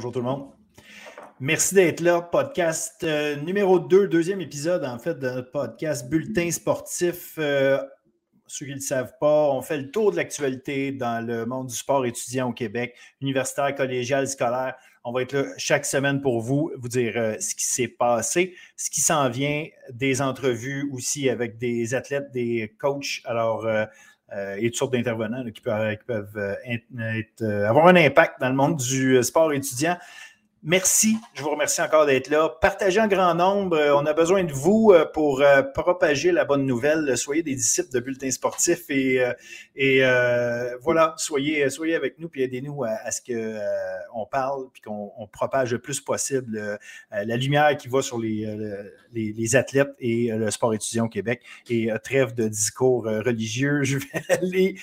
Bonjour tout le monde. Merci d'être là. Podcast euh, numéro 2, deuxième épisode en fait de notre podcast Bulletin sportif. Euh, ceux qui ne le savent pas, on fait le tour de l'actualité dans le monde du sport étudiant au Québec, universitaire, collégial, scolaire. On va être là chaque semaine pour vous, vous dire euh, ce qui s'est passé, ce qui s'en vient, des entrevues aussi avec des athlètes, des coachs. Alors, et toutes sortes d'intervenants qui peuvent, euh, avoir un impact dans le monde du sport étudiant. Merci. Je vous remercie encore d'être là. Partagez en grand nombre. Euh, on a besoin de vous euh, pour euh, propager la bonne nouvelle. Soyez des disciples de bulletins sportifs et, voilà, soyez, soyez avec nous puis aidez-nous à, ce qu'on on parle puis qu'on propage le plus possible la lumière qui va sur les, les, athlètes et le sport étudiant au Québec. Et trêve de discours religieux. Je vais aller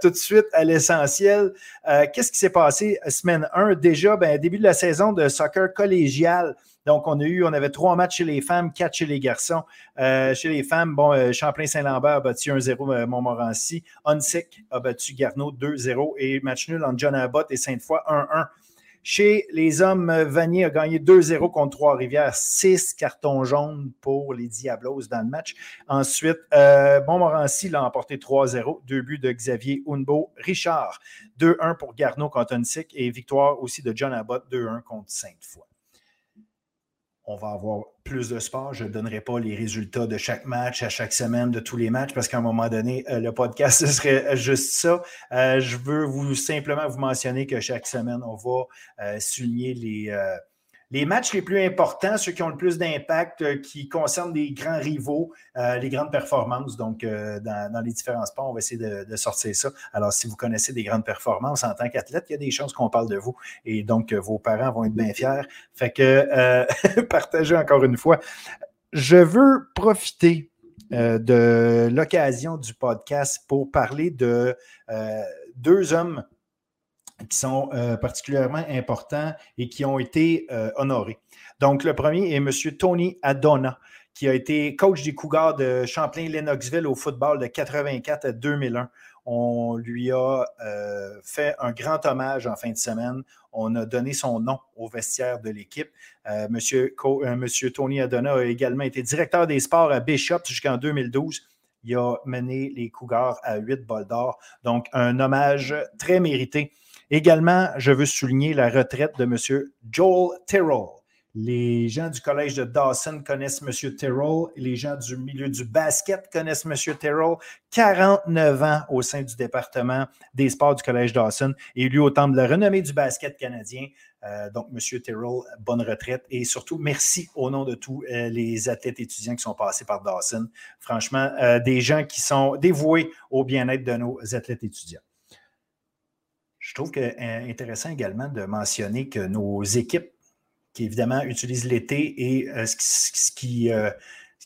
tout de suite à l'essentiel. Qu'est-ce qui s'est passé semaine 1? Déjà, ben, début de la saison, de soccer collégial. Donc, on a eu, on avait trois matchs chez les femmes, quatre chez les garçons. Euh, chez les femmes, bon, euh, Champlain-Saint-Lambert a battu 1-0 euh, Montmorency. Onsic a battu Garneau 2-0 et match nul entre John Abbott et Sainte-Foy 1-1. Chez les hommes, Vanier a gagné 2-0 contre Trois-Rivières, 6 cartons jaunes pour les Diablos dans le match. Ensuite, euh, Montmorency l'a emporté 3-0, deux buts de Xavier Unbo Richard, 2-1 pour Garneau contre et victoire aussi de John Abbott, 2-1 contre Sainte-Foy on va avoir plus de sport. Je ne donnerai pas les résultats de chaque match à chaque semaine, de tous les matchs, parce qu'à un moment donné, euh, le podcast, ce serait juste ça. Euh, je veux vous simplement vous mentionner que chaque semaine, on va euh, souligner les les matchs les plus importants, ceux qui ont le plus d'impact, euh, qui concernent des grands rivaux, euh, les grandes performances, donc euh, dans, les différents sports, on va essayer de, sortir ça. Alors, si vous connaissez des grandes performances en tant qu'athlète, il y a des chances qu'on parle de vous et donc vos parents vont être bien fiers. Fait que partagez encore une fois. Je veux profiter de l'occasion du podcast pour parler de deux hommes qui sont euh, particulièrement importants et qui ont été euh, honorés. Donc, le premier est M. Tony Adona, qui a été coach des Cougars de Champlain-Lennoxville au football de 84 à 2001. On lui a euh, fait un grand hommage en fin de semaine. On a donné son nom au vestiaire de l'équipe. monsieur, monsieur Tony Adona a également été directeur des sports à Bishop jusqu'en 2012 il a mené les Cougars à huit bols d'or. Donc, un hommage très mérité Également, je veux souligner la retraite de M. Joel Terrell. Les gens du collège de Dawson connaissent M. Terrell. Les gens du milieu du basket connaissent M. Terrell. 49 ans au sein du département des sports du collège Dawson. Et lui, au temps de la renommée du basket canadien. Euh, donc, M. Terrell, bonne retraite. Et surtout, merci au nom de tous euh, les athlètes étudiants qui sont passés par Dawson. Franchement, euh, des gens qui sont dévoués au bien-être de nos athlètes étudiants. Je trouve que euh, intéressant également de mentionner que nos équipes, qui évidemment utilisent l'été et euh, ce, qui, euh,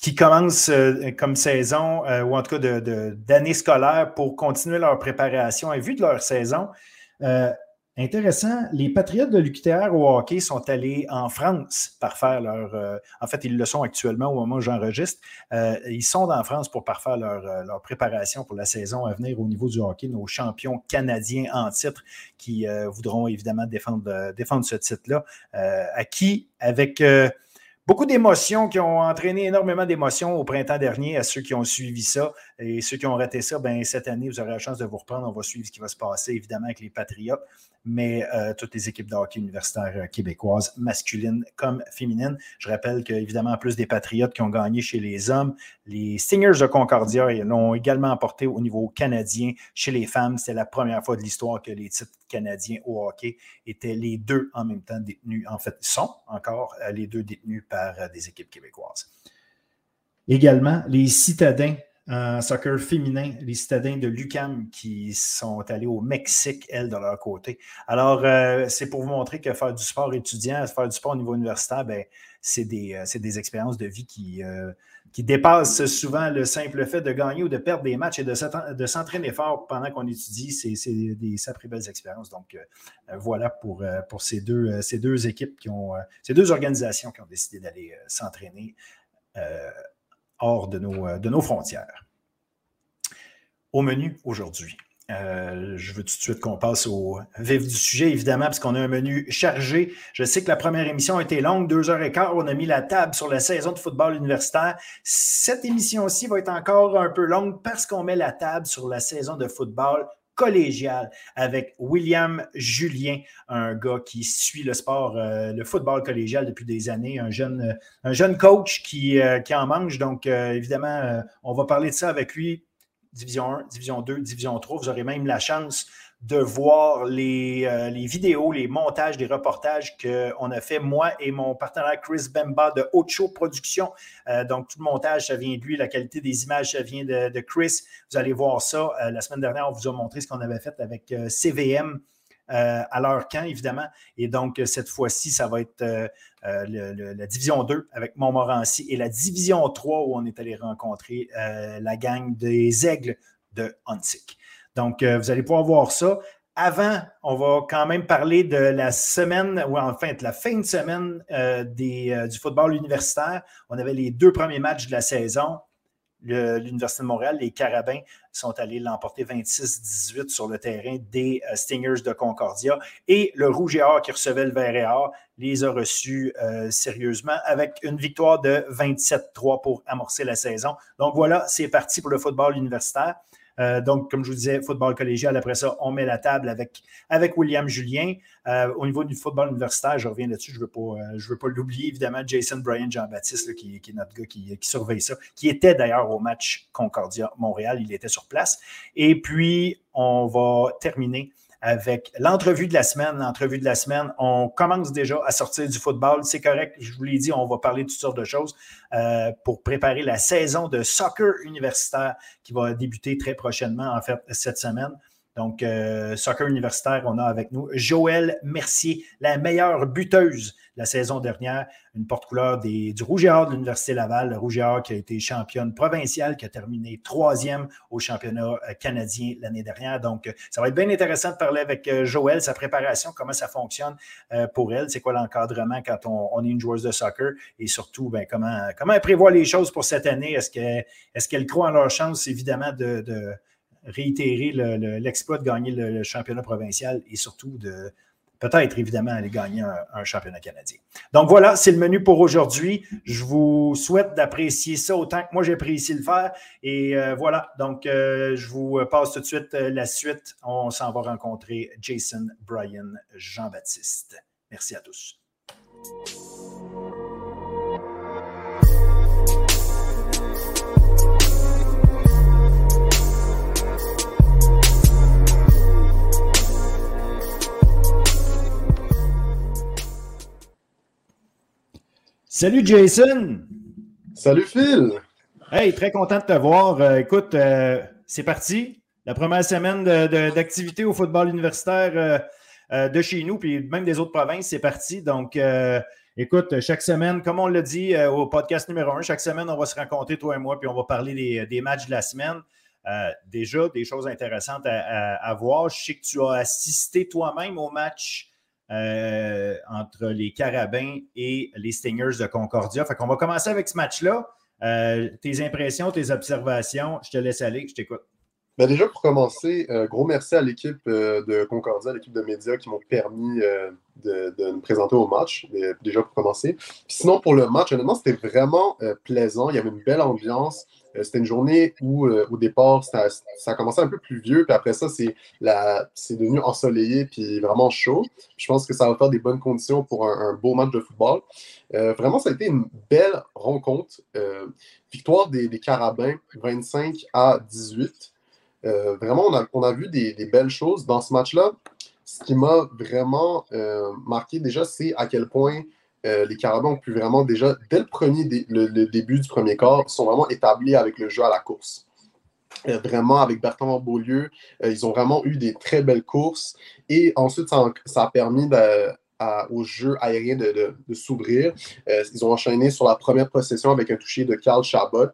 qui commence comme saison, ou en tout cas d'année scolaire pour continuer leur préparation et vu de leur saison, Intéressant. Les Patriotes de l'UQTR au hockey sont allés en France parfaire leur. Euh, en fait, ils le sont actuellement au moment où j'enregistre. Euh, ils sont en France pour parfaire leur, euh, leur, préparation pour la saison à venir au niveau du hockey. Nos champions canadiens en titre qui voudront évidemment défendre, défendre ce titre-là, à qui, avec beaucoup d'émotions qui ont entraîné énormément d'émotions au printemps dernier à ceux qui ont suivi ça. Et ceux qui ont raté ça, ben, cette année, vous aurez la chance de vous reprendre. On va suivre ce qui va se passer, évidemment, avec les Patriotes mais euh, toutes les équipes de hockey universitaires euh, québécoises, masculines comme féminines. Je rappelle qu'évidemment, en plus des Patriotes qui ont gagné chez les hommes, les Stingers de Concordia l'ont également emporté au niveau canadien chez les femmes. C'est la première fois de l'histoire que les titres canadiens au hockey étaient les deux en même temps détenus, en fait, sont encore euh, les deux détenus par des équipes québécoises. Également, les citadins en soccer féminin, les citadins de l'UCAM qui sont allés au Mexique, elles, de leur côté. Alors, euh, c'est pour vous montrer que faire du sport étudiant, faire du sport au niveau universitaire, ben, c'est des, euh, des, expériences de vie qui, euh, qui dépassent souvent le simple fait de gagner ou de perdre des matchs et de s'entraîner fort pendant qu'on étudie. C'est des sacrées belles expériences. Donc, voilà pour, pour ces, deux, ces deux équipes qui ont, ces deux organisations qui ont décidé d'aller s'entraîner hors de nos, de nos frontières. Au menu aujourd'hui, Euh, je veux tout de suite qu'on passe au vif du sujet, évidemment, parce qu'on a un menu chargé. Je sais que la première émission a été longue, deux heures et quart. On a mis la table sur la saison de football universitaire. Cette émission-ci va être encore un peu longue parce qu'on met la table sur la saison de football collégial avec William Julien, un gars qui suit le sport, euh, le football collégial depuis des années, un jeune, un jeune coach qui, euh, qui en mange. Donc, évidemment, on va parler de ça avec lui Division 1, Division 2, Division 3. Vous aurez même la chance de voir les, euh, les vidéos, les montages, les reportages qu'on a fait, moi et mon partenaire Chris Bemba de Ocho Productions. Euh, donc, tout le montage, ça vient de lui. La qualité des images, ça vient de, Chris. Vous allez voir ça. Euh, la semaine dernière, on vous a montré ce qu'on avait fait avec CVM. à leur camp, évidemment. Et donc, cette fois-ci, ça va être la division 2 avec Montmorency et la division 3 où on est allé rencontrer la gang des Aigles de Huntsic. Donc, euh, vous allez pouvoir voir ça. Avant, on va quand même parler de la semaine, ou enfin de la fin de semaine euh, euh, du football universitaire. On avait les deux premiers matchs de la saison. L'Université de Montréal, les Carabins sont allés l'emporter 26-18 sur le terrain des Stingers de Concordia. Et le Rouge et Or qui recevait le Vert et Or les a reçus sérieusement avec une victoire de 27-3 pour amorcer la saison. Donc voilà, c'est parti pour le football universitaire. Euh, donc, comme je vous disais, football collégial, après ça, on met la table avec, avec William Julien. Euh, au niveau du football universitaire, je reviens là-dessus, je ne veux pas, euh, veux pas l'oublier, évidemment, Jason Bryan Jean-Baptiste, qui, est notre gars qui, qui surveille ça, qui était d'ailleurs au match Concordia Montréal, il était sur place. Et puis, on va terminer avec l'entrevue de la semaine. L'entrevue de la semaine, on commence déjà à sortir du football. C'est correct, je vous l'ai dit, on va parler de toutes sortes de choses euh, pour préparer la saison de soccer universitaire qui va débuter très prochainement, en fait, cette semaine. Donc, euh, soccer universitaire, on a avec nous Joël Mercier, la meilleure buteuse la saison dernière, une porte-couleur du Rouge et Or de l'Université Laval, le Rouge et Or qui a été championne provinciale, qui a terminé troisième au championnat euh, canadien l'année dernière. Donc, euh, ça va être bien intéressant de parler avec Joël, sa préparation, comment ça fonctionne pour elle, c'est quoi l'encadrement quand on, est une joueuse de soccer et surtout, ben, comment, comment elle prévoit les choses pour cette année? Est-ce qu'elle croit en leur chance, évidemment, de réitérer l'exploit de gagner le, championnat provincial et surtout de peut-être évidemment aller gagner un, championnat canadien. Donc voilà, c'est le menu pour aujourd'hui. Je vous souhaite d'apprécier ça autant que moi j'apprécie le faire. Et euh, voilà, donc euh, je vous passe tout de suite euh, la suite. On s'en va rencontrer Jason, Brian, Jean-Baptiste. Merci à tous. Salut Jason. Salut Phil. Hey, très content de te voir. Euh, écoute, euh, c'est parti. La première semaine d'activité au football universitaire euh, de chez nous, puis même des autres provinces, c'est parti. Donc, écoute, chaque semaine, comme on l'a dit au podcast numéro un, chaque semaine, on va se rencontrer, toi et moi, puis on va parler des, matchs de la semaine. déjà, des choses intéressantes à, à, voir. Je sais que tu as assisté toi-même au match entre les Carabins et les Stingers de Concordia. Fait qu'on va commencer avec ce match-là. Euh, tes impressions, tes observations, je te laisse aller, je t'écoute. Ben déjà, pour commencer, euh, gros merci à l'équipe de Concordia, l'équipe de médias qui m'ont permis de, de, me présenter au match, déjà pour commencer. sinon, pour le match, honnêtement, c'était vraiment plaisant. Il y avait une belle ambiance. Euh, c'était une journée où, euh, au départ, ça, a commencé un peu plus vieux, puis après ça, c'est devenu ensoleillé, puis vraiment chaud. Je pense que ça va faire des bonnes conditions pour un, beau match de football. Euh, vraiment, ça a été une belle rencontre. victoire des, Carabins, 25 à 18. vraiment, on a, on a vu des, belles choses dans ce match-là. Ce qui m'a vraiment marqué déjà, c'est à quel point euh, les Carabins ont pu vraiment déjà, dès le, premier le, début du premier quart, sont vraiment établis avec le jeu à la course. Euh, vraiment, avec Bertrand Beaulieu, euh, ils ont vraiment eu des très belles courses. Et ensuite, ça, a permis au jeu aérien de, s'ouvrir. ils ont enchaîné sur la première possession avec un toucher de Carl Chabot.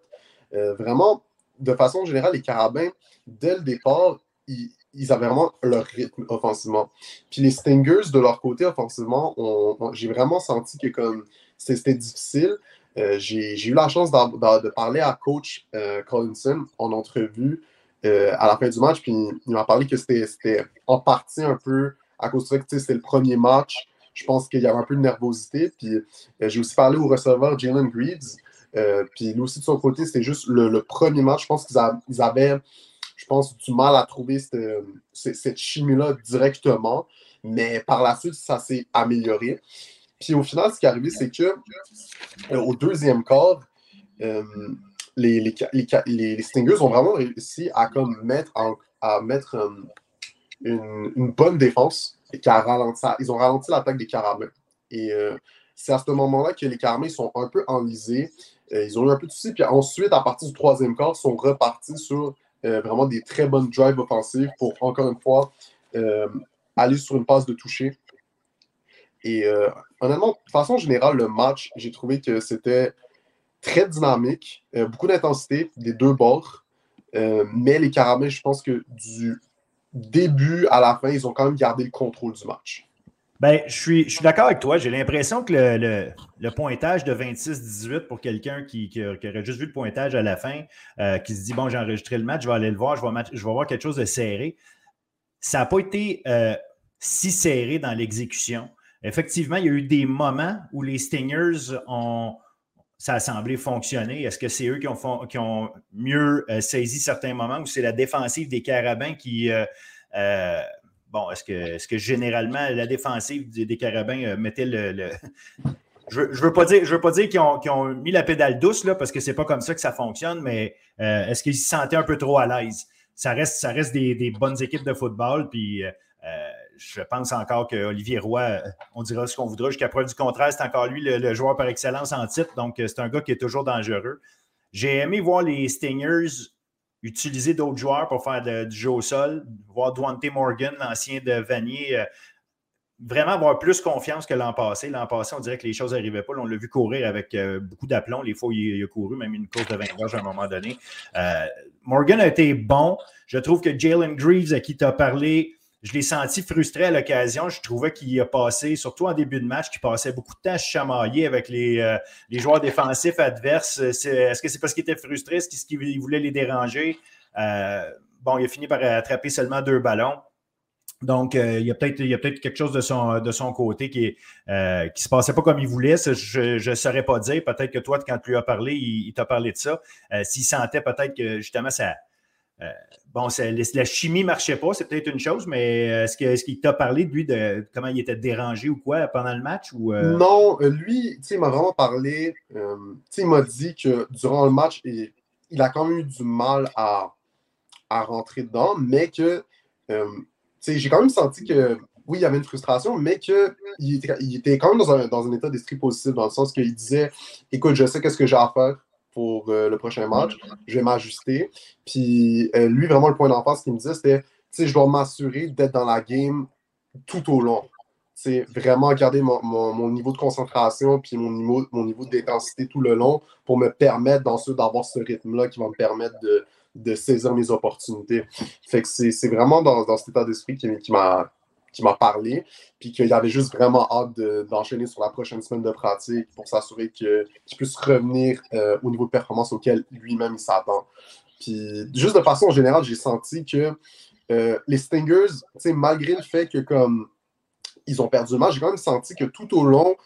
vraiment, de façon générale, les Carabins, dès le départ, ils, ils avaient vraiment leur rythme offensivement. Puis les Stingers, de leur côté, offensivement, j'ai vraiment senti que comme c'était difficile. Euh, j'ai eu la chance de parler à coach euh, Collinson en entrevue. à la fin du match. Puis il m'a parlé que c'était en partie un peu à cause du fait que c'était le premier match. Je pense qu'il y avait un peu de nervosité. Puis j'ai aussi parlé au receveur Jalen Greaves. puis lui aussi, de son côté, c'était juste le, premier match. Je pense qu'ils avaient, je pense, du mal à trouver cette, cette chimie-là directement. Mais par la suite, ça s'est amélioré. Puis au final, ce qui est arrivé, c'est que euh, au deuxième quart, euh, les, les, Stingers ont vraiment réussi à comme mettre, à mettre euh, une, bonne défense qui a ils ont ralenti l'attaque des Carabins. Et c'est à ce moment-là que les Carabins sont un peu enlisés. ils ont eu un peu de soucis. Puis ensuite, à partir du troisième quart, ils sont repartis sur vraiment des très bonnes drives offensives pour, encore une fois, aller sur une passe de toucher. Et euh, honnêtement, de façon générale, le match, j'ai trouvé que c'était très dynamique, euh, beaucoup d'intensité des deux bords. Euh, mais les Caramels, je pense que du début à la fin, ils ont quand même gardé le contrôle du match. Ben, je suis, je suis d'accord avec toi. J'ai l'impression que le, pointage de 26-18 pour quelqu'un qui, aurait juste vu le pointage à la fin, qui se dit Bon, j'ai enregistré le match, je vais aller le voir, je vais, je vais voir quelque chose de serré. Ça n'a pas été si serré dans l'exécution effectivement, il y a eu des moments où les Stingers ont. Ça a semblé fonctionner. Est-ce que c'est eux qui ont, qui ont mieux euh, saisi certains moments ou c'est la défensive des Carabins qui. Euh, euh, bon, est-ce que, est que généralement la défensive des, Carabins mettait le. Je ne veux, pas dire, je veux pas dire qu'ils ont, mis la pédale douce, là, parce que ce n'est pas comme ça que ça fonctionne, mais est-ce qu'ils se sentaient un peu trop à l'aise? Ça reste, ça reste des, bonnes équipes de football, puis je pense encore qu'Olivier Roy, euh, on dira ce qu'on voudra. Jusqu'à preuve du contraire, c'est encore lui le, joueur par excellence en titre. Donc, euh, c'est un gars qui est toujours dangereux. J'ai aimé voir les Stingers utiliser d'autres joueurs pour faire du jeu au sol. Voir Dwante Morgan, l'ancien de Vanier, euh, vraiment avoir plus confiance que l'an passé. L'an passé, on dirait que les choses n'arrivaient pas. on l'a vu courir avec beaucoup d'aplomb. Les fois il, a couru, même une course de 20 heures à un moment donné. Morgan a été bon. Je trouve que Jalen Greaves, à qui tu as parlé, je l'ai senti frustré à l'occasion. Je trouvais qu'il a passé, surtout en début de match, qu'il passait beaucoup de temps à chamailler avec les, euh, les joueurs défensifs adverses. Est-ce que c'est parce qu'il était frustré? Est-ce qu'il voulait les déranger? Euh, bon, il a fini par attraper seulement deux ballons. Donc, euh, il y a peut-être peut quelque chose de son, de son côté qui ne se passait pas comme il voulait. je ne saurais pas dire. Peut-être que toi, quand tu lui as parlé, il t'a parlé de ça. S'il sentait peut-être que justement ça euh, bon, la chimie ne marchait pas, c'est peut-être une chose, mais euh, est-ce qu'il t'a parlé de lui de comment il était dérangé ou quoi pendant le match? Ou, euh? Non, lui, il m'a vraiment parlé. il m'a dit que durant le match, il, a quand même eu du mal à, rentrer dedans, mais que j'ai quand même senti que oui, il y avait une frustration, mais qu'il était, il était quand même dans un, dans un état d'esprit positif, dans le sens qu'il disait Écoute, je sais qu'est-ce que j'ai à faire pour euh, le prochain match. Je vais m'ajuster. Puis euh, lui, vraiment, le point d'emphase qu'il me disait, c'était je dois m'assurer d'être dans la game tout au long. C'est vraiment garder mon, niveau de concentration puis mon niveau, mon niveau d'intensité tout le long pour me permettre d'avoir ce rythme-là qui va me permettre de, saisir mes opportunités. Fait que c'est vraiment dans, dans, cet état d'esprit qui, qui m'a qui m'a parlé, puis qu'il avait juste vraiment hâte d'enchaîner sur la prochaine semaine de pratique pour s'assurer qu'il puisse revenir euh, au niveau de performance auquel lui-même il s'attend. Puis juste de façon générale, j'ai senti que euh, les Stingers, malgré le fait que comme ils ont perdu le match, j'ai quand même senti que tout au long,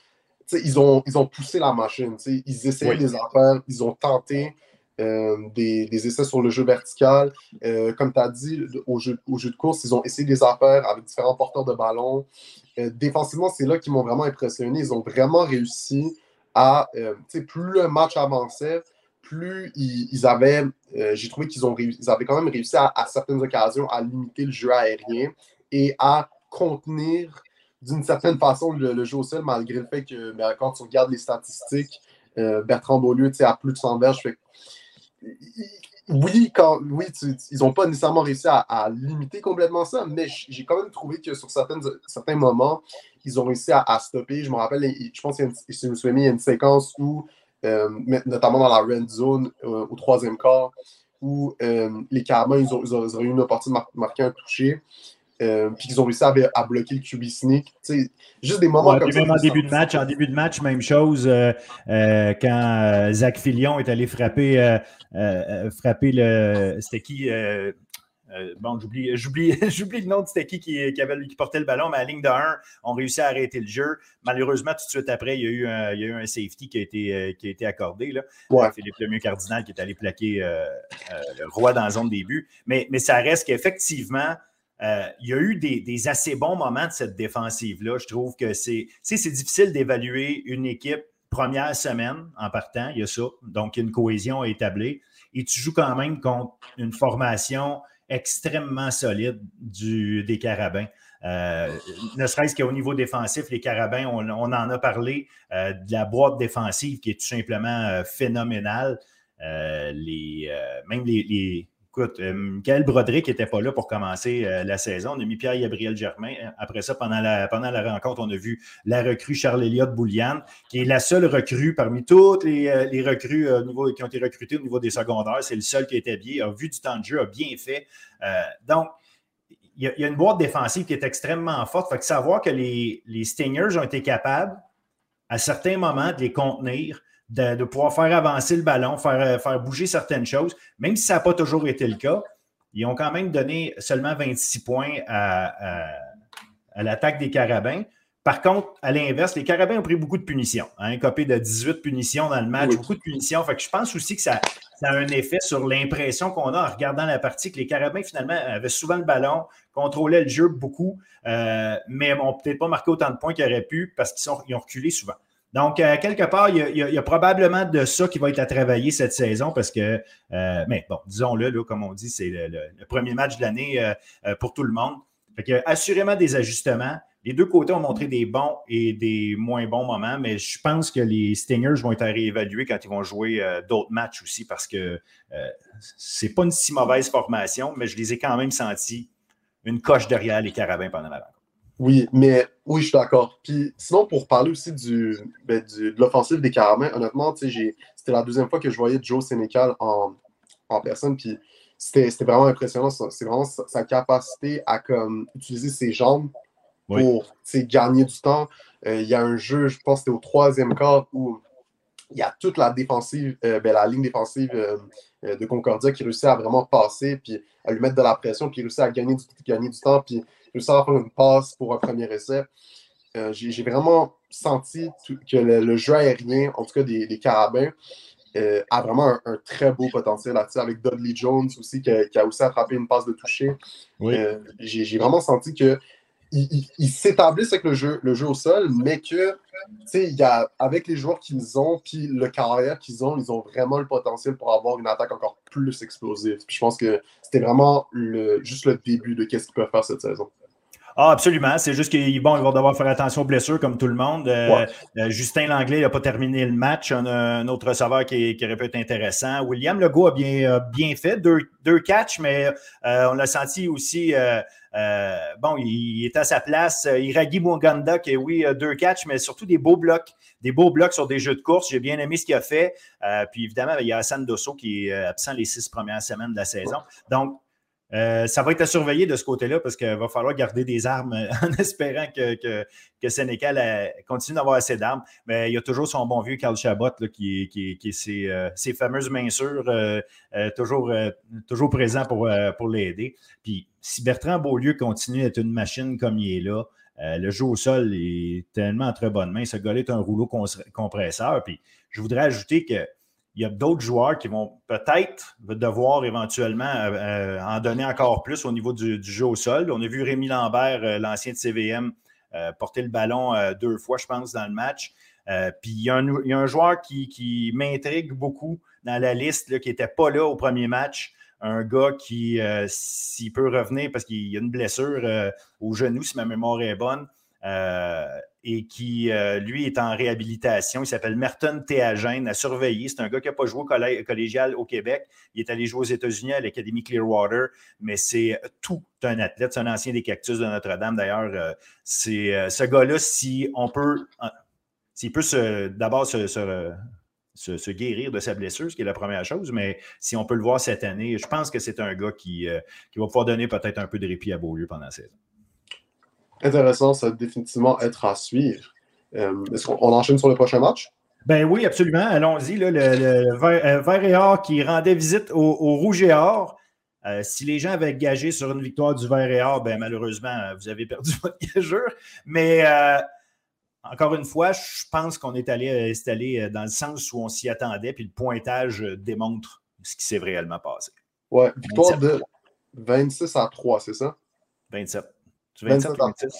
ils ont, ils ont poussé la machine. Ils essayaient des affaires, ils ont tenté. Euh, des, essais sur le jeu vertical. Euh, comme tu as dit, au jeu, de course, ils ont essayé des affaires avec différents porteurs de ballon. Euh, défensivement, c'est là qu'ils m'ont vraiment impressionné. Ils ont vraiment réussi à, plus le match avançait, plus ils, avaient, j'ai trouvé qu'ils ont ils avaient quand même réussi à, certaines occasions à limiter le jeu aérien et à contenir d'une certaine façon le, jeu au sol, malgré le fait que ben, quand tu regardes les statistiques, Bertrand Beaulieu a plus de 100 verges. Oui, quand, oui ils n'ont pas nécessairement réussi à, limiter complètement ça, mais j'ai quand même trouvé que sur certaines, certains moments, ils ont réussi à, stopper. Je me rappelle, je pense qu'il y, a une, une séquence où, euh, notamment dans la red zone euh, au troisième quart, où euh, les Carabins, ils, ont, ils, eu une opportunité de marquer un toucher. Euh, puis qu'ils ont réussi à, bloquer le QB sneak. juste des moments comme ça. En début, de match, en début de match, même chose euh, euh, quand Zach Fillion est allé frapper, frapper le. C'était qui bon, j'oublie, j'oublie, j'oublie le nom de c'était qui qui, avait, qui portait le ballon, mais à la ligne de 1, on réussit à arrêter le jeu. Malheureusement, tout de suite après, il y a eu un, il y a eu un safety qui a été, qui a été accordé. Là. Ouais. Philippe Lemieux Cardinal qui est allé plaquer le roi dans la zone début. Mais, mais ça reste qu'effectivement, il y a eu des, assez bons moments de cette défensive-là. Je trouve que c'est, c'est difficile d'évaluer une équipe première semaine en partant, il y a ça. Donc, une cohésion à établir. Et tu joues quand même contre une formation extrêmement solide du, des Carabins. Euh, ne serait-ce qu'au niveau défensif, les Carabins, on, en a parlé euh, de la boîte défensive qui est tout simplement euh, phénoménale. les, même les, Écoute, euh, Michael Broderick n'était pas là pour commencer euh, la saison. On a mis Pierre-Gabriel Germain. Après ça, pendant la, pendant la rencontre, on a vu la recrue Charles-Éliott Boulian, qui est la seule recrue parmi toutes les, euh, recrues qui ont été recrutées au niveau des secondaires. C'est le seul qui a été bien, a vu du temps de jeu, a bien fait. donc, il y, a, une boîte défensive qui est extrêmement forte. Fait que savoir que les, les Stingers ont été capables, à certains moments, de les contenir, de, pouvoir faire avancer le ballon, faire, euh, faire bouger certaines choses, même si ça n'a pas toujours été le cas. Ils ont quand même donné seulement 26 points à, l'attaque des Carabins. Par contre, à l'inverse, les Carabins ont pris beaucoup de punitions. Hein, un copé de 18 punitions dans le match, beaucoup de punitions. Fait que je pense aussi que ça, a un effet sur l'impression qu'on a en regardant la partie que les Carabins, finalement, avaient souvent le ballon, contrôlaient le jeu beaucoup, euh, mais n'ont peut-être pas marqué autant de points qu'ils auraient pu parce qu'ils ont reculé souvent. Donc, euh, quelque part, il y, a, probablement de ça qui va être à travailler cette saison parce que, euh, mais bon, disons-le, comme on dit, c'est le, premier match de l'année euh, pour tout le monde. Fait que, assurément des ajustements. Les deux côtés ont montré des bons et des moins bons moments, mais je pense que les Stingers vont être à réévaluer quand ils vont jouer d'autres matchs aussi parce que c'est pas une si mauvaise formation, mais je les ai quand même sentis une coche derrière les Carabins pendant la rencontre. Oui, mais oui, je suis d'accord. Puis sinon, pour parler aussi du, ben, de l'offensive des Carabins, honnêtement, c'était la deuxième fois que je voyais Joe Sénécal en, personne. Puis c'était vraiment impressionnant. C'est vraiment sa, capacité à comme, utiliser ses jambes pour gagner du temps. Euh, il y a un jeu, je pense que c'était au troisième quart, où il y a toute la défensive, euh, ben, la ligne défensive euh, de Concordia qui réussit à vraiment passer, puis à lui mettre de la pression, puis réussit à gagner du, gagner du temps, puis réussi à faire une passe pour un premier essai. Euh, j'ai vraiment senti que le, jeu aérien, en tout cas des, Carabins, euh, a vraiment un, très beau potentiel là avec Dudley Jones aussi, qui a, aussi attrapé une passe de toucher. Euh, j'ai vraiment senti que ils, s'établissent avec le jeu, le jeu au sol, mais que, y a, avec les joueurs qu'ils ont, puis le carrière qu'ils ont, ils ont vraiment le potentiel pour avoir une attaque encore plus explosive. je pense que c'était vraiment le, juste le début de ce qu'ils peuvent faire cette saison. Ah, absolument. C'est juste qu'ils bon, vont devoir faire attention aux blessures comme tout le monde. Euh, euh, Justin Langlais n'a pas terminé le match. On a un autre receveur qui, aurait pu être intéressant. William Legault a bien, bien fait. Deux, deux catchs, mais euh, on l'a senti aussi. Bon, il, est à sa place. Iragi Mwanganda, qui oui, deux catchs, mais surtout des beaux blocs. Des beaux blocs sur des jeux de course. J'ai bien aimé ce qu'il a fait. puis évidemment, il y a Hassan Dosso qui est absent les six premières semaines de la saison. Donc, euh, ça va être à surveiller de ce côté-là parce qu'il va falloir garder des armes en espérant que, que, euh, continue d'avoir assez d'armes. Mais il y a toujours son bon vieux Carl Chabot qui, est euh, ses, fameuses mains toujours, toujours présent pour, pour l'aider. Puis si Bertrand Beaulieu continue à être une machine comme il est là, le jeu au sol est tellement entre bonnes mains. Ce gars-là est un rouleau compresseur. Puis je voudrais ajouter que il y a d'autres joueurs qui vont peut-être devoir éventuellement euh, euh, en donner encore plus au niveau du, jeu au sol. On a vu Rémi Lambert, euh, l'ancien de CVM, porter le ballon deux fois, je pense, dans le match. puis il y, a un, joueur qui, m'intrigue beaucoup dans la liste, qui n'était pas là au premier match. Un gars qui, s'il peut revenir parce qu'il y a une blessure au genou, si ma mémoire est bonne, et qui, euh, lui, est en réhabilitation. Il s'appelle Merton Théagène, à surveiller. C'est un gars qui n'a pas joué au collégial au Québec. Il est allé jouer aux États-Unis à l'Académie Clearwater, mais c'est tout un athlète. C'est un ancien des Cactus de Notre-Dame. D'ailleurs, euh, c'est ce gars-là, si on peut, s'il peut d'abord se, se, guérir de sa blessure, ce qui est la première chose, mais si on peut le voir cette année, je pense que c'est un gars qui, qui va pouvoir donner peut-être un peu de répit à Beaulieu pendant la saison. Intéressant, ça va définitivement être à suivre. Euh, est-ce qu'on enchaîne sur le prochain match? Ben oui, absolument. Allons-y. Le, le, vert, euh, et or qui rendait visite au, Rouge et Or. si les gens avaient gagé sur une victoire du vert et or, ben, malheureusement, vous avez perdu votre gageur. Mais encore une fois, je pense qu'on est allé, allé dans le sens où on s'y attendait, puis le pointage démontre ce qui s'est réellement passé. Ouais, victoire de 26 à 3, c'est ça? 27. 27, 27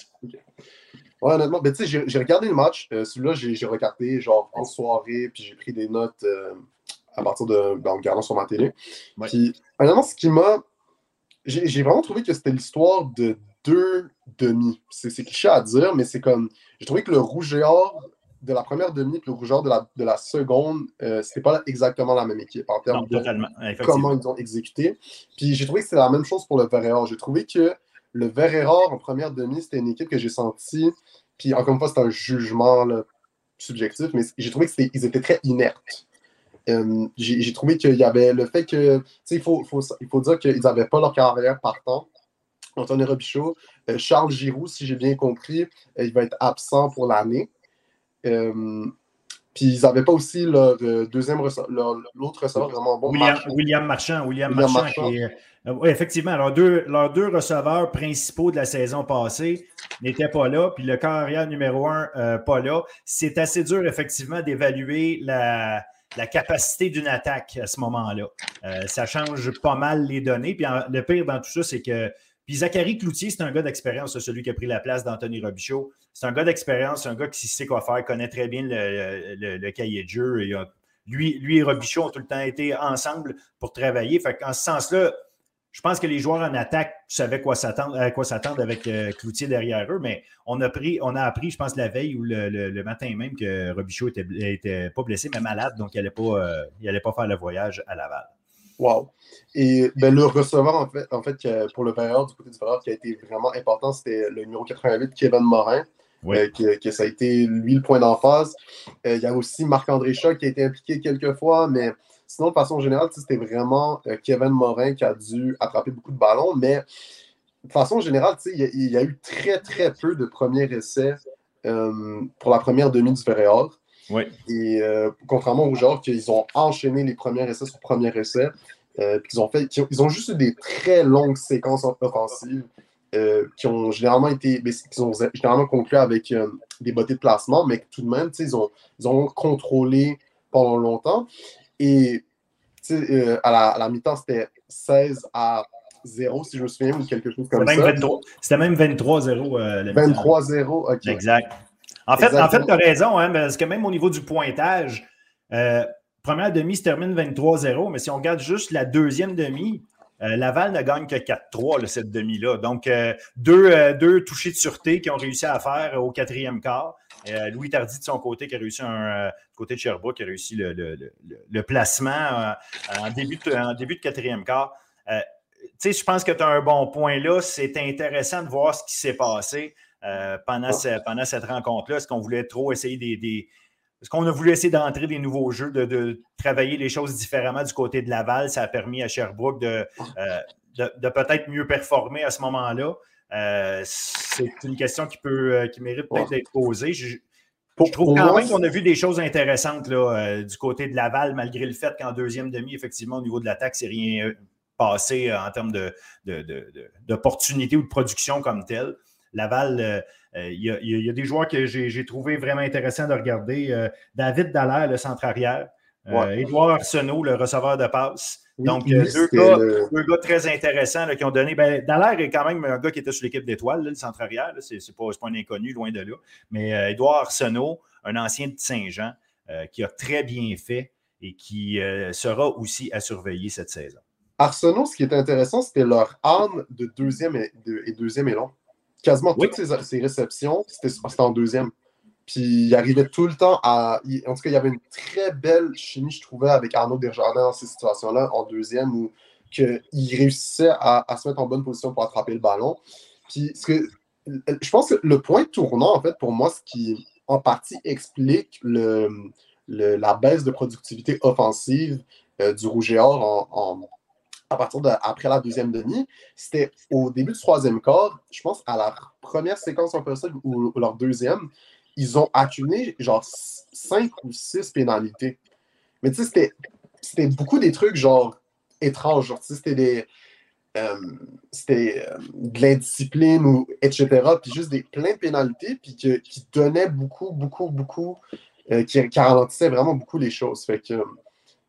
Ouais, honnêtement, ben, j'ai regardé le match. Euh, celui-là, j'ai regardé genre en soirée, puis j'ai pris des notes euh, à partir de. Ben, en regardant sur ma télé. Puis, honnêtement, ce qui m'a. J'ai vraiment trouvé que c'était l'histoire de deux demi. C'est cliché à dire, mais c'est comme. J'ai trouvé que le rouge et or de la première demi et le rouge de la, de la seconde, euh, c'était pas exactement la même équipe en termes de comment ils ont exécuté. Puis j'ai trouvé que c'était la même chose pour le vert J'ai trouvé que le vert en première demi, c'était une équipe que j'ai senti. Puis encore une fois, c'est un jugement subjectif, mais j'ai trouvé qu'ils étaient très inertes. Euh, j'ai trouvé qu'il y avait le fait que, tu sais, il faut, dire qu'ils n'avaient pas leur carrière partant. Anthony Robichaud, euh, Charles Giroux, si j'ai bien compris, il va être absent pour l'année. Euh, puis ils n'avaient pas aussi leur euh, deuxième l'autre receveur vraiment bon. William Marchand. William Marchand. William Marchand, euh, oui, effectivement. Alors, deux, leurs deux receveurs principaux de la saison passée n'étaient pas là, puis le carrière numéro un, pas là. C'est assez dur, effectivement, d'évaluer la, la, capacité d'une attaque à ce moment-là. ça change pas mal les données. Puis le pire dans tout ça, c'est que puis Zachary Cloutier, c'est un gars d'expérience, celui qui a pris la place d'Anthony Robichaud. C'est un gars d'expérience, un gars qui sait quoi faire, connaît très bien le, cahier de jeu. lui, lui et Robichaud ont tout le temps été ensemble pour travailler. Fait ce sens-là, je pense que les joueurs en attaque savaient quoi à quoi s'attendre avec euh, Cloutier derrière eux, mais on a, pris, on a appris, je pense, la veille ou le, matin même que Robichaud était, était pas blessé, mais malade, donc il n'allait pas, euh, pas faire le voyage à Laval. Wow. Et ben, le receveur, en fait, en fait pour le période du côté du Ferrari, qui a été vraiment important, c'était le numéro 88, Kevin Morin. Euh, que, ça a été lui le point d'emphase. Euh, il y a aussi Marc-André Choc qui a été impliqué quelques fois, mais sinon, de façon générale, c'était vraiment euh, Kevin Morin qui a dû attraper beaucoup de ballons. Mais de façon générale, il y, a, il y a eu très, très peu de premiers essais pour la première demi du Ferrari. Et euh, contrairement aux joueurs qu'ils ont enchaîné les premiers essais sur premier essai, euh, ils ont fait, ils ont, juste eu des très longues séquences offensives euh, qui ont généralement été, qui ont généralement conclu avec des bottes de placement, mais tout de même, ils ont, ils ont contrôlé pendant longtemps. Et à la, mi-temps, c'était 16 à 0, si je me souviens, ou quelque chose comme ça. C'était même 23-0. 23-0, OK. Exact. En fait, en fait tu as raison, hein, parce que même au niveau du pointage, euh, première demi se termine 23-0, mais si on regarde juste la deuxième demi, euh, Laval ne gagne que 4-3 cette demi-là. Donc, euh, deux, deux, touchés de sûreté qui ont réussi à faire au quatrième quart. Louis Tardy, de son côté, qui a réussi un côté de Sherbrooke, qui a réussi le, le, placement en, début de, en début de quatrième quart. tu sais, je pense que tu as un bon point là. C'est intéressant de voir ce qui s'est passé. Euh, pendant, pendant cette rencontre-là? Est-ce qu'on voulait trop essayer des. Est-ce qu'on a voulu essayer d'entrer des nouveaux jeux, de, travailler les choses différemment du côté de Laval? Ça a permis à Sherbrooke de, euh, de, peut-être mieux performer à ce moment-là. Euh, c'est une question qui, peut, qui mérite peut-être d'être posée. Je, trouve quand même qu'on a vu des choses intéressantes là, du côté de Laval, malgré le fait qu'en deuxième demi, effectivement, au niveau de l'attaque, c'est rien passé en termes d'opportunités de, ou de production comme telle. Laval, euh, euh, il y, a des joueurs que j'ai trouvé vraiment intéressants de regarder. Euh, David Dallaire, le centre arrière. Édouard Arsenault, le receveur de passe. Donc, deux, gars, très intéressants qui ont donné. Ben, Dallaire est quand même un gars qui était sur l'équipe d'étoiles, le centre arrière. Ce n'est pas, un inconnu, loin de là. Mais Édouard Arsenault, un ancien de Saint-Jean, qui a très bien fait et qui sera aussi à surveiller cette saison. Arsenault, ce qui est intéressant, c'était leur arme de deuxième et, de, et deuxième élan quasiment toutes ses, réceptions, c'était en deuxième. Puis il arrivait tout le temps à. En tout cas, il y avait une très belle chimie, je trouvais, avec Arnaud Desjardins dans ces situations-là, en deuxième, où il réussissait à, se mettre en bonne position pour attraper le ballon. Puis ce que, je pense que le point tournant, en fait, pour moi, ce qui en partie explique le, la baisse de productivité offensive euh, du Rouge et Or en, à partir de après la deuxième demi, c'était au début du troisième quart, je pense à la première séquence en ça ou, leur deuxième, ils ont accumulé genre cinq ou six pénalités. Mais tu sais, c'était beaucoup des trucs genre étranges. Genre, c'était des. c'était de l'indiscipline, ou, etc. Puis juste des plein de pénalités, puis qui donnaient beaucoup, beaucoup, beaucoup, qui, qui ralentissait vraiment beaucoup les choses. Fait que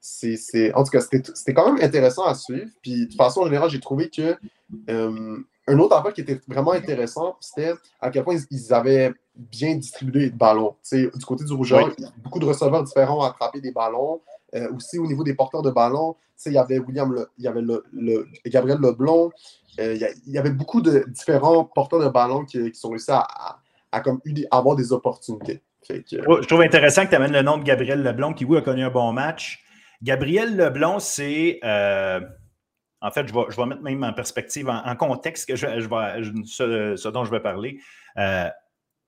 c'est, en tout cas, c'était quand même intéressant à suivre. Puis de façon générale, j'ai trouvé que euh, un autre affaire qui était vraiment intéressant, c'était à quel point ils, avaient bien distribué les ballons. du côté du rougeur, beaucoup de receveurs différents ont attrapé des ballons. Euh, aussi au niveau des porteurs de ballon, il y avait William, il y avait le, Gabriel Leblon, euh, il, y avait beaucoup de différents porteurs de ballon qui, sont réussis à, comme, avoir des opportunités. Je trouve intéressant que tu amènes le nom de Gabriel Leblon qui, oui, a connu un bon match. Gabriel Leblon, c'est. Euh, en fait, je vais, mettre même en perspective, en, contexte que ce, dont je vais parler. Euh,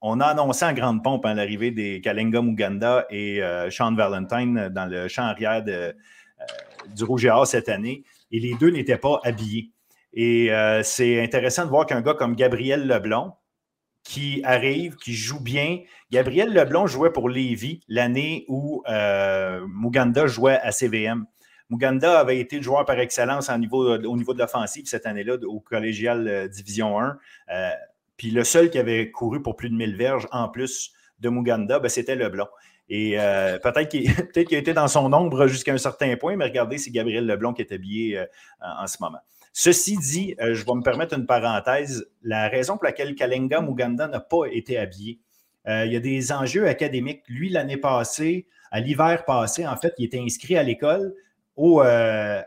on a annoncé en grande pompe hein, l'arrivée des Kalenga Muganda et euh, Sean Valentine dans le champ arrière du Rouge et Or cette année. Et les deux n'étaient pas habillés. Et c'est intéressant de voir qu'un gars comme Gabriel Leblon, qui arrive, qui joue bien. Gabriel Leblon jouait pour Lévis l'année où euh, Muganda jouait à CVM. Muganda avait été le joueur par excellence au niveau de l'offensive cette année-là au collégial euh, Division 1. Euh, puis le seul qui avait couru pour plus de 1000 verges en plus de Muganda, ben, c'était Leblon. Et peut-être qu'il a été dans son ombre jusqu'à un certain point, mais regardez, c'est Gabriel Leblon qui est habillé en ce moment. Ceci dit, euh, je vais me permettre une parenthèse. La raison pour laquelle Kalenga Muganda n'a pas été habillé, euh, il y a des enjeux académiques. Lui, l'année passée, à l'hiver passé, en fait, il était inscrit à l'école euh,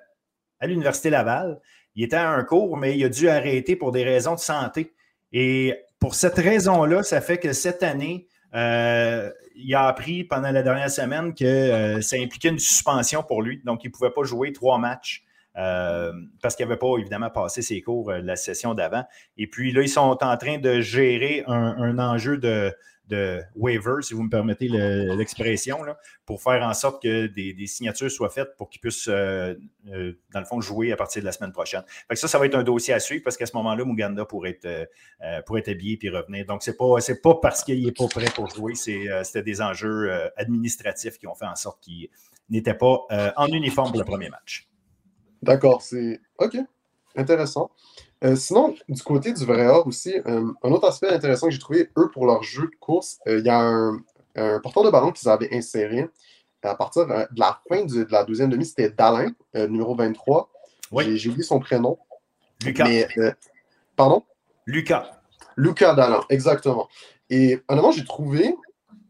à l'Université Laval. Il était à un cours, mais il a dû arrêter pour des raisons de santé. Et pour cette raison-là, ça fait que cette année, il a appris pendant la dernière semaine que ça impliquait une suspension pour lui. Donc, il ne pouvait pas jouer trois matchs. Euh, parce qu'il n'avait pas évidemment passé ses cours euh, la session d'avant. Et puis là, ils sont en train de gérer un, enjeu de, de waiver, si vous me permettez l'expression, pour faire en sorte que des, signatures soient faites pour qu'ils puissent, euh, dans le fond, jouer à partir de la semaine prochaine. Fait ça, ça va être un dossier à suivre parce qu'à ce moment-là, Muganda pourrait être, pourrait être habillé et revenir. Donc, ce n'est pas parce qu'il n'est pas prêt pour jouer, c'était des enjeux administratifs qui ont fait en sorte qu'il n'était pas en uniforme pour le premier match. D'accord, c'est OK. Intéressant. Euh, sinon, du côté du vrai or aussi, euh, un autre aspect intéressant que j'ai trouvé, eux, pour leur jeu de course, euh, il y a un, porteur de ballon qu'ils avaient inséré à partir de la fin de la deuxième demi, c'était Dalin, numéro 23. Oui. J'ai oublié son prénom. Lucas. pardon? Lucas. Lucas Dalin, exactement. Et honnêtement, j'ai trouvé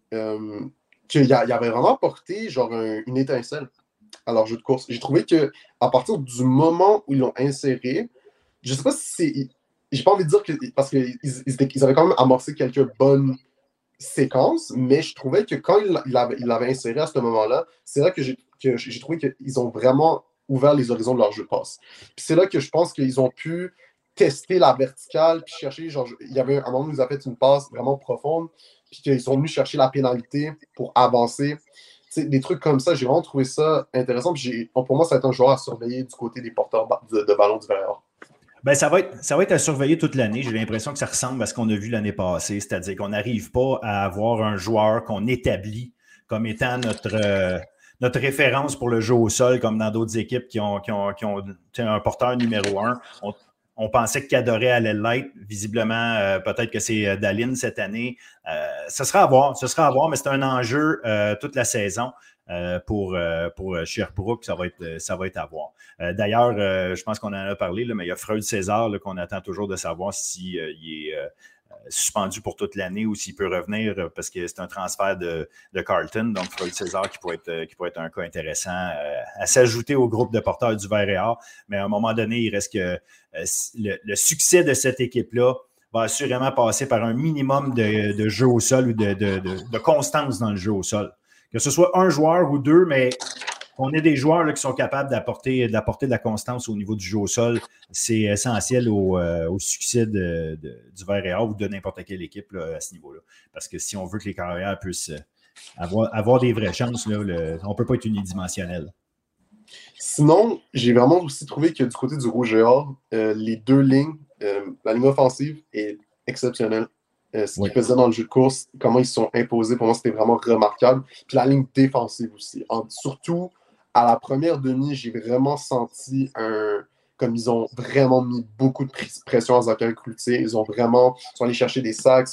qu'il y, avait vraiment apporté genre une étincelle à leur jeu de course. J'ai trouvé que à partir du moment où ils l'ont inséré, je sais pas si c'est. J'ai pas envie de dire que. Parce qu'ils ils avaient quand même amorcé quelques bonnes séquences, mais je trouvais que quand ils l'avaient inséré à ce moment-là, c'est là que j'ai trouvé qu'ils ont vraiment ouvert les horizons de leur jeu de passe. C'est là que je pense qu'ils ont pu tester la verticale, puis chercher, genre, il y avait un moment où ils avaient fait une passe vraiment profonde, puis qu'ils sont venus chercher la pénalité pour avancer des trucs comme ça, j'ai vraiment trouvé ça intéressant. pour moi, ça va être un joueur à surveiller du côté des porteurs de, ballon du verre. Ben, ça, va être, ça va être à surveiller toute l'année. J'ai l'impression que ça ressemble à ce qu'on a vu l'année passée, c'est-à-dire qu'on n'arrive pas à avoir un joueur qu'on établit comme étant notre, euh, notre référence pour le jeu au sol, comme dans d'autres équipes qui ont, qui ont, un porteur numéro un. On, pensait que Cadoré allait l'être. Visiblement, euh, peut-être que c'est euh, Daline cette année. ce sera à voir. Ce sera à voir, mais c'est un enjeu toute la saison. pour, pour Sherbrooke, ça va être, ça va être à voir. D'ailleurs, je pense qu'on en a parlé, là, mais il y a Freud César qu'on attend toujours de savoir s'il est suspendu pour toute l'année ou s'il peut revenir euh, parce que c'est un transfert de, Carlton. Donc, Freud César qui pourrait être, euh, qui pourrait être un cas intéressant euh, à s'ajouter au groupe de porteurs du Vert et Or. Mais à un moment donné, il reste que le, succès de cette équipe-là va assurément passer par un minimum de, jeu au sol ou de, de, constance dans le jeu au sol. Que ce soit un joueur ou deux, mais on ait des joueurs qui sont capables d'apporter, de la constance au niveau du jeu au sol, c'est essentiel au, euh, succès du Vert et ou de n'importe quelle équipe à ce niveau-là. Parce que si on veut que les carrières puissent euh, avoir, avoir des vraies chances, on ne peut pas être unidimensionnel. Sinon, j'ai vraiment aussi trouvé que du côté du Rouge et Or, euh, les deux lignes, la ligne offensive est exceptionnelle. ce qu'ils faisaient dans le jeu de course, comment ils se sont imposés, pour moi, c'était vraiment remarquable. Puis la ligne défensive aussi. surtout à la première demi, j'ai vraiment senti un, comme ils ont vraiment mis beaucoup de pression à Zachary Cloutier. Ils ont vraiment, sont allés chercher des sacs,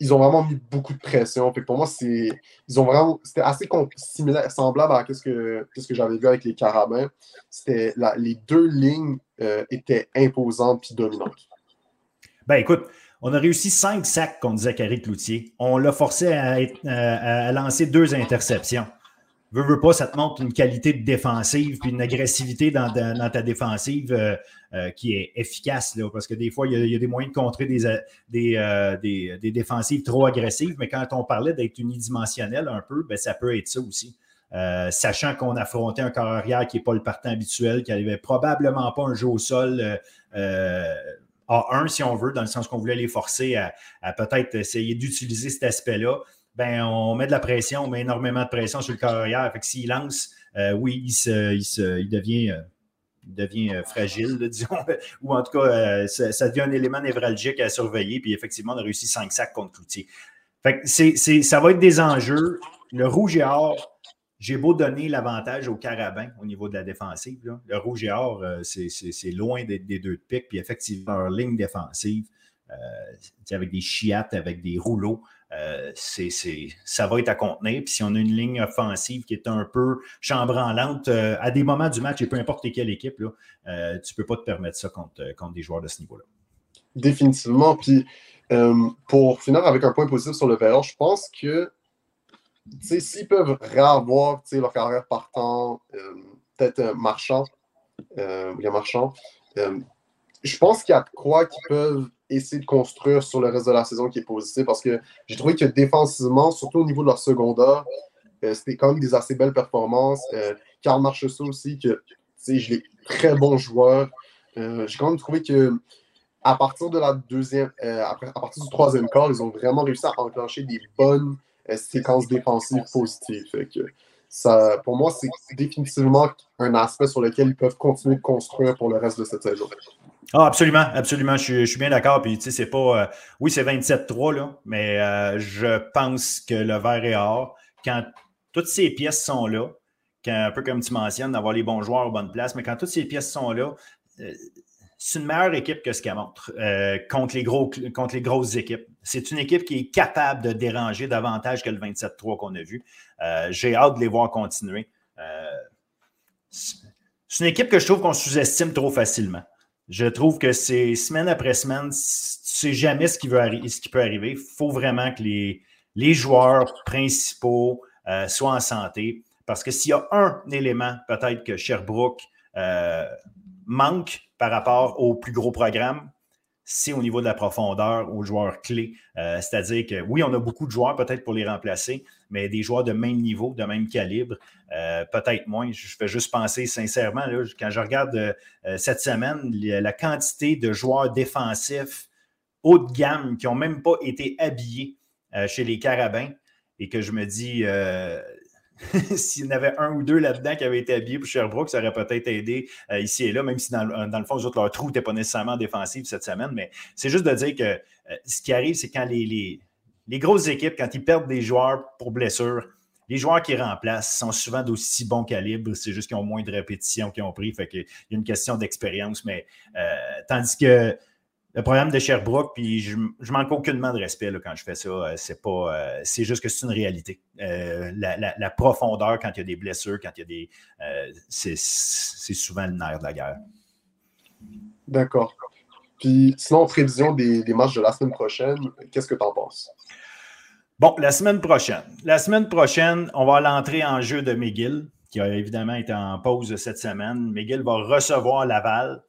ils ont vraiment mis beaucoup de pression. pour moi, c'est, ils ont vraiment, c'était assez similaire, semblable à ce que, que j'avais vu avec les Carabins. C'était les deux lignes euh, étaient imposantes et dominantes. Ben écoute, on a réussi cinq sacs contre Zachary Cloutier. On l'a forcé à, lancer deux interceptions. Veux, veux pas, ça te montre une qualité de défensive puis une agressivité dans, ta défensive euh, euh, qui est efficace. Parce que des fois, il y, a, des moyens de contrer des, euh, des, défensives trop agressives, mais quand on parlait d'être unidimensionnel un peu, ben, ça peut être ça aussi. sachant qu'on affrontait un corps arrière qui n'est pas le partant habituel, qui n'avait probablement pas un jeu au sol a1, si on veut, dans le sens qu'on voulait les forcer à, peut-être essayer d'utiliser cet aspect-là, ben, on met de la pression, on met énormément de pression sur le carrière. Fait que s'il lance, euh, oui, il, se, il, devient, euh, devient euh, fragile, disons, ou en tout cas, ça, devient un élément névralgique à surveiller. Puis effectivement, on a réussi 5 sacs contre Cloutier. Fait que ça va être des enjeux. Le rouge et or, j'ai beau donner l'avantage au carabin au niveau de la défensive. Le rouge et or, c'est loin des, deux de pique. Puis effectivement, leur ligne défensive, avec des chiates, avec des rouleaux, euh, ça va être à contenir. Puis si on a une ligne offensive qui est un peu chambranlante, à des moments du match, et peu importe quelle équipe, tu ne peux pas te permettre ça contre, contre des joueurs de ce niveau-là. Définitivement. Puis pour finir avec un point positif sur le verre, je pense que s'ils peuvent réavoir leur carrière partant, euh, peut-être euh, marchand, euh, marchand, euh, je pense qu'il y a quoi qu'ils peuvent essayer de construire sur le reste de la saison qui est positif parce que j'ai trouvé que défensivement, surtout au niveau de leur secondaire, c'était quand même des assez belles performances. Karl Marchessault aussi, que je l'ai très bon joueur. j'ai quand même trouvé que à partir de la deuxième, à partir du troisième quart, ils ont vraiment réussi à enclencher des bonnes séquence défensive positive. que ça, pour moi, c'est définitivement un aspect sur lequel ils peuvent continuer de construire pour le reste de cette saison. Ah, absolument, absolument. Je, suis bien d'accord. Puis, tu sais, c'est pas. Euh, oui, c'est 27-3, là, mais euh, je pense que le vert est or. Quand toutes ces pièces sont là, un peu comme tu mentionnes, d'avoir les bons joueurs aux bonnes places, mais quand toutes ces pièces sont là, euh, c'est une meilleure équipe que ce qu'elle montre contre, les gros, contre les grosses équipes. C'est une équipe qui est capable de déranger davantage que le 27-3 qu'on a vu. J'ai hâte de les voir continuer. C'est une équipe que je trouve qu'on sous-estime trop facilement. Je trouve que c'est semaine après semaine, tu sais jamais ce qui, veut ce qui peut arriver. Il faut vraiment que les, les joueurs principaux soient en santé. Parce que s'il y a un élément, peut-être que Sherbrooke manque par rapport au plus gros programme, c'est au niveau de la profondeur aux joueurs clés. Euh, c'est-à-dire que oui, on a beaucoup de joueurs peut-être pour les remplacer, mais des joueurs de même niveau, de même calibre, euh, peut-être moins. Je fais juste penser sincèrement, là, quand je regarde euh, cette semaine, la quantité de joueurs défensifs haut de gamme qui n'ont même pas été habillés chez les Carabins et que je me dis, S'il y en avait un ou deux là-dedans qui avaient été habillés pour Sherbrooke, ça aurait peut-être aidé euh, ici et là, même si dans, le fond, leur trou n'était pas nécessairement défensif cette semaine. Mais c'est juste de dire que euh, ce qui arrive, c'est quand les, les, grosses équipes, quand ils perdent des joueurs pour blessure, les joueurs qui remplacent sont souvent d'aussi bon calibre. C'est juste qu'ils ont moins de répétitions qu'ils ont pris. Fait qu'il y a une question d'expérience. Mais euh, tandis que le programme de Sherbrooke, puis je, je manque aucunement de respect quand je fais ça. Euh, c'est pas, euh, c'est juste que c'est une réalité. Euh, la, profondeur quand il y a des blessures, quand il y a des, c'est, souvent le nerf de la guerre. D'accord. Puis sinon, en prévision des, des matchs de la semaine prochaine, qu'est-ce que tu en penses? Bon, la semaine prochaine. La semaine prochaine, on va l'entrée en jeu de McGill, qui a évidemment été en pause cette semaine. McGill va recevoir Laval.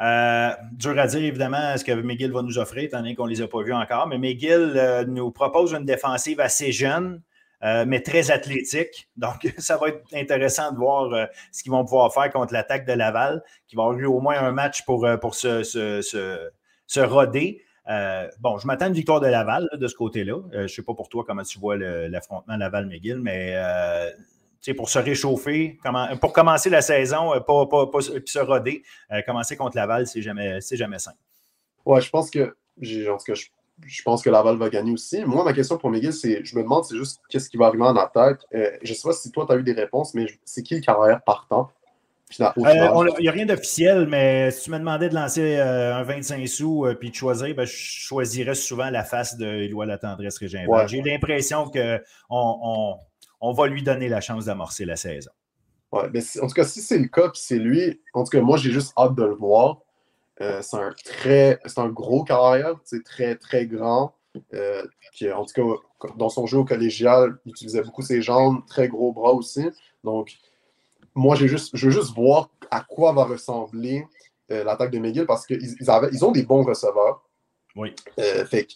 Euh, dur à dire, évidemment, ce que McGill va nous offrir, étant donné qu'on ne les a pas vus encore. Mais McGill euh, nous propose une défensive assez jeune, euh, mais très athlétique. Donc, ça va être intéressant de voir ce qu'ils vont pouvoir faire contre l'attaque de Laval, qui va avoir eu au moins un match pour, pour se, se, roder. bon, je m'attends à une victoire de Laval de ce côté-là. je ne sais pas pour toi comment tu vois l'affrontement Laval-McGill, mais pour se réchauffer, pour commencer la saison, euh, pas, pas, se roder, euh, commencer contre Laval, c'est jamais, jamais simple. Ouais, je pense que, en tout je, pense que Laval va gagner aussi. Moi, ma question pour Miguel, c'est, je me demande, c'est juste qu'est-ce qui va arriver en attaque. Euh, je ne sais pas si toi, tu as eu des réponses, mais c'est qui le carrière partant? Il n'y a rien d'officiel, mais si tu me demandais de lancer un 25 sous puis de choisir, ben, je choisirais souvent la face de Éloi La Tendresse Régin. J'ai l'impression qu'on on, on va lui donner la chance d'amorcer la saison. Ouais, mais en tout cas, si c'est le cas, puis c'est lui, en tout cas, moi, j'ai juste hâte de le voir. Euh, c'est un très, c'est un gros carrière, c'est très, très grand. Euh, qui, en tout cas, dans son jeu au collégial, il utilisait beaucoup ses jambes, très gros bras aussi. Donc, moi, j'ai juste, je veux juste voir à quoi va ressembler euh, l'attaque de McGill parce qu'ils ils ils ont des bons receveurs. Oui. fait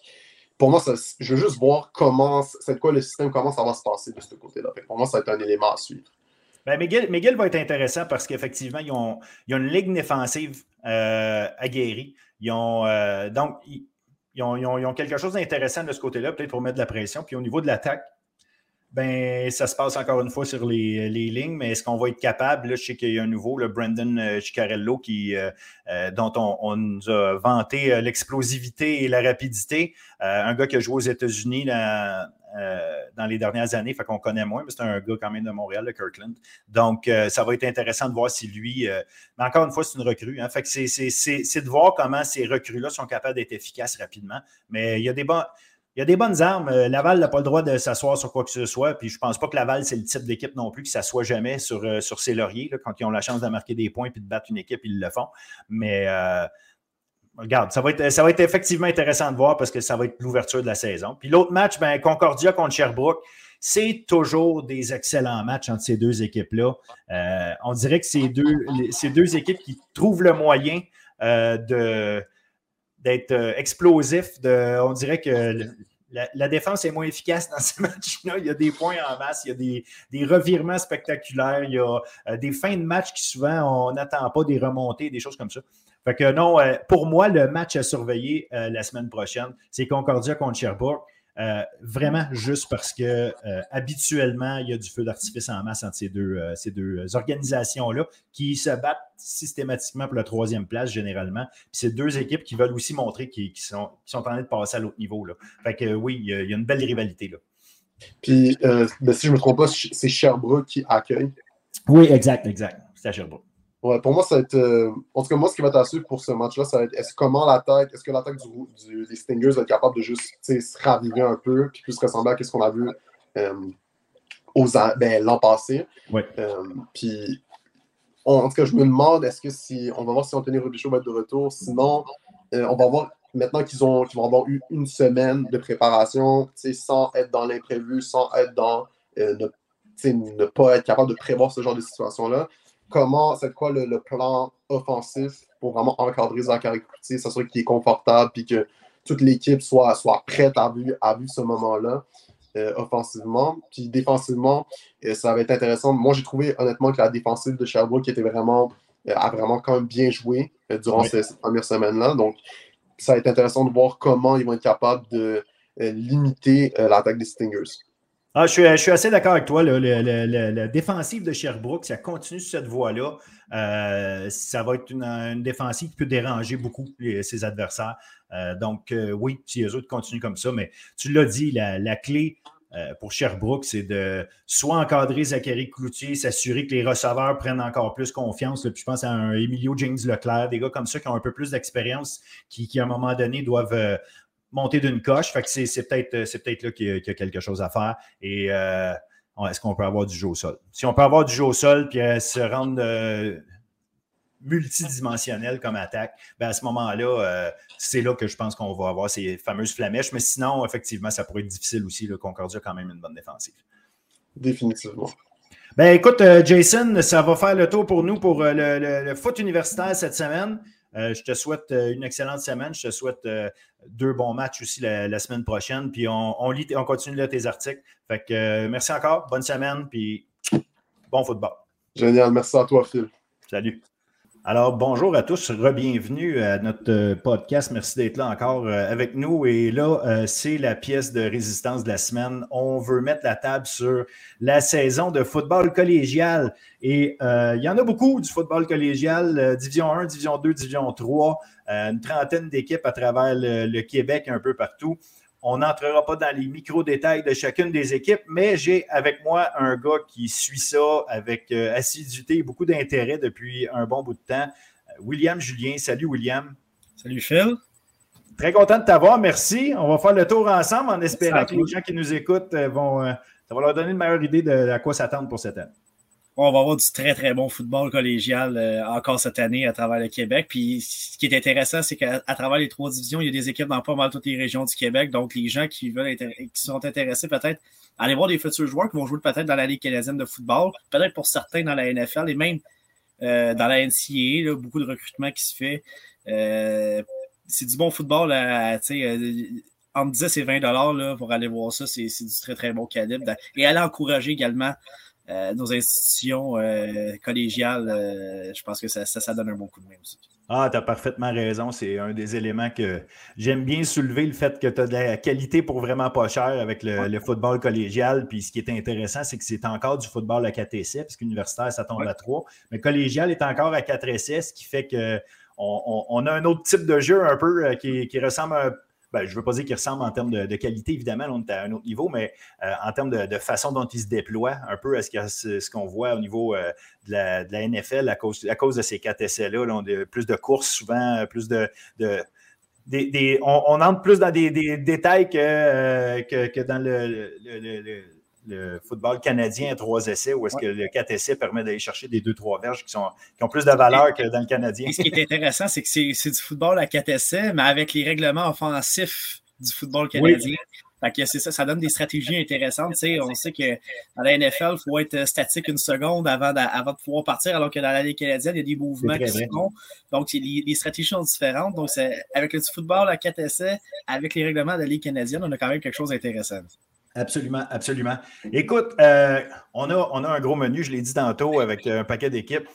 pour moi, je veux juste voir comment, c'est quoi le système, comment ça va se passer de ce côté-là. Pour moi, ça va être un élément à suivre. Ben, Miguel, va être intéressant parce qu'effectivement, ils ont, une ligne défensive euh, aguerrie. Ils ont, euh, donc, ils, ont, quelque chose d'intéressant de ce côté-là, peut-être pour mettre de la pression. Puis au niveau de l'attaque, ben, ça se passe encore une fois sur les, lignes, mais est-ce qu'on va être capable? Là, je sais qu'il y a un nouveau, le Brandon euh, Chicarello, qui, dont on, nous a vanté l'explosivité et la rapidité. un gars qui a joué aux États-Unis euh, dans les dernières années, fait qu'on connaît moins, mais c'est un gars quand même de Montréal, de Kirkland. Donc, euh, ça va être intéressant de voir si lui. Euh, mais encore une fois, c'est une recrue. Hein, fait que c'est, de voir comment ces recrues-là sont capables d'être efficaces rapidement. Mais il y a des bons. Il y a des bonnes armes. Laval n'a pas le droit de s'asseoir sur quoi que ce soit. Puis je ne pense pas que Laval, c'est le type d'équipe non plus qui s'assoit jamais sur, sur ses lauriers. quand ils ont la chance de marquer des points et de battre une équipe, ils le font. Mais regarde, ça va, être, ça va être effectivement intéressant de voir parce que ça va être l'ouverture de la saison. Puis l'autre match, ben, Concordia contre Sherbrooke, c'est toujours des excellents matchs entre ces deux équipes-là. Euh, on dirait que c'est deux, ces deux équipes qui trouvent le moyen euh, de, d'être euh, explosifs. De, on dirait que la, défense est moins efficace dans ces matchs-là. Il y a des points en masse, il y a des, des revirements spectaculaires, il y a des fins de match qui souvent on n'attend pas des remontées, des choses comme ça. Fait que non, euh, pour moi, le match à surveiller euh, la semaine prochaine, c'est Concordia contre Sherbrooke. Euh, vraiment juste parce que habituellement, il y a du feu d'artifice en masse entre ces deux, ces deux organisations-là qui se battent systématiquement pour la troisième place généralement. Puis c'est deux équipes qui veulent aussi montrer qu'ils sont, sont, en train de passer à l'autre niveau. Là. Fait que oui, il y, a, une belle rivalité. Là. Puis ben, si je ne me trompe pas, c'est Sherbrooke qui accueille. Oui, exact, exact. C'est à Sherbrooke. Ouais, pour moi, ça va être. Euh, en tout cas, moi, ce qui va être à pour ce match-là, ça va être est-ce comment l'attaque, est-ce que l'attaque du, des Stingers va être capable de juste se raviver un peu, puis plus ressembler à ce qu'on a vu euh, aux ben, l'an passé. Ouais. Euh, puis, en tout cas, je me demande, est-ce que si. On va voir si Anthony Robichaud va être de retour. Sinon, on va voir maintenant qu'ils ont vont avoir eu une semaine de préparation, sans être dans l'imprévu, sans être dans ne, ne pas être capable de prévoir ce genre de situation-là comment, c'est quoi le, plan offensif pour vraiment encadrer Zachary Cloutier, s'assurer qu'il est confortable, puis que toute l'équipe soit, soit prête à vivre, à ce moment-là. Euh, offensivement. Puis défensivement, euh, ça va être intéressant. Moi, j'ai trouvé honnêtement que la défensive de Sherbrooke était vraiment, euh, a vraiment quand même bien joué durant ces, premières semaines-là. Donc, ça va être intéressant de voir comment ils vont être capables de limiter l'attaque des Stingers. Ah, je, suis, assez d'accord avec toi. la défensive de Sherbrooke, ça continue sur cette voie-là. Euh, ça va être une, défensive qui peut déranger beaucoup ses adversaires. Euh, donc, euh, oui, si les autres continuent comme ça, mais tu l'as dit, la, clé pour Sherbrooke, c'est de soit encadrer Zachary Cloutier, s'assurer que les receveurs prennent encore plus confiance. je pense à un Emilio James Leclerc, des gars comme ça qui ont un peu plus d'expérience, qui, à un moment donné doivent monter d'une coche. Fait que c'est peut-être euh, peut là qu'il y, a quelque chose à faire. Et euh, est-ce qu'on peut avoir du jeu au sol? Si on peut avoir du jeu au sol puis euh, se rendre multidimensionnel comme attaque, ben à ce moment-là, c'est là que je pense qu'on va avoir ces fameuses flamèches. Mais sinon, effectivement, ça pourrait être difficile aussi. Le Concordia a quand même une bonne défensive. Définitivement. Ben écoute, Jason, ça va faire le tour pour nous pour le foot universitaire cette semaine. Euh, je te souhaite euh, une excellente semaine. Je te souhaite euh, deux bons matchs aussi la, semaine prochaine. Puis on, lit, on continue de lire tes articles. Fait que merci encore. Bonne semaine. Puis bon football. Génial. Merci à toi, Phil. Salut. Alors, bonjour à tous, re-bienvenue à notre euh, podcast. Merci d'être là encore euh, avec nous. Et là, euh, c'est la pièce de résistance de la semaine. On veut mettre la table sur la saison de football collégial. Et il y en a beaucoup du football collégial, Division 1, Division 2, Division 3, une trentaine d'équipes à travers le, Québec, un peu partout. On n'entrera pas dans les micro-détails de chacune des équipes, mais j'ai avec moi un gars qui suit ça avec euh, assiduité et beaucoup d'intérêt depuis un bon bout de temps. William Julien. Salut, William. Salut, Phil. Très content de t'avoir. Merci. On va faire le tour ensemble en espérant que les gens qui nous écoutent euh, vont. Euh, ça va leur donner une meilleure idée de à quoi s'attendre pour cette année on va avoir du très, très bon football collégial euh, encore cette année à travers le Québec. Puis ce qui est intéressant, c'est qu'à travers les trois divisions, il y a des équipes dans pas mal toutes les régions du Québec. Donc, les gens qui veulent qui sont intéressés peut-être à aller voir des futurs joueurs qui vont jouer peut-être dans la Ligue canadienne de football, peut-être pour certains dans la NFL et même euh, dans la NCAA, beaucoup de recrutement qui se fait. Euh, c'est du bon football entre 10 et 20 dollars pour aller voir ça, c'est du très très bon calibre. Et aller encourager également euh, nos institutions euh, collégiales, euh, je pense que ça, ça, donne un bon coup de main aussi. Ah, tu as parfaitement raison. C'est un des éléments que j'aime bien soulever, le fait que tu as de la qualité pour vraiment pas cher avec le, football collégial. Puis ce qui est intéressant, c'est que c'est encore du football à 4 essais, parce qu'universitaire, ça tombe à 3. Mais collégial est encore à 4 essais, ce qui fait qu'on on, a un autre type de jeu un peu qui, qui ressemble un ben, je ne veux pas dire qu'il ressemble en termes de, qualité, évidemment, on est à un autre niveau, mais euh, en termes de, façon dont il se déploie, un peu à ce, qu'on voit au niveau euh, de, la, NFL à cause, à cause de ces quatre essais-là. plus de courses souvent, plus de. on, entre plus dans des, détails que, euh, que, dans le football canadien à trois essais, où est-ce que le quatre essais permet d'aller chercher des deux, trois verges qui, sont, qui ont plus de valeur que dans le canadien. ce qui est intéressant, c'est que c'est du football à quatre essais, mais avec les règlements offensifs du football canadien. c'est ça, ça donne des stratégies intéressantes. on sait que dans la NFL, il faut être statique une seconde avant de, avant de pouvoir partir, alors que dans la Ligue canadienne, il y a des mouvements qui se font. Donc, les, stratégies sont différentes. Donc, avec le football à quatre essais, avec les règlements de la Ligue canadienne, on a quand même quelque chose d'intéressant. Absolument, absolument. Écoute, euh, on, a, on a un gros menu, je l'ai dit tantôt, avec un paquet d'équipes.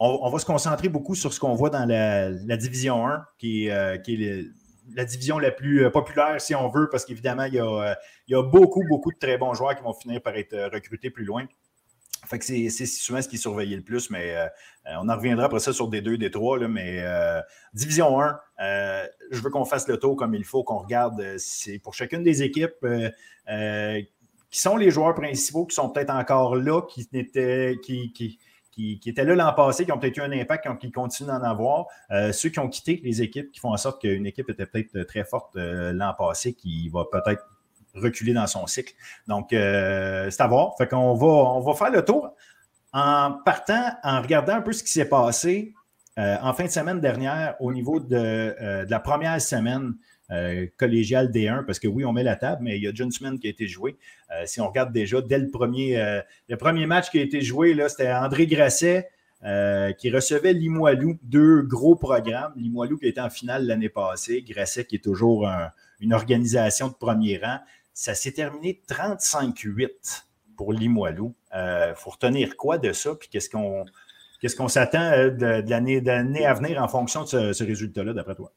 On, va se concentrer beaucoup sur ce qu'on voit dans la, Division 1, qui, euh, qui est la division la plus euh, populaire, si on veut, parce qu'évidemment, il, il, y a beaucoup, beaucoup de très bons joueurs qui vont finir par être recrutés plus loin. Fait que c'est souvent ce qui est surveillé le plus, mais euh, euh, on en reviendra après ça sur des deux, des trois. Mais euh, Division 1, je veux qu'on fasse le tour comme il faut, qu'on regarde. C'est pour chacune des équipes qui sont les joueurs principaux, qui sont peut-être encore là, qui étaient, qui, qui, qui, étaient là l'an passé, qui ont peut-être eu un impact, qui continuent d'en avoir. ceux qui ont quitté les équipes, qui font en sorte qu'une équipe était peut-être très forte l'an passé, qui va peut-être reculer dans son cycle. Donc, euh, c'est à voir. Qu'on va, on va faire le tour en partant, en regardant un peu ce qui s'est passé euh, en fin de semaine dernière au niveau de, euh, la première semaine collégiale D1, parce que oui, on met la table, mais il y a John Smith qui a été joué. si on regarde déjà, dès le premier, le premier match qui a été joué, c'était André Grasset. qui recevait Limoilou, deux gros programmes. Limoilou qui était en finale l'année passée, Grasset qui est toujours une organisation de premier rang. Ça s'est terminé 35-8 pour Limoilou. Il euh, faut retenir quoi de ça? Puis qu'est-ce qu'on s'attend euh, de, l'année à venir en fonction de ce résultat-là, d'après toi?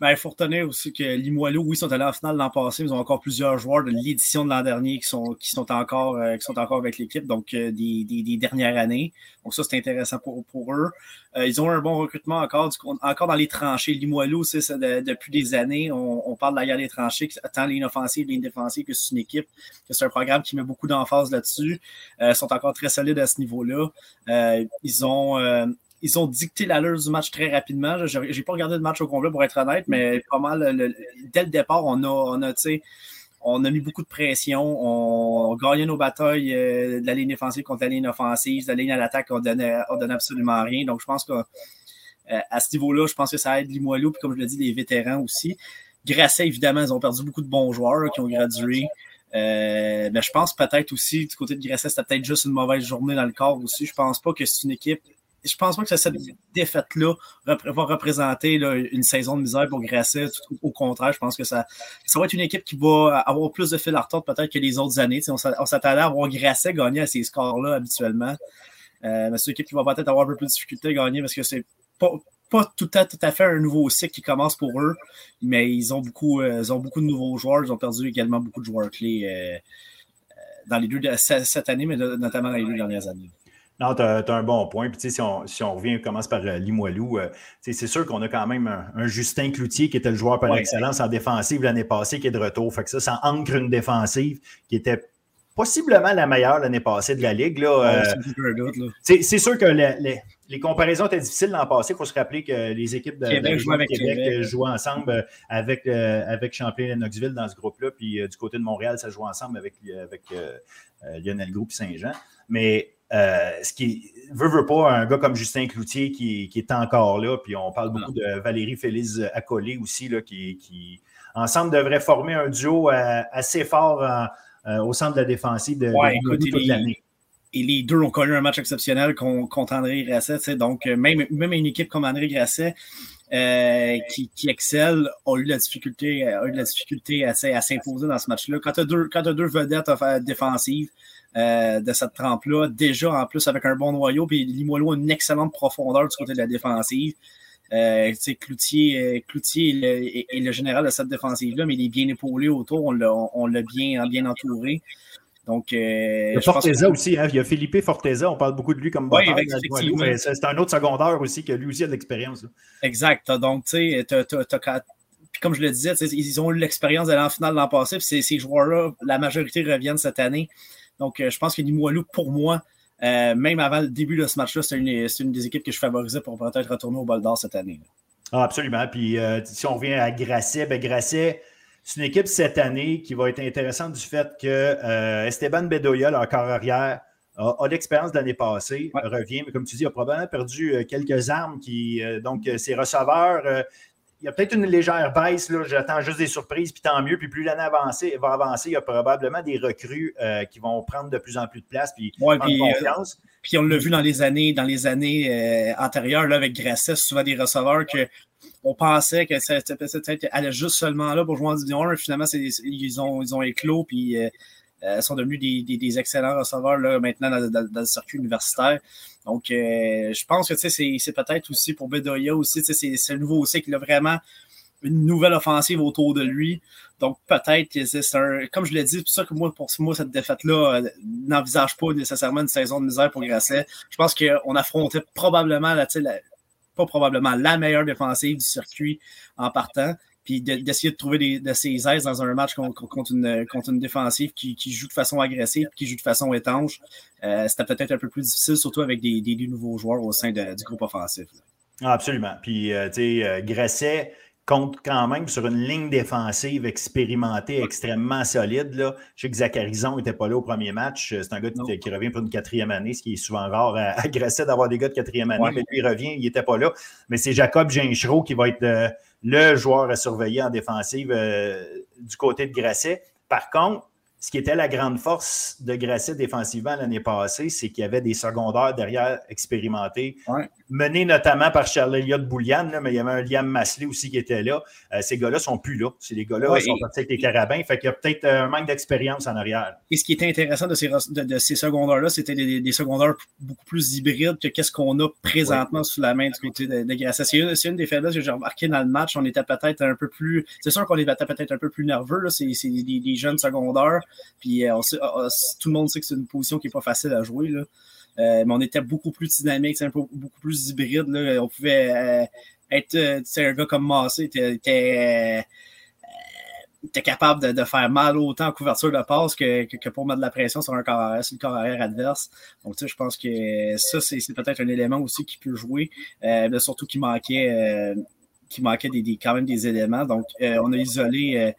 Ben, il faut retenir aussi que Limoilou, oui, sont allés en finale l'an passé, mais ils ont encore plusieurs joueurs de l'édition de l'an dernier qui sont, qui sont encore, euh, qui sont encore avec l'équipe, donc euh, des, des, des, dernières années. Donc ça, c'est intéressant pour, pour eux. Euh, ils ont un bon recrutement encore, du, encore dans les tranchées. Limoilou, c'est ça, depuis des années, on, on, parle de la guerre des tranchées, tant ligne offensive, ligne défensive, que c'est une équipe, que c'est un programme qui met beaucoup d'emphase là-dessus. Ils sont encore très solides à ce niveau-là. ils ont ils ont dicté l'allure du match très rapidement. Je n'ai pas regardé le match au complet pour être honnête, mais pas mal. dès le départ, on a, on a, on a mis beaucoup de pression. On, gagnait nos batailles euh, de la ligne défensive contre la ligne offensive. De la ligne à l'attaque, on donnait, on donnait absolument rien. Donc, je pense qu'à euh, à ce niveau-là, je pense que ça aide Limoilou, puis comme je l'ai dit, les vétérans aussi. Grasset, évidemment, ils ont perdu beaucoup de bons joueurs qui ont gradué. Euh, mais je pense peut-être aussi, du côté de Grasset, c'était peut-être juste une mauvaise journée dans le corps aussi. Je pense pas que c'est une équipe je pense pas que cette défaite-là va représenter une saison de misère pour Grasset. Au contraire, je pense que ça, va être une équipe qui va avoir plus de fil à retordre peut-être que les autres années. on s'attendait à voir Grasset gagner à ces scores-là habituellement. Euh, mais c'est une équipe qui va peut-être avoir un peu plus de difficulté à gagner parce que c'est pas, pas tout à, tout à fait un nouveau cycle qui commence pour eux, mais ils ont beaucoup, euh, ils ont beaucoup de nouveaux joueurs. Ils ont perdu également beaucoup de joueurs clés euh, dans les deux cette année, mais notamment dans les deux dernières années. Non, tu as, un bon point. Puis, si on, si on revient, on commence par Limoilou, c'est sûr qu'on a quand même un, Justin Cloutier qui était le joueur par excellence en défensive l'année passée qui est de retour. Fait que ça, ça ancre une défensive qui était possiblement la meilleure l'année passée de la Ligue. Euh, c'est sûr que les, comparaisons étaient difficiles l'an passé. Il faut se rappeler que les équipes de Québec, jouaient, ensemble euh, avec, euh, avec Champlain-Lennoxville dans ce groupe-là. Puis du côté de Montréal, ça joue ensemble avec, avec Lionel Groupe Saint-Jean. Mais ce qui veut, veut pas, un gars comme Justin Cloutier qui, est encore là. Puis on parle beaucoup de Valérie Félix Accolé aussi, là, qui, qui ensemble devrait former un duo assez fort en euh, au centre de la défensive de, toute l'année. Et les deux ont connu un match exceptionnel contre André Grasset. Donc, euh, même, même une équipe comme André Grasset, euh, qui, qui, excelle a eu la difficulté, a eu la difficulté à, à s'imposer dans ce match-là. Quand tu as as deux vedettes défensives de cette trempe-là, déjà en plus avec un bon noyau, puis Limoilou a une excellente profondeur du côté de la défensive. Euh, Cloutier, euh, Cloutier est le, général de cette défensive-là, mais il est bien épaulé autour. On l'a bien, bien entouré. Donc, euh, il y a Forteza aussi, hein? il y a Philippe Forteza, on parle beaucoup de lui comme oui, mais c'est un autre secondaire aussi qui lui aussi a de l'expérience. Exact. Donc, tu sais, puis comme je le disais, ils ont eu l'expérience d'aller en finale l'an passé, puis ces joueurs-là, la majorité reviennent cette année. Donc, euh, je pense que Limoilou, pour moi, euh, même avant le début de ce match-là, c'est une, des équipes que je favorisais pour peut-être retourner au bol d'or cette année. Ah, absolument. Puis euh, si on revient à Grasset, ben Grasset, c'est une équipe cette année qui va être intéressante du fait que euh, Esteban Bedoya, leur corps arrière, a, l'expérience de l'année passée, revient, mais comme tu dis, a probablement perdu quelques armes qui. donc, ses receveurs, il y a peut-être une légère baisse. J'attends juste des surprises, puis tant mieux. Puis plus l'année va avancer, il y a probablement des recrues euh, qui vont prendre de plus en plus de place. Puis, ouais, puis, euh, puis on l'a vu dans les années, dans les années euh, antérieures là, avec Grasset, souvent des receveurs que on pensait que ça, allait juste seulement là pour jouer en Division 1. Finalement, ils ont, ils ont éclos, puis sont devenus des, excellents receveurs là, maintenant dans, le circuit universitaire. Donc, euh, je pense que c'est peut-être aussi pour Bedoya aussi, c'est le nouveau aussi qu'il a vraiment une nouvelle offensive autour de lui. Donc, peut-être que c'est un. Comme je l'ai dit, c'est pour ça que moi, pour moi, cette défaite-là euh, n'envisage pas nécessairement une saison de misère pour Grasset. Je pense qu'on affrontait probablement, la, pas probablement, la meilleure défensive du circuit en partant puis d'essayer de, trouver des, de ses aises dans un match contre, une, contre une défensive qui, joue de façon agressive, qui joue de façon étanche. Euh, c'était peut-être un peu plus difficile, surtout avec des, nouveaux joueurs au sein du groupe offensif. Ah, absolument. Puis, euh, tu sais, euh, Grasset compte quand même sur une ligne défensive expérimentée, extrêmement solide. Là. Je sais que Zacharison n'était pas là au premier match. C'est un gars qui, revient pour une quatrième année, ce qui est souvent rare à, à d'avoir des gars de quatrième année, mais lui, il revient, il n'était pas là. Mais c'est Jacob Ginchereau qui va être le joueur à surveiller en défensive euh, du côté de Grasset. Par contre, ce qui était la grande force de Grasset défensivement l'année passée, c'est qu'il y avait des secondaires derrière expérimentés, menés notamment par Charles Elliott Boulian, mais il y avait un Liam Masley aussi qui était là. Euh, ces gars-là sont plus là. C'est les gars-là qui sont partis avec les carabins. Fait qu'il y a peut-être un manque d'expérience en arrière. Et ce qui était intéressant de ces, de, ces secondaires-là, c'était des, secondaires beaucoup plus hybrides que qu'est-ce qu'on a présentement sous la main du côté de, Grasset. C'est une, des faiblesses que j'ai remarqué dans le match. On était peut-être un peu plus. C'est sûr qu'on était peut-être un peu plus nerveux. C'est des, des jeunes secondaires. Puis euh, ah, ah, tout le monde sait que c'est une position qui n'est pas facile à jouer. Là. Euh, mais on était beaucoup plus dynamique, c'est un peu beaucoup plus hybride. Là. On pouvait euh, être un gars comme Massé, était capable de, faire mal autant en couverture de passe que, pour mettre de la pression sur, un corps, sur le corps arrière adverse. Donc, je pense que ça, c'est peut-être un élément aussi qui peut jouer, mais surtout qui manquait, qui manquait quand même des éléments. Donc, on a isolé,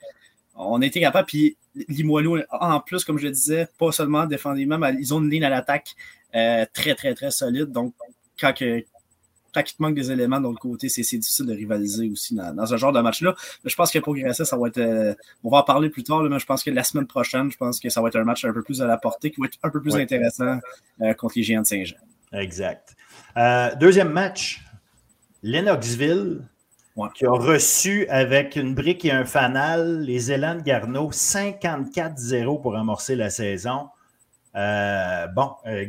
on a été capable, puis Limoilou, en plus, comme je le disais, pas seulement défensivement, mais ils ont une ligne à l'attaque euh, très, très, très solide. Donc, quand, que, il te manque des éléments de l'autre côté, c'est difficile de rivaliser aussi dans, dans ce genre de match-là. Mais je pense que pour Grasset, ça va être. Euh, on va en parler plus tard, mais je pense que la semaine prochaine, je pense que ça va être un match un peu plus à la portée, qui va être un peu plus intéressant euh, contre les Géants de Saint-Jean. Exact. deuxième match, Lennoxville qui a reçu avec une brique et un fanal les élans de Garneau 54-0 pour amorcer la saison. Euh, bon, euh,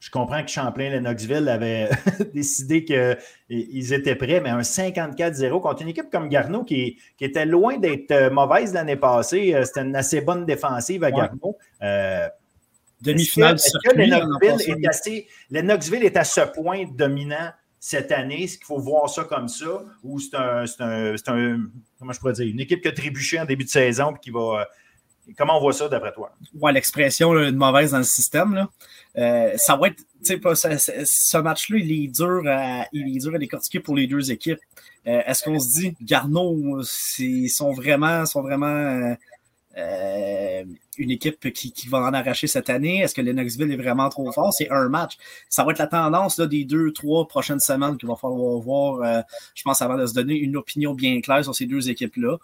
je comprends que Champlain Lennoxville avait décidé qu'ils étaient prêts, mais un 54-0 contre une équipe comme Garneau qui, était loin d'être euh, mauvaise l'année passée. C'était une assez bonne défensive à Garneau. demi-finale est-ce que, Lennoxville, est assez, est à ce point dominant cette année? Est-ce qu'il faut voir ça comme ça? Ou c'est un, un, un, comment je pourrais dire, une équipe qui a trébuché en début de saison et qui va. Comment on voit ça d'après toi? Ouais, l'expression une mauvaise dans le système. Là. Euh, ça va être. Ce match-là, il est dur à, il est dur à décortiquer pour les deux équipes. Euh, est-ce qu'on se dit, Garneau, ils sont vraiment, sont vraiment euh, une équipe qui, qui, va en arracher cette année? Est-ce que Lennoxville est vraiment trop fort? C'est un match. Ça va être la tendance là, des deux, trois prochaines semaines qu'il va falloir voir, euh, je pense, avant de se donner une opinion bien claire sur ces deux équipes-là.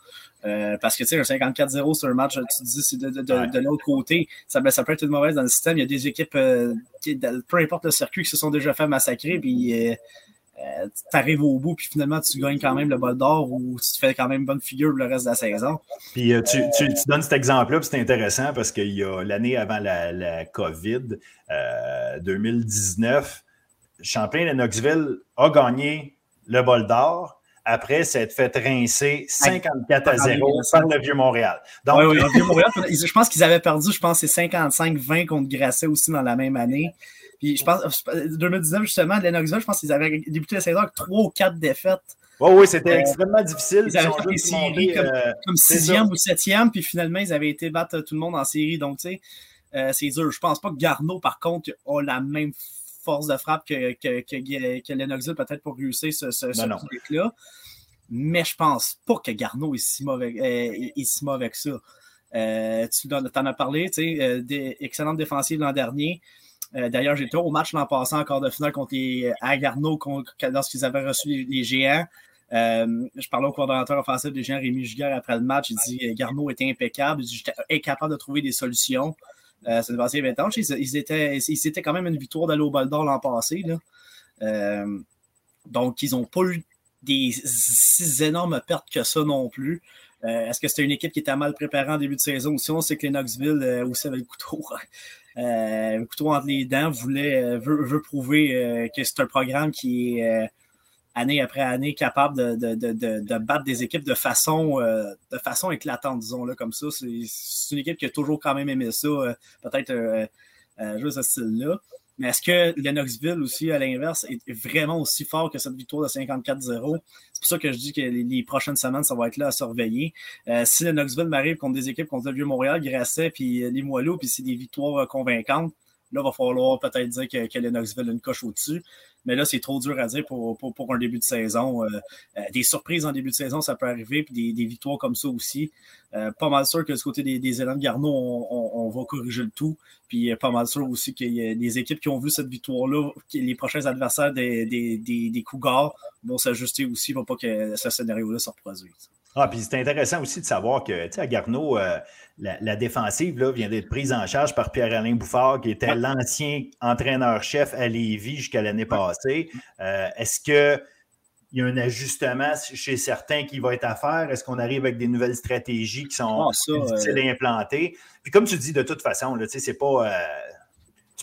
Euh, parce que, tu sais, un 54-0, c'est un match, tu dis, c'est de, de, de, l'autre côté. Ça, ça peut être une mauvaise dans le système. Il y a des équipes, qui, peu importe le circuit, qui se sont déjà fait massacrer, puis euh, tu arrives au bout, puis finalement, tu gagnes quand même le bol d'or ou tu te fais quand même bonne figure le reste de la saison. Puis euh, tu, tu, tu, donnes cet exemple-là, puis c'est intéressant parce qu'il y a l'année avant la, la COVID, euh, 2019, Champlain de Knoxville a gagné le bol d'or après s'être fait rincer 54 à 0 par le Vieux-Montréal. Donc, oui, oui, le Vieux-Montréal, je pense qu'ils avaient perdu, je pense, c'est 55-20 contre Grasset aussi dans la même année. Puis je pense, 2019, justement, Lennoxville, je pense qu'ils avaient débuté la saison avec trois ou quatre défaites. Oh oui, c'était euh, extrêmement difficile. Ils avaient fait des séries comme, euh, comme sixième ou septième, puis finalement, ils avaient été battre tout le monde en série. Donc, tu sais, euh, c'est dur. Je pense pas que Garneau, par contre, a la même force de frappe que, que, que, que Lennoxville, peut-être pour réussir ce, ce, ce là Mais je pense pas que Garneau est si mauvais, est, si mauvais que ça. tu en as parlé, tu sais, des excellentes défensives l'an dernier. Euh, d'ailleurs, j'étais au match l'an passé encore de finale contre les Agarno lorsqu'ils avaient reçu les, géants. Euh, je parlais au coordonnateur offensif des géants, Rémi Giguère, après le match. Il dit Garneau était impeccable. J'étais incapable de trouver des solutions. Euh, c'est passé 20 ans. Ils, étaient, ils étaient quand même une victoire d'aller au bal d'or l'an passé. Euh, donc, ils n'ont pas eu des si énormes pertes que ça non plus. Est-ce que c'était une équipe qui était mal préparée en début de saison? Ou on sait que les Knoxville aussi avait le couteau euh, couteau entre les dents, voulait, euh, veut, veut prouver euh, que c'est un programme qui est euh, année après année capable de, de, de, de, battre des équipes de façon, de façon éclatante, disons-le comme ça. C'est une équipe qui a toujours quand même aimé ça, peut-être jouer ce style-là. Mais est-ce que Lennoxville aussi, à l'inverse, est vraiment aussi fort que cette victoire de 54-0? C'est pour ça que je dis que les, prochaines semaines, ça va être là à surveiller. Euh, si Lennoxville m'arrive contre des équipes contre le Vieux-Montréal, Grasset, puis euh, les Moileaux, puis c'est des victoires euh, convaincantes, là, il va falloir peut-être dire que, que Lennoxville a une coche au-dessus. Mais là, c'est trop dur à dire pour, pour, pour un début de saison. Euh, euh, des surprises en début de saison, ça peut arriver, puis des, des victoires comme ça aussi. Euh, pas mal sûr que du côté des, des élans de Garneau, on, va corriger le tout. Puis pas mal sûr aussi qu'il y a des équipes qui ont vu cette victoire-là, les prochains adversaires des, des, des, Cougars vont s'ajuster aussi, va pas que ce scénario-là se reproduise. Ah, puis c'est intéressant aussi de savoir que, tu sais, à Garneau, la, défensive là, vient d'être prise en charge par Pierre-Alain Bouffard, qui était l'ancien entraîneur-chef à Lévis jusqu'à l'année passée. Euh, est-ce qu'il y a un ajustement chez certains qui va être à faire? Est-ce qu'on arrive avec des nouvelles stratégies qui sont ah, difficiles à implanter? Puis comme tu dis, de toute façon, sais, c'est pas euh,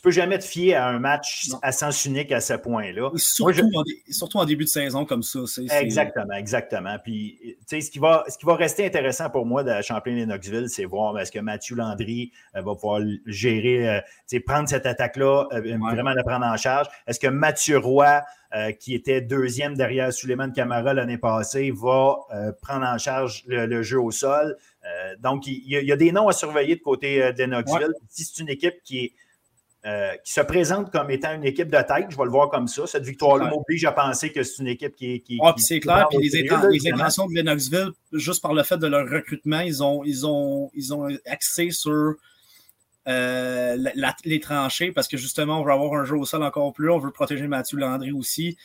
peux jamais te fier à un match à sens unique à ce point-là. Surtout, en début de saison comme ça. Exactement, exactement. Puis, ce qui, va, ce qui va rester intéressant pour moi de Champlain-Lennoxville, c'est voir est-ce que Mathieu Landry euh, va pouvoir gérer, euh, prendre cette attaque-là, euh, vraiment la prendre en charge. Est-ce que Mathieu Roy, qui était deuxième derrière Suleiman Camara l'année passée, va prendre en charge le, jeu au sol? donc, il y, a des noms à surveiller de côté de Knoxville. Si c'est une équipe qui est euh, qui se présente comme étant une équipe de tête, je vais le voir comme ça. Cette victoire-là m'oblige à penser que c'est une équipe qui est. Qui, c'est clair. Puis les, intentions de Lennoxville, juste par le fait de leur recrutement, ils ont, ils ont, ils ont axé sur euh, les tranchées parce que justement, on veut avoir un jeu au sol encore plus. On veut protéger Mathieu Landry aussi.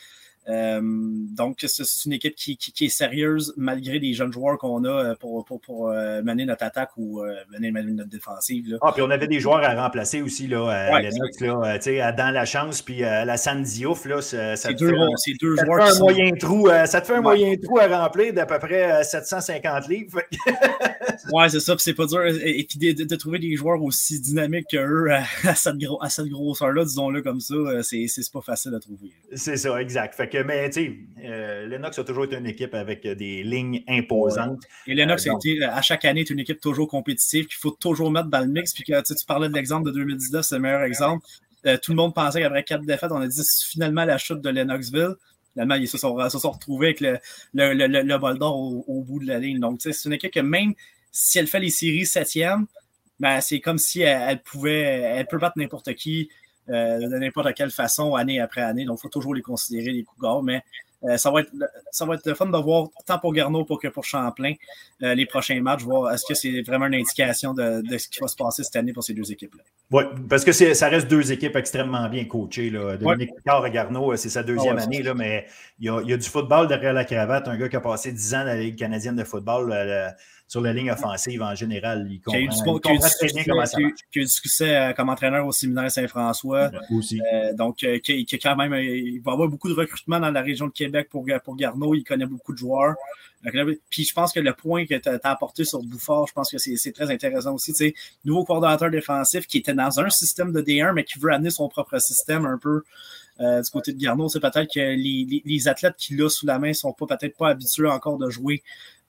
Euh, donc, c'est une équipe qui, qui, est sérieuse malgré les jeunes joueurs qu'on a euh, pour, pour, pour euh, mener notre attaque ou mener, notre défensive. Là. Ah, puis on avait des joueurs à remplacer aussi, là, Lennox, là, dans la chance, puis à la Diouf, là, ça, ça, deux, fait, deux ça joueurs. Te fait un moyen trou, ça te fait un moyen trou à remplir d'à peu près 750 livres. ouais, c'est ça, puis c'est pas dur. Et, puis de, de, trouver des joueurs aussi dynamiques qu'eux à, cette, gros, à cette grosseur-là, disons-le comme ça, c'est pas facile à trouver. C'est ça, exact. Fait que mais tu sais, Lennox a toujours été une équipe avec des lignes imposantes. Et Lennox a été, à chaque année, est une équipe toujours compétitive qu'il faut toujours mettre dans le mix. Puis que tu parlais de l'exemple de 2019, c'est le meilleur exemple. tout le monde pensait qu'après quatre défaites, on a dit finalement la chute de Lennoxville. Finalement, ils se sont, retrouvés avec le, le, le, bol d'or au, bout de la ligne. Donc, c'est une équipe que même si elle fait les séries septième, ben, c'est comme si elle, pouvait, elle peut battre n'importe qui euh, de n'importe quelle façon, année après année. Donc, il faut toujours les considérer, les coups gars. Mais euh, ça, va être, ça va être le fun de voir, tant pour Garneau que pour Champlain, euh, les prochains matchs, voir est-ce que c'est vraiment une indication de, ce qui va se passer cette année pour ces deux équipes-là. Oui, parce que ça reste deux équipes extrêmement bien coachées. Là. Dominique Picard et Garneau, c'est sa deuxième ah année, là, mais il y, a, il y, a, du football derrière la cravate. Un gars qui a passé 10 ans dans la Ligue canadienne de football sur la ligne offensive en général. Il comprend, très bien comment ça marche. Qui a eu du succès euh, comme entraîneur au séminaire Saint-François. Aussi. Euh, donc, euh, qui, qui, quand même, il va avoir beaucoup de recrutement dans la région de Québec pour, pour Garneau. Il connaît beaucoup de joueurs. Puis je pense que le point que tu as, apporté sur Bouffard, je pense que c'est très intéressant aussi. Tu sais, nouveau coordonnateur défensif qui était dans un système de D1, mais qui veut amener son propre système un peu. du côté de Garneau, c'est peut-être que les, les, athlètes qu'il a sous la main sont pas peut-être pas habitués encore de jouer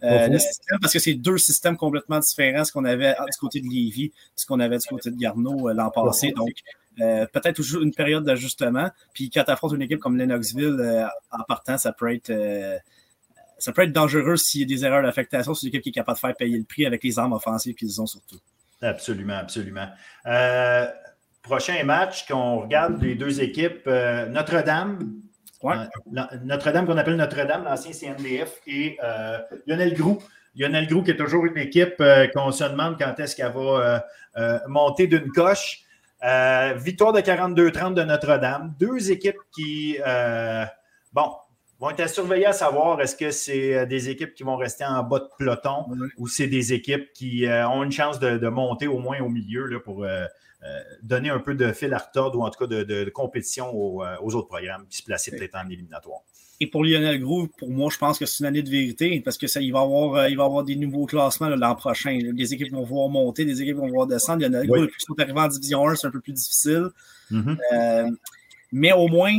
euh, parce que c'est deux systèmes complètement différents, ce qu'on avait du côté de Lévis, ce qu'on avait du côté de Garneau euh, l'an passé. Donc, euh, peut-être toujours une période d'ajustement. Puis quand tu affrontes une équipe comme Lennoxville, en partant, ça peut être ça peut être dangereux s'il y a des erreurs d'affectation sur une équipe qui est capable de faire payer le prix avec les armes offensives qu'ils ont surtout. Absolument, absolument. prochain match, qu'on regarde les deux équipes, Notre-Dame euh, Notre-Dame, qu'on appelle Notre-Dame, l'ancien CNDF, et euh, Lionel Groux. Lionel Groux, qui est toujours une équipe euh, qu'on se demande quand est-ce qu'elle va monter d'une coche. victoire de 42-30 de Notre-Dame. Deux équipes qui, bon, vont être à surveiller à savoir est-ce que c'est des équipes qui vont rester en bas de peloton ou c'est des équipes qui ont une chance de, monter au moins au milieu là, pour euh, donner un peu de fil à retordre ou en tout cas de, compétition euh, aux, autres programmes qui se plaçaient peut-être en éliminatoire. Et pour Lionel Groove, pour moi, je pense que c'est une année de vérité parce que ça, il va avoir, euh, il va avoir des nouveaux classements l'an prochain. Les équipes vont voir monter, les équipes vont voir descendre. Lionel Groove, depuis qu'ils sont arrivés en Division 1, c'est un peu plus difficile. Mm-hmm. mais au moins,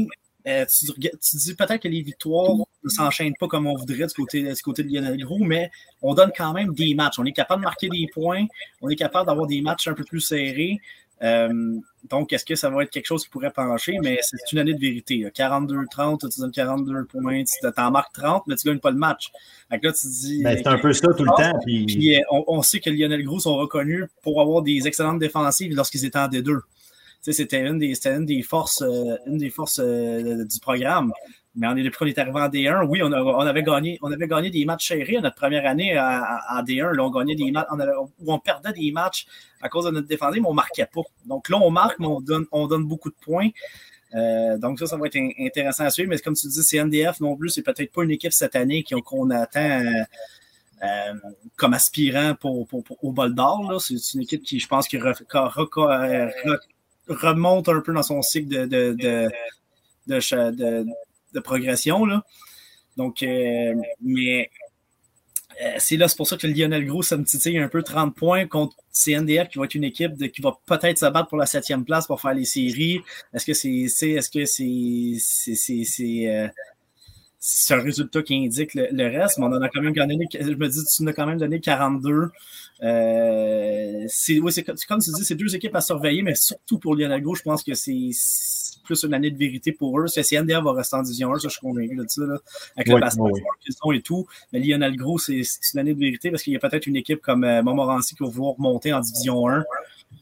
tu, dis peut-être que les victoires ne s'enchaînent pas comme on voudrait du côté, du côté de Lionel Groux, mais on donne quand même des matchs. On est capable de marquer des points, on est capable d'avoir des matchs un peu plus serrés. Euh, donc, est-ce que ça va être quelque chose qui pourrait pencher? Mais c'est une année de vérité. 42-30, tu donnes 42 points, tu en marques 30, mais tu ne gagnes pas le match. Donc là, tu dis. Ben, c'est un peu ça tout le temps. Puis, euh, on, sait que Lionel Gros sont reconnus pour avoir des excellentes défensives lorsqu'ils étaient en D2. C'était une des, une des forces, euh, une des forces du programme. Mais on est, depuis qu'on est arrivé en D1, oui, on, on, avait gagné, on avait gagné des matchs serrés notre première année en, D1. Là, on gagnait des matchs, on, on perdait des matchs à cause de notre défense, mais on ne marquait pas. Donc là, on marque, mais on donne, on donne beaucoup de points. Euh, donc ça, ça va être intéressant à suivre. Mais comme tu dis, c'est NDF non plus, c'est peut-être pas une équipe cette année qu'on attend euh, euh, comme aspirant pour, pour, au bol d'or. C'est une équipe qui, je pense, qui remonte un peu dans son cycle de de progression. Là. Donc, euh, mais euh, c'est là, c'est pour ça que Lionel Gros, ça me titille un peu 30 points contre CNDF, qui va être une équipe qui va peut-être se battre pour la septième place pour faire les séries. Est-ce que c'est, est-ce que c'est, c'est, euh, c'est un résultat qui indique le, reste, mais on en a quand même gagné, je me dis, tu nous as quand même donné 42. Euh, c'est, oui, comme tu dis, c'est deux équipes à surveiller, mais surtout pour Lionel Gros, je pense que c'est, plus une année de vérité pour eux. CNDA va rester en division 1, ça, je suis convaincu de ça, là, avec le passeport qu'ils ont et tout. Mais Lionel Gros, c'est une année de vérité parce qu'il y a peut-être une équipe comme euh, Montmorency qui va vouloir monter en division 1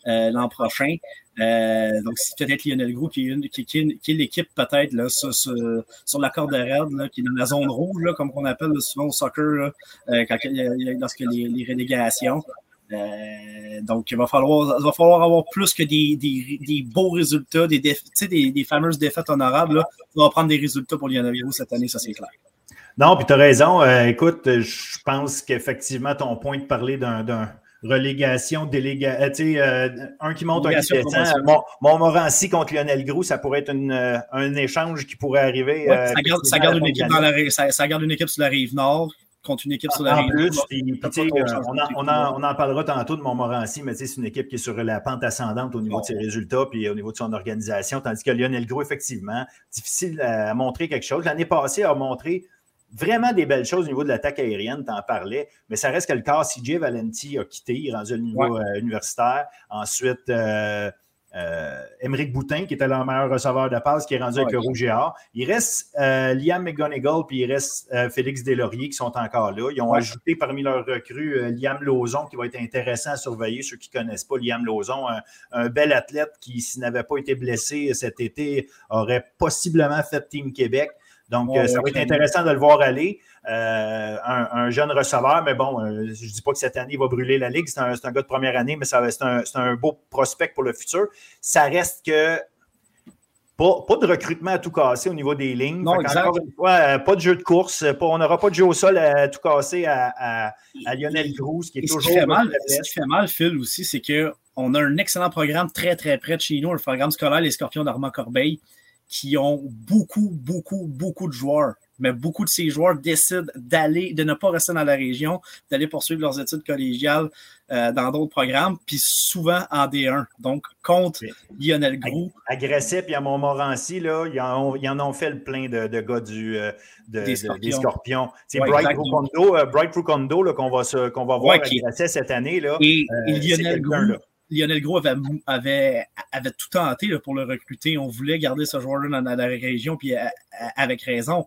euh, l'an prochain. Euh, donc, c'est peut-être Lionel Gros qui est, qui, qui, est l'équipe peut-être là, sur, sur, la corde raide, là, qui est dans la zone rouge, là, comme on appelle souvent au soccer, là, quand, lorsque les, les relégations. Euh, donc, il va falloir, va falloir avoir plus que des, des, des beaux résultats, des, des, des, fameuses défaites honorables. Là. On va prendre des résultats pour Lionel cette année, ça c'est clair. Non, puis tu as raison. Euh, écoute, je pense qu'effectivement, ton point de parler d'un relégation, délégation, euh, un qui monte, un qui descend. Mon, Montmorency contre Lionel Gros, ça pourrait être un échange qui pourrait arriver. ça, garde, une équipe dans la, ça, ça, garde une équipe sur la rive nord contre une équipe sur la En plus, on, en, parlera tantôt de Montmorency, mais c'est une équipe qui est sur la pente ascendante au niveau de ses résultats puis au niveau de son organisation, tandis que Lionel Gros, effectivement, difficile à montrer quelque chose. L'année passée, a montré vraiment des belles choses au niveau de l'attaque aérienne, tu en parlais, mais ça reste que le cas CJ Valenti a quitté, il est rendu au niveau euh, universitaire. Ensuite, euh, euh, Boutin, qui était le meilleur receveur de passe, qui est rendu avec le Rouge et Or. Il reste euh, Liam McGonigal, puis il reste Félix Deslauriers qui sont encore là. Ils ont ajouté parmi leurs recrues Liam Lozon, qui va être intéressant à surveiller. Ceux qui ne connaissent pas Liam Lozon, un, bel athlète qui, s'il n'avait pas été blessé cet été, aurait possiblement fait Team Québec. Donc, euh, ça va être intéressant de le voir aller. Euh, un, jeune receveur, mais bon, euh, je ne dis pas que cette année, il va brûler la Ligue. C'est un, gars de première année, mais c'est un, un, beau prospect pour le futur. Ça reste que pas, pas, de recrutement à tout casser au niveau des lignes. Non, Encore une fois, pas de jeu de course. on n'aura pas de jeu au sol à tout casser à, Lionel Cruz, qui est toujours. Ce qui, fait mal, ce qui fait mal, Phil, aussi, c'est qu'on a un excellent programme très, très près de chez nous, le programme scolaire Les Scorpions d'Armand Corbeil qui ont beaucoup, beaucoup, beaucoup de joueurs. Mais beaucoup de ces joueurs décident d'aller, de ne pas rester dans la région, d'aller poursuivre leurs études collégiales euh, dans d'autres programmes, puis souvent en D1. Donc, contre Lionel Grou. Agressif, puis à Montmorency, là, ils en, ont, ils en ont fait le plein de, de gars du, euh, des, Scorpions. C'est Bright Rucondo, euh, Bright Rucondo qu'on va, qu'on va voir ouais, cette année. Là, et, Lionel Grou, Lionel Gros avait, avait, tout tenté pour le recruter. On voulait garder ce joueur-là dans, la région, puis avec raison.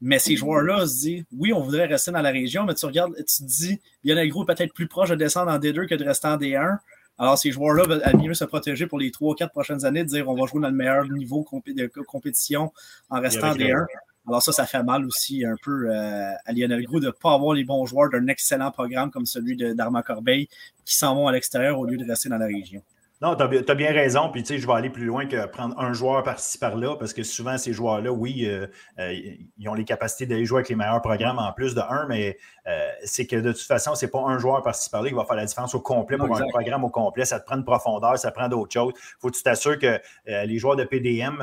Mais ces joueurs-là se disent oui, on voudrait rester dans la région, mais tu regardes, tu te dis Lionel Gros est peut-être plus proche de descendre en D2 que de rester en D1. Alors, ces joueurs-là veulent mieux se protéger pour les 3-4 prochaines années, de dire on va jouer dans le meilleur niveau de compétition en restant en D1. Alors ça, ça fait mal aussi un peu euh, à Lionel Gros de ne pas avoir les bons joueurs d'un excellent programme comme celui d'Armand Corbeil qui s'en vont à l'extérieur au lieu de rester dans la région. Non, tu as, bien raison. Puis, tu sais, je vais aller plus loin que prendre un joueur par-ci, par-là, parce que souvent, ces joueurs-là, oui, euh, euh, ils ont les capacités d'aller jouer avec les meilleurs programmes en plus de un, mais euh, c'est que de toute façon, c'est pas un joueur par-ci, par-là qui va faire la différence au complet pour un programme au complet. Ça te prend de profondeur, ça prend d'autres choses. Faut que tu t'assures que les joueurs de PDM,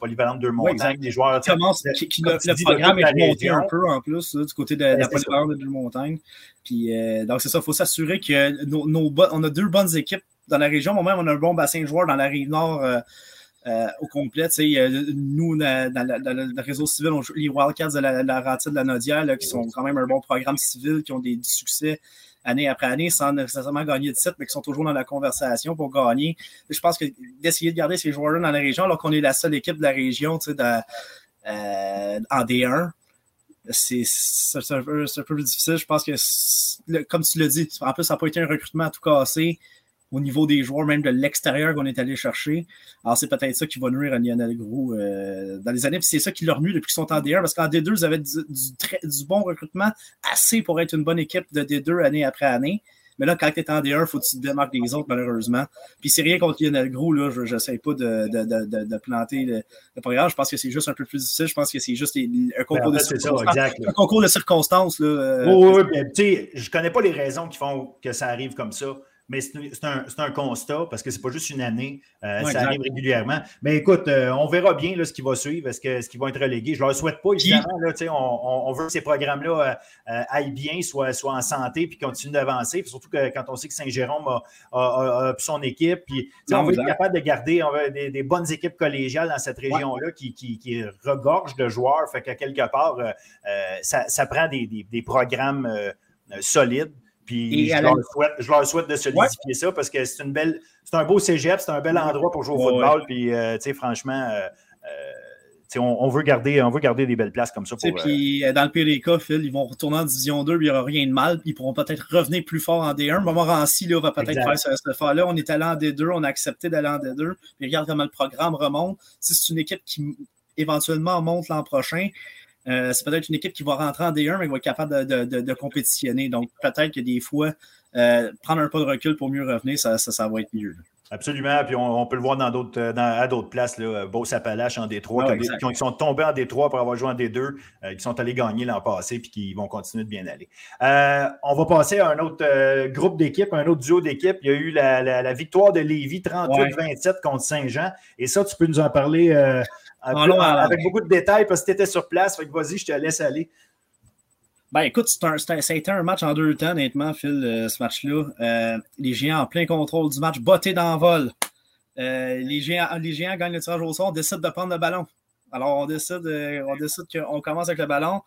polyvalente de montagnes, les joueurs. Commence, qui, qui, le, programme est monté un peu en plus, du côté de, la polyvalente de deux montagnes. Puis, donc, c'est ça, il faut s'assurer que nos, nos, on a deux bonnes équipes dans la région. Moi-même, on a un bon bassin de joueurs dans la rive nord euh, euh, au complet. nous, dans, le réseau civil, on joue les Wildcats de la, la de la Nodière, qui sont quand même un bon programme civil, qui ont des, succès année après année sans nécessairement gagner de titre, mais qui sont toujours dans la conversation pour gagner. Je pense que d'essayer de garder ces joueurs-là dans la région, alors qu'on est la seule équipe de la région euh, en D1, c'est un, peu, plus difficile. Je pense que, comme tu l'as dit, en plus, ça n'a pas été un recrutement à tout casser au niveau des joueurs, même de l'extérieur qu'on est allé chercher. Alors, c'est peut-être ça qui va nuire à Lionel Gros euh, dans les années. Puis c'est ça qui leur nuit depuis qu'ils sont en D1, parce qu'en D2, ils avaient du, du, bon recrutement, assez pour être une bonne équipe de D2 année après année. Mais là, quand tu es en D1, il faut que tu te démarques des autres, malheureusement. Puis c'est rien contre Lionel Gros, là. Je n'essaie pas de, de, de, de, planter le, programme. Je pense que c'est juste un peu plus difficile. Je pense que c'est juste un concours, ben, de circonstances, un concours de circonstances. Là, euh, oui, oui, oui. Je connais pas les raisons qui font que ça arrive comme ça mais c'est un, constat parce que c'est pas juste une année, euh, ça arrive régulièrement. Mais écoute, euh, on verra bien là, ce qui va suivre, est-ce qu'ils vont être relégués. Je ne leur souhaite pas, évidemment. Là, on, on, veut que ces programmes-là euh, aillent bien, soient, soient, en santé, puis continuent d'avancer. Surtout que quand on sait que Saint-Jérôme a, son équipe, puis on veut être capable de garder des, bonnes équipes collégiales dans cette région-là qui, qui, regorge de joueurs. Fait qu'à quelque part, ça, prend des, des programmes solides. Puis je, leur souhaite, je, leur souhaite, de solidifier ça parce que c'est une belle, c'est un beau cégep, c'est un bel endroit pour jouer au football. Puis, euh, tu sais, franchement, euh, euh, on, veut garder, on veut garder des belles places comme ça. Pour, puis, dans le pire des cas, Phil, ils vont retourner en Division 2, il n'y aura rien de mal. Puis ils pourront peut-être revenir plus fort en D1. Montmorency là, va peut-être faire ce, ce là On est allé en D2, on a accepté d'aller en D2. Puis regarde comment le programme remonte. Si c'est une équipe qui éventuellement monte l'an prochain, euh, c'est peut-être une équipe qui va rentrer en D1, mais qui va être capable de, compétitionner. Donc, peut-être que des fois, euh, prendre un pas de recul pour mieux revenir, ça, ça, va être mieux. Absolument. Puis on, peut le voir dans d'autres, euh, à d'autres places. Là, Beauce-Appalaches en D3, ah qui, sont tombés en D3 pour avoir joué en D2, qui sont allés gagner l'an passé puis qui vont continuer de bien aller. on va passer à un autre groupe d'équipes, un autre duo d'équipes. Il y a eu la, victoire de Lévis 38-27 contre Saint-Jean. Et ça, tu peux nous en parler avec beaucoup de détails parce que tu étais sur place. Fait que vas-y, je te laisse aller. Ben écoute, un, ça a été un match en deux temps, honnêtement, Phil, euh, ce match-là. Euh, les Géants en plein contrôle du match, bottés d'envol. Euh, les, géants, les Géants gagnent le tirage au sort, on décide de prendre le ballon. Alors on décide, on décide qu'on commence avec le ballon.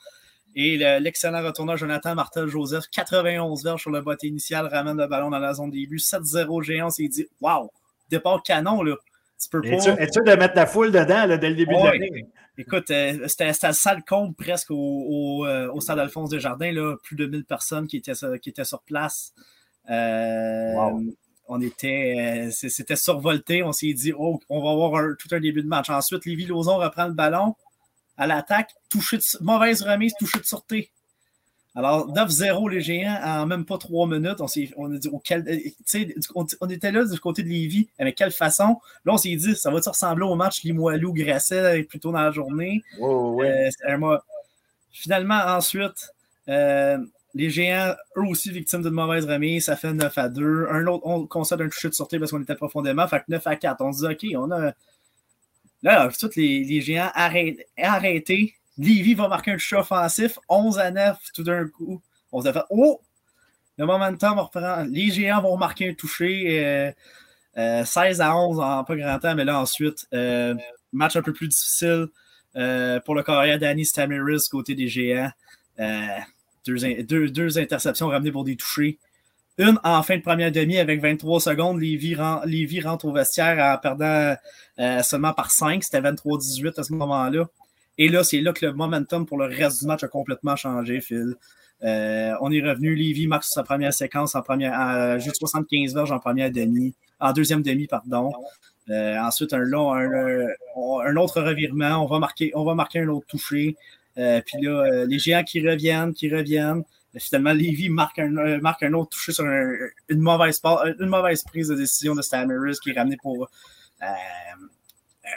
Et l'excellent retourneur Jonathan Martel-Joseph, 91 verges sur le botté initial, ramène le ballon dans la zone début. 7-0 Géant, s'est dit Waouh, départ canon là. Tu peux pas. Es-tu de mettre la foule dedans dès le début de l'année? Écoute, euh, c'était le sale compte presque au, euh, au, stade Alphonse Desjardins, là, plus de 1000 personnes qui étaient, qui étaient sur place. Euh, on était, c'était survolté. On s'est dit, oh, on va avoir tout un début de match. Ensuite, Lévi Lozon reprend le ballon à l'attaque, touché de, mauvaise remise, touché de sûreté. Alors, 9-0 les géants en même pas trois minutes. On, on a dit, on, on, était là du côté de Lévis. Avec quelle façon? Là, on s'est dit, ça va-tu ressembler au match Limoilou-Grasset plus tôt dans la journée? Euh, Finalement, ensuite, euh, les géants, eux aussi victimes d'une mauvaise remise, ça fait 9 à 2. Un autre, on concède un toucher de sortie parce qu'on était profondément. Fait que 9 à 4. On se dit, OK, on a. Là, tous les, les géants arrêtés Lévi va marquer un toucher offensif, 11 à 9 tout d'un coup. On s'est fait Oh! Le momentum reprend. Les géants vont marquer un toucher. 16 euh, euh, à 11 en pas grand temps, mais là ensuite, euh, match un peu plus difficile pour le carrière Danny Stamiris côté des géants. Deux, interceptions ramenées pour des touchés. Une en fin de première demi avec 23 secondes. Lévi, rentre au vestiaire en perdant seulement par 5. C'était 23-18 à ce moment-là. Et là, c'est là que le momentum pour le reste du match a complètement changé, Phil. Euh, on est revenu, Lévi marque sa première séquence en première, juste 75 verges en première demi, en deuxième demi, pardon. Euh, ensuite, un, long, un, autre revirement, on va marquer, on va marquer un autre touché. Euh, puis là, les géants qui reviennent, qui reviennent. Finalement, Lévi marque un, marque un autre touché sur une, mauvaise, une mauvaise prise de décision de Stamaris qui est ramené pour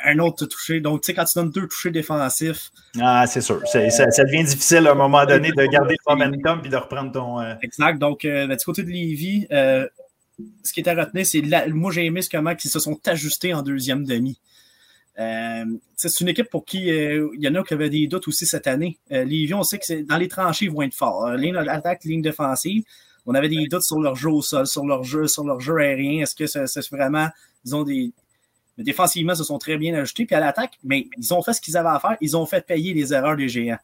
un autre touché. Donc, tu sais, quand tu donnes deux touchés défensifs. Ah, c'est sûr. Ça, devient difficile à un moment donné de garder le momentum puis de reprendre ton. Euh, exact. Donc, euh, ben, du côté de Lévis, euh, ce qui est à retenir, c'est moi, j'ai aimé ce comment ils se sont ajustés en deuxième demi. c'est une équipe pour qui il y en a qui avaient des doutes aussi cette année. Lévis, on sait que dans les tranchées, ils vont être forts. ligne d'attaque, ligne défensive. On avait des doutes sur leur jeu au sol, sur leur jeu, sur leur jeu aérien. Est-ce que c'est vraiment, ils ont des, défensivement, se sont très bien ajustés. Puis à l'attaque, mais ils ont fait ce qu'ils avaient à faire. Ils ont fait payer les erreurs des géants.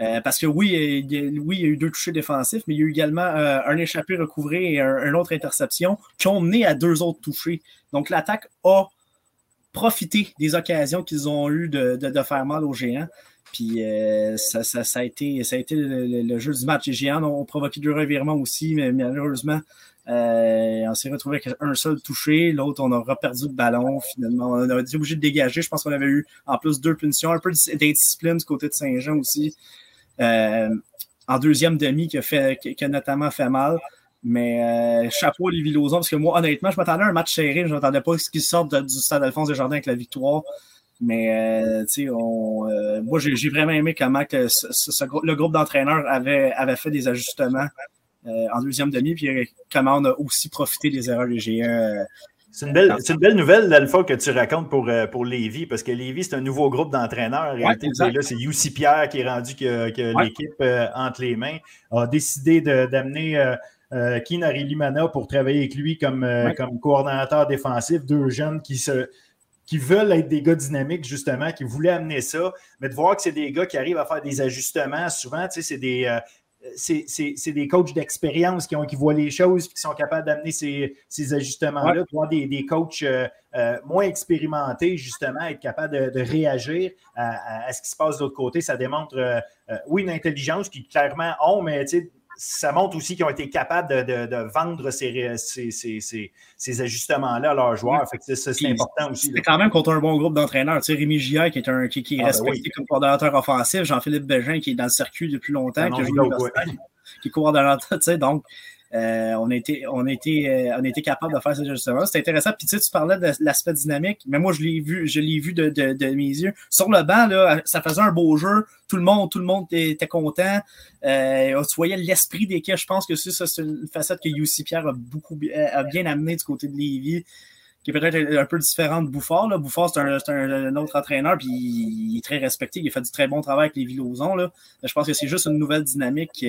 Euh, parce que oui, il, oui, il y a eu deux touchés défensifs, mais il y a eu également euh, un échappé recouvré et un, autre interception qui ont mené à deux autres touchés. Donc l'attaque a profité des occasions qu'ils ont eues de, faire mal aux géants. Puis euh, ça, a été, ça a été le, jeu du match. Les géants ont provoqué deux revirements aussi, mais malheureusement, euh, on s'est retrouvé avec un seul touché, l'autre, on a perdu le ballon. Finalement, on a été obligé de dégager. Je pense qu'on avait eu en plus deux punitions, un peu d'indiscipline du côté de Saint-Jean aussi. Euh, en deuxième demi, qui a, fait, qui a notamment fait mal. Mais euh, chapeau à Lévi parce que moi, honnêtement, je m'attendais à un match serré. Je m'attendais pas à ce qu'il sorte du stade Alphonse Desjardins avec la victoire. Mais moi, j'ai vraiment aimé comment le groupe d'entraîneurs avait, fait des ajustements en deuxième demi, puis euh, comment on a aussi profité des erreurs des géants. Euh, c'est une, belle, une belle nouvelle, Alpha, que tu racontes pour, pour Lévis, parce que Lévis, c'est un nouveau groupe d'entraîneurs. là, c'est Youssi Pierre qui est rendu que, l'équipe entre les mains, a décidé d'amener euh, Kinari Limana pour travailler avec lui comme, comme coordonnateur défensif. Deux jeunes qui se, qui veulent être des gars dynamiques, justement, qui voulaient amener ça, mais de voir que c'est des gars qui arrivent à faire des ajustements, souvent, tu sais, c'est des, c'est des coachs d'expérience qui, qui voient les choses et qui sont capables d'amener ces, ajustements-là. Voir des, des coachs euh, euh, moins expérimentés, justement, être capables de, réagir à, ce qui se passe de l'autre côté, ça démontre, euh, oui, une intelligence qu'ils clairement ont, mais ça montre aussi qu'ils ont été capables de, vendre ces, ces, ajustements-là à leurs joueurs. c'est important aussi. C'est quand même contre un bon groupe d'entraîneurs. Tu sais, Rémi Gia, qui est, un, qui, qui est ah, ben respecté comme coordonnateur offensif, Jean-Philippe Bégin, qui est dans le circuit depuis longtemps, qui, est coordonnateur. Tu sais, donc, euh, on, a été, on, été, euh, on était capable de faire ces ajustements. C'était intéressant. Puis tu sais, tu parlais de l'aspect dynamique, mais moi, je l'ai vu, je l'ai vu de, mes yeux. Sur le banc, là, ça faisait un beau jeu. Tout le monde, tout le monde était, content. Euh, tu voyais l'esprit des Je pense que ça, c'est une facette que UC Pierre a beaucoup a bien amené du côté de Lévis. qui est peut-être un peu différent de Bouffard. Bouffard, c'est un, autre entraîneur, puis il, est très respecté. Il a fait du très bon travail avec les Villosons. Là. Je pense que c'est juste une nouvelle dynamique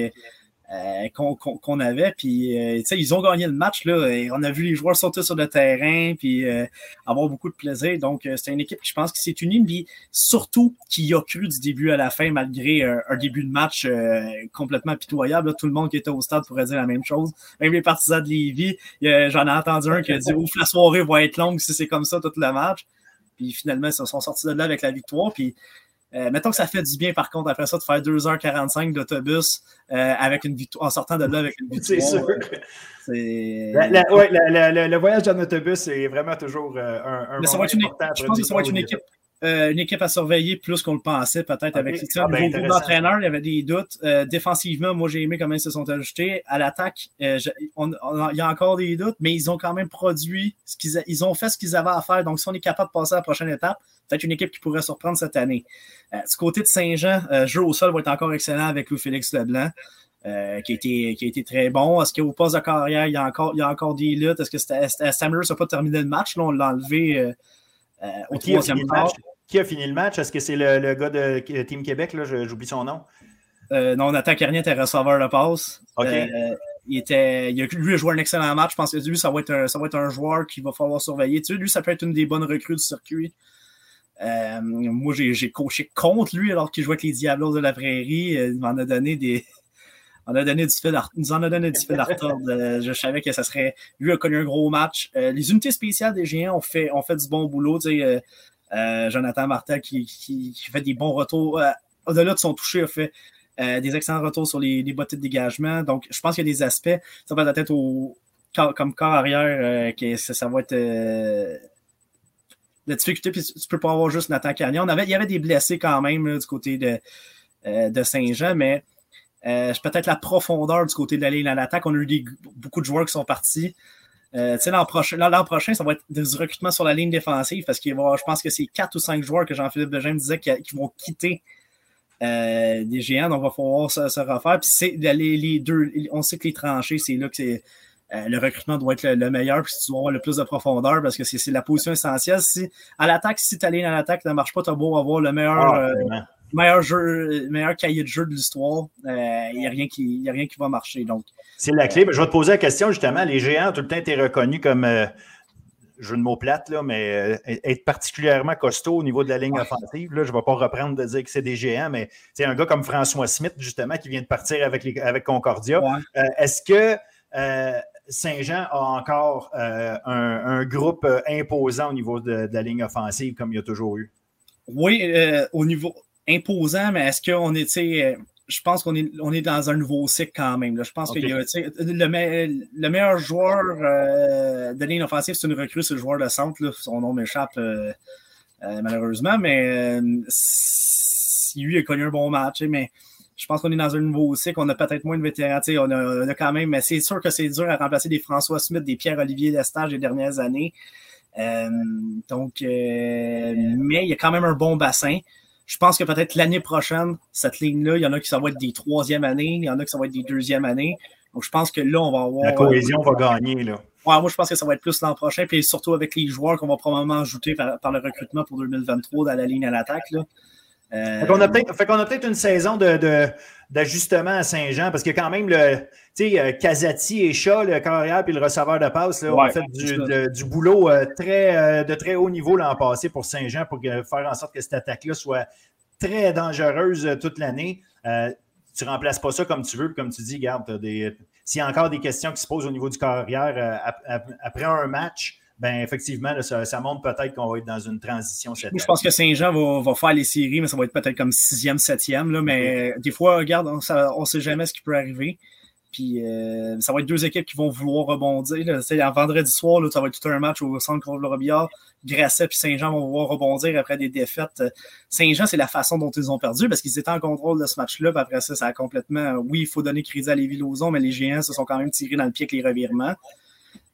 euh, qu'on avait. Puis, euh, ils ont gagné le match. Là, et on a vu les joueurs sauter sur le terrain puis euh, avoir beaucoup de plaisir. Donc, c'est une équipe qui, je pense, qui s'est unie, mais surtout qui a cru du début à la fin, malgré un début de match complètement pitoyable. Tout le monde qui était au stade pourrait dire la même chose. Même les partisans de Lévis, j'en ai entendu un qui a dit Ouf, la soirée va être longue si c'est comme ça tout le match. Puis finalement, ils se sont sortis de là avec la victoire. Puis euh, mettons que ça fait du bien, par contre, après ça, de faire 2h45 d'autobus euh, avec une victoire, en sortant de là avec une victoire. C'est sûr. le voyage en autobus est vraiment toujours euh, un, un moment important. Je pense que ça va être une équipe euh, une équipe à surveiller plus qu'on le pensait, peut-être avec les ah, ben, d'entraîneur, il y avait des doutes. Euh, défensivement, moi j'ai aimé comment ils se sont ajoutés. À l'attaque, euh, il y a encore des doutes, mais ils ont quand même produit ce qu'ils ils ont fait ce qu'ils avaient à faire. Donc, si on est capable de passer à la prochaine étape, peut-être une équipe qui pourrait surprendre cette année. du côté de Saint-Jean, jeu au sol va être encore excellent avec Louis-Félix Leblanc. qui, a été, qui a été très bon. Est-ce qu'au poste de carrière, il y a encore, il y a encore des luttes? Est-ce que Stammer n'a pas terminé le match? Là, on l'a enlevé au troisième match. Qui a fini le match? Est-ce que c'est le, gars de Team Québec? J'oublie son nom. Euh, non, Nathan Carnier était receveur de passe. Euh, il était, il a, lui a joué un excellent match. Je pense que lui, ça va être un, ça va être un joueur qu'il va falloir surveiller. Tu sais, lui, ça peut être une des bonnes recrues du circuit. Euh, moi, j'ai coaché contre lui alors qu'il jouait avec les Diablos de la Prairie. Il m'en a donné des. On a donné du fil nous en a donné du fil retordre. je savais que ça serait. Lui a connu un gros match. les unités spéciales des géants ont fait, ont fait du bon boulot. Tu sais, euh, Jonathan Martel qui, fait des bons retours. Euh, au-delà de son toucher, a fait euh, des excellents retours sur les, bottes de dégagement. Donc, je pense qu'il y a des aspects. Ça va être au, comme corps arrière, que ça, va être la difficulté, puis tu peux pas avoir juste Nathan Carnier. On avait, il y avait des blessés quand même du côté de, de Saint-Jean, mais peut-être la profondeur du côté de la ligne à l'attaque. On a eu beaucoup de joueurs qui sont partis. Euh, l'an prochain, prochain, ça va être des recrutements sur la ligne défensive parce qu'il va je pense que c'est quatre ou cinq joueurs que Jean-Philippe Bégin me disait qui, vont quitter euh, des géants, donc il va falloir se, refaire. Puis c'est les, deux, on sait que les tranchées, c'est là que c'est. Euh, le recrutement doit être le, meilleur, puis tu dois avoir le plus de profondeur parce que c'est la position essentielle. Si, à l'attaque, si ta ligne à l'attaque ne marche pas, tu as beau avoir le meilleur, ah, meilleur jeu, meilleur cahier de jeu de l'histoire, il n'y a, rien qui, a rien qui va marcher. Donc, c'est la clé. Je vais te poser la question justement. Les géants ont tout le temps été reconnus comme, euh, jeu de mots plate, là, mais euh, être particulièrement costaud au niveau de la ligne offensive. Là, je ne vais pas reprendre de dire que c'est des géants, mais c'est un gars comme François Smith, justement, qui vient de partir avec, les, avec Concordia. Euh, est-ce que Saint-Jean a encore un, groupe imposant au niveau de, de, la ligne offensive comme il y a toujours eu? Oui, au niveau imposant, mais est-ce qu'on était je pense qu'on est, on est dans un nouveau cycle quand même. Là. Je pense que le, le, meilleur joueur euh, de ligne offensive, c'est une recrue, c'est le joueur de centre. Là. Son nom m'échappe euh, euh, malheureusement, mais lui a connu un bon match. Mais je pense qu'on est dans un nouveau cycle. On a peut-être moins de vétérans. On a, on a, quand même, mais c'est sûr que c'est dur à remplacer des François Smith, des Pierre-Olivier Lestage des dernières années. donc, mais il y a quand même un bon bassin. Je pense que peut-être l'année prochaine, cette ligne-là, il y en a qui ça va être des troisième années, il y en a qui ça va être des deuxième années. Donc, je pense que là, on va avoir. La cohésion va gagner, là. Ouais, moi, je pense que ça va être plus l'an prochain, puis surtout avec les joueurs qu'on va probablement ajouter par, le recrutement pour 2023 dans la ligne à l'attaque. Euh... Fait qu'on a peut-être une saison de, à Saint-Jean, parce que quand même, le, tu sais, euh, Casati et Chat, le carrière puis le receveur de passe, là, ont fait du, boulot euh, très, euh, de très haut niveau l'an passé pour Saint-Jean pour faire en sorte que cette attaque-là soit très dangereuse toute l'année. tu ne remplaces pas ça comme tu veux, comme tu dis, garde, s'il y a encore des questions qui se posent au niveau du carrière après un match, ben effectivement, ça, montre peut-être qu'on va être dans une transition cette Je pense que Saint-Jean va, va, faire les séries, mais ça va être peut-être comme sixième, septième. Là, mais des fois, regarde, on ne sait jamais ce qui peut arriver. Puis euh, ça va être deux équipes qui vont vouloir rebondir. Là. vendredi soir, là, ça va être tout un match au centre contre le Robillard. Grasset et Saint-Jean vont vouloir rebondir après des défaites. Saint-Jean, c'est la façon dont ils ont perdu parce qu'ils étaient en contrôle de ce match-là. Après ça, ça a complètement. Oui, il faut donner crédit à les Lauzon, mais les géants se sont quand même tirés dans le pied avec les revirements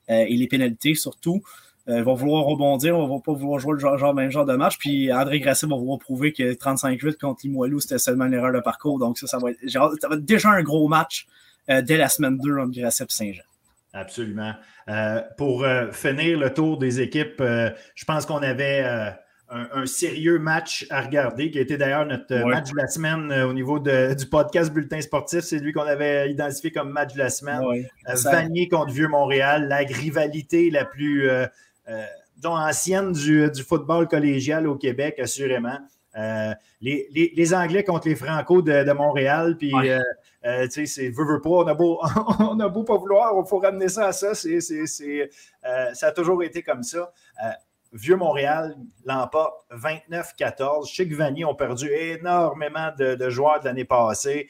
et les pénalités surtout. Euh, ils vont vouloir rebondir, on va pas vouloir jouer le genre, même genre de match. Puis André Grasset va vouloir prouver que 35-8 contre Limoilou, c'était seulement une erreur de parcours. Donc ça, ça va être, ça va être déjà un gros match euh, dès la semaine 2 entre Grasset et Saint-Jean. Absolument. pour finir le tour des équipes, je pense qu'on avait un, sérieux match à regarder, qui a été d'ailleurs notre match de la semaine au niveau du podcast Bulletin Sportif. C'est lui qu'on avait identifié comme match de la semaine. Vanier contre Vieux-Montréal, la rivalité la plus ancienne du, football collégial au Québec, assurément. Euh, les, Anglais contre les Franco de, Montréal, puis euh, euh, tu sais, c'est veut, veut pas, on a, beau, on a beau pas vouloir, il faut ramener ça à ça, c'est, ça a toujours été comme ça. Montréal l'emporte 29-14. Chic Vanier ont perdu énormément de, de joueurs de l'année passée.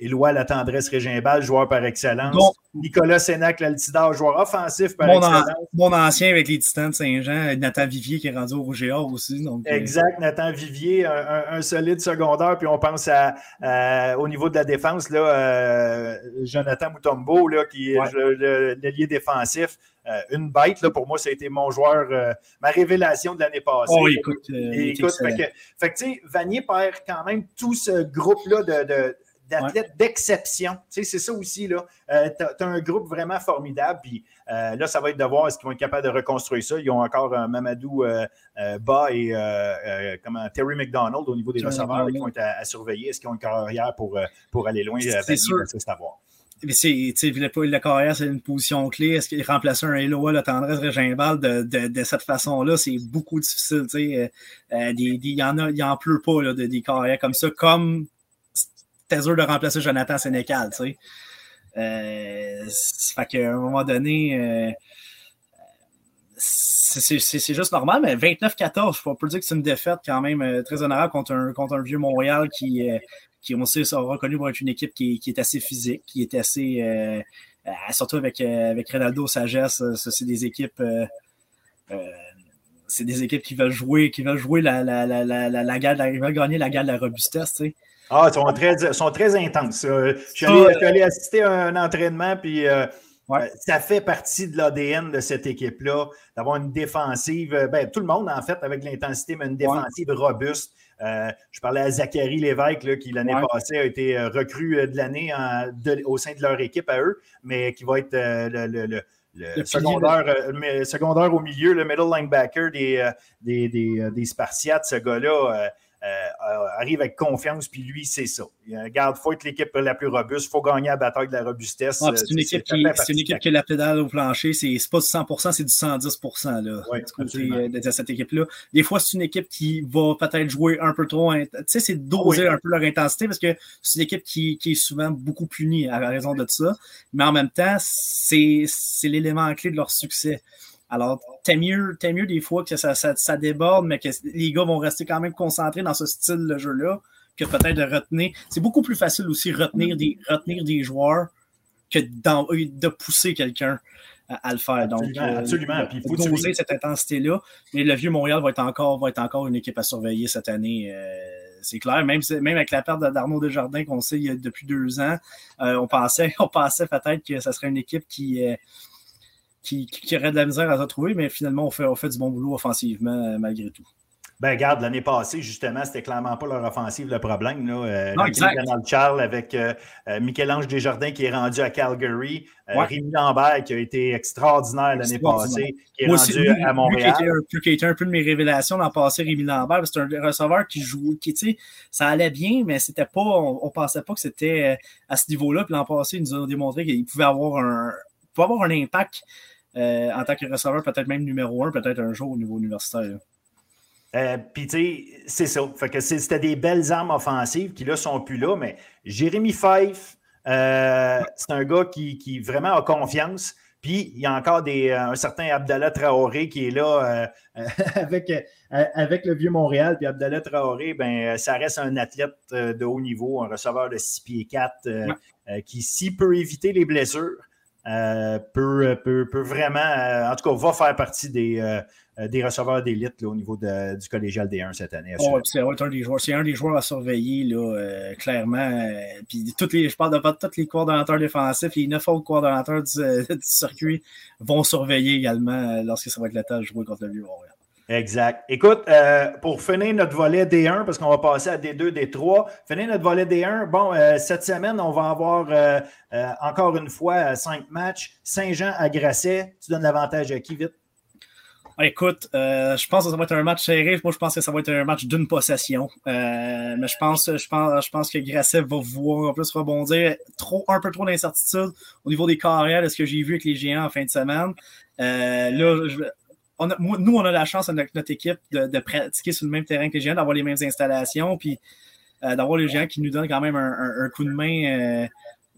Éloi La Tendresse Régimbal, joueur par excellence. Nicolas Sénac, l'Altidar, joueur offensif par excellence. mon ancien avec les Titans de Saint-Jean, Nathan Vivier qui est rendu au Rouge aussi. Donc, euh, exact, Nathan Vivier, un, solide secondaire. Puis on pense à, au niveau de la défense, là, euh, Jonathan Moutombo, là, qui est l'allié défensif. Euh, une bête, là, pour moi, ça a été mon joueur, ma révélation de l'année passée. Oh, écoute, écoute fait que, fait que tu sais, Vanier perd quand même tout ce groupe-là de d'athlètes d'exception. Tu sais, c'est ça aussi, là. Euh, tu as, un groupe vraiment formidable, puis euh, là, ça va être de voir est-ce qu'ils vont être capables de reconstruire ça. Ils ont encore euh, Mamadou Ba et comment, Terry McDonald au niveau des receveurs qui vont être à, surveiller. Est-ce qu'ils ont une carrière pour, pour aller loin? C'est sûr. C'est à voir? Mais c'est, la carrière, c'est une position clé. Est-ce qu'il remplace un Eloa, la tendresse Régimbal de, de, de cette façon-là? C'est beaucoup difficile. Il y en a, en pleut pas là, de, des carrières comme ça, comme dur de remplacer Jonathan Sénécal, tu sais. Euh, fait qu'à un moment donné, euh, c'est juste normal, mais 29-14, on peut dire que c'est une défaite quand même euh, très honorable contre un, contre un vieux Montréal qui, qui on sait, sera reconnu pour être une équipe qui, qui est assez physique, qui est assez, surtout avec, avec Ronaldo Sagesse, c'est des équipes c'est des équipes qui veulent jouer, qui veulent jouer la, la, la, la, la, gagner la guerre de la robustesse, tu sais. Ah, ils sont très, sont très intenses. Je suis, allé, assister à un entraînement, puis euh, euh, ça fait partie de l'ADN de cette équipe-là, d'avoir une défensive, euh, ben, tout le monde en fait avec l'intensité, mais une défensive robuste. je parlais à Zachary Lévesque, qui l'année passée a été recru de l'année au sein de leur équipe à eux, mais qui va être le, secondaire, secondaire, au milieu, le middle linebacker des, des, des, des Spartiates, ce gars-là euh, arrive avec confiance, puis lui, c'est ça. Regarde, il faut être l'équipe la plus robuste, il faut gagner la bataille de la robustesse. c'est une, équipe qui, une équipe qui a la pédale au plancher, c'est pas du 100%, c'est du 110% là, euh, de, cette équipe-là. Des fois, c'est une équipe qui va peut-être jouer un peu trop. Tu sais, c'est doser un peu leur intensité parce que c'est une équipe qui, qui, est souvent beaucoup punie à raison de ça. Mais en même temps, c'est l'élément clé de leur succès. Alors, t'es mieux, mieux des fois que ça, ça, déborde, mais que les gars vont rester quand même concentrés dans ce style de jeu-là, que peut-être de retenir. C'est beaucoup plus facile aussi retenir des, retenir des joueurs que de pousser quelqu'un à, le faire. Donc, absolument. Euh, Puis il faut doser cette intensité-là. Mais le vieux Montréal va être encore, va être encore une équipe à surveiller cette année. Euh, c'est clair. Même, même avec la perte d'Arnaud Desjardins qu'on sait depuis deux ans, euh, on pensait, on pensait peut-être que ce serait une équipe qui qui, aurait de la misère à retrouver, mais finalement, on fait, on fait du bon boulot offensivement euh, malgré tout. Ben, regarde, l'année passée, justement, c'était clairement pas leur offensive le problème. Là. Euh, non, exact. Charles avec euh, Michel-Ange Desjardins qui est rendu à Calgary. Rémi Lambert qui a été extraordinaire l'année passée, qui est rendu à Montréal. Qui était, un, peu de mes révélations l'an passé, Rémi Lambert. C'est un receveur qui joue, qui, tu sais, ça allait bien, mais c'était pas, on, ne pensait pas que c'était à ce niveau-là. Puis l'an passé, il nous a démontré qu'il pouvait avoir un, pouvait avoir un impact euh, en tant que receveur, peut-être même numéro un, peut-être un jour au niveau universitaire. Euh, Puis, tu sais, c'est ça. Fait que c'était des belles armes offensives qui, là, sont plus là. Mais Jérémy Fife, euh, c'est un gars qui, vraiment a confiance. Puis, il y a encore des, un certain Abdallah Traoré qui est là avec, avec le vieux Montréal. Puis, Abdallah Traoré, ben, ça reste un athlète de haut niveau, un receveur de 6 pieds 4 qui, s'il peut éviter les blessures, euh, peut, peut, peut, vraiment, euh, en tout cas, va faire partie des, euh, des receveurs d'élite au niveau de, du collégial D1 cette année. Oh, c'est un des joueurs, c'est un des joueurs à surveiller, là, clairement. puis toutes les, je parle de tous les coordonnateurs défensifs, les neuf autres coordonnateurs du, du circuit vont surveiller également lorsque ça va être le temps de jouer contre le vieux Exact. Écoute, euh, pour finir notre volet D1, parce qu'on va passer à D2, D3, finir notre volet D1, bon, euh, cette semaine, on va avoir euh, encore une fois cinq matchs. Saint-Jean à Grasset. Tu donnes l'avantage à qui vite? Écoute, je pense que ça va être un match serré. Moi, je pense que ça va être un match d'une possession. mais je pense, je pense, je pense que Grasset va voir en plus rebondir. Trop, un peu trop d'incertitude au niveau des carrières de ce que j'ai vu avec les géants en fin de semaine. là, je, nous, on a la chance avec notre équipe de, pratiquer sur le même terrain que les géants, d'avoir les mêmes installations, puis euh, d'avoir les géants qui nous donnent quand même un, coup de main euh,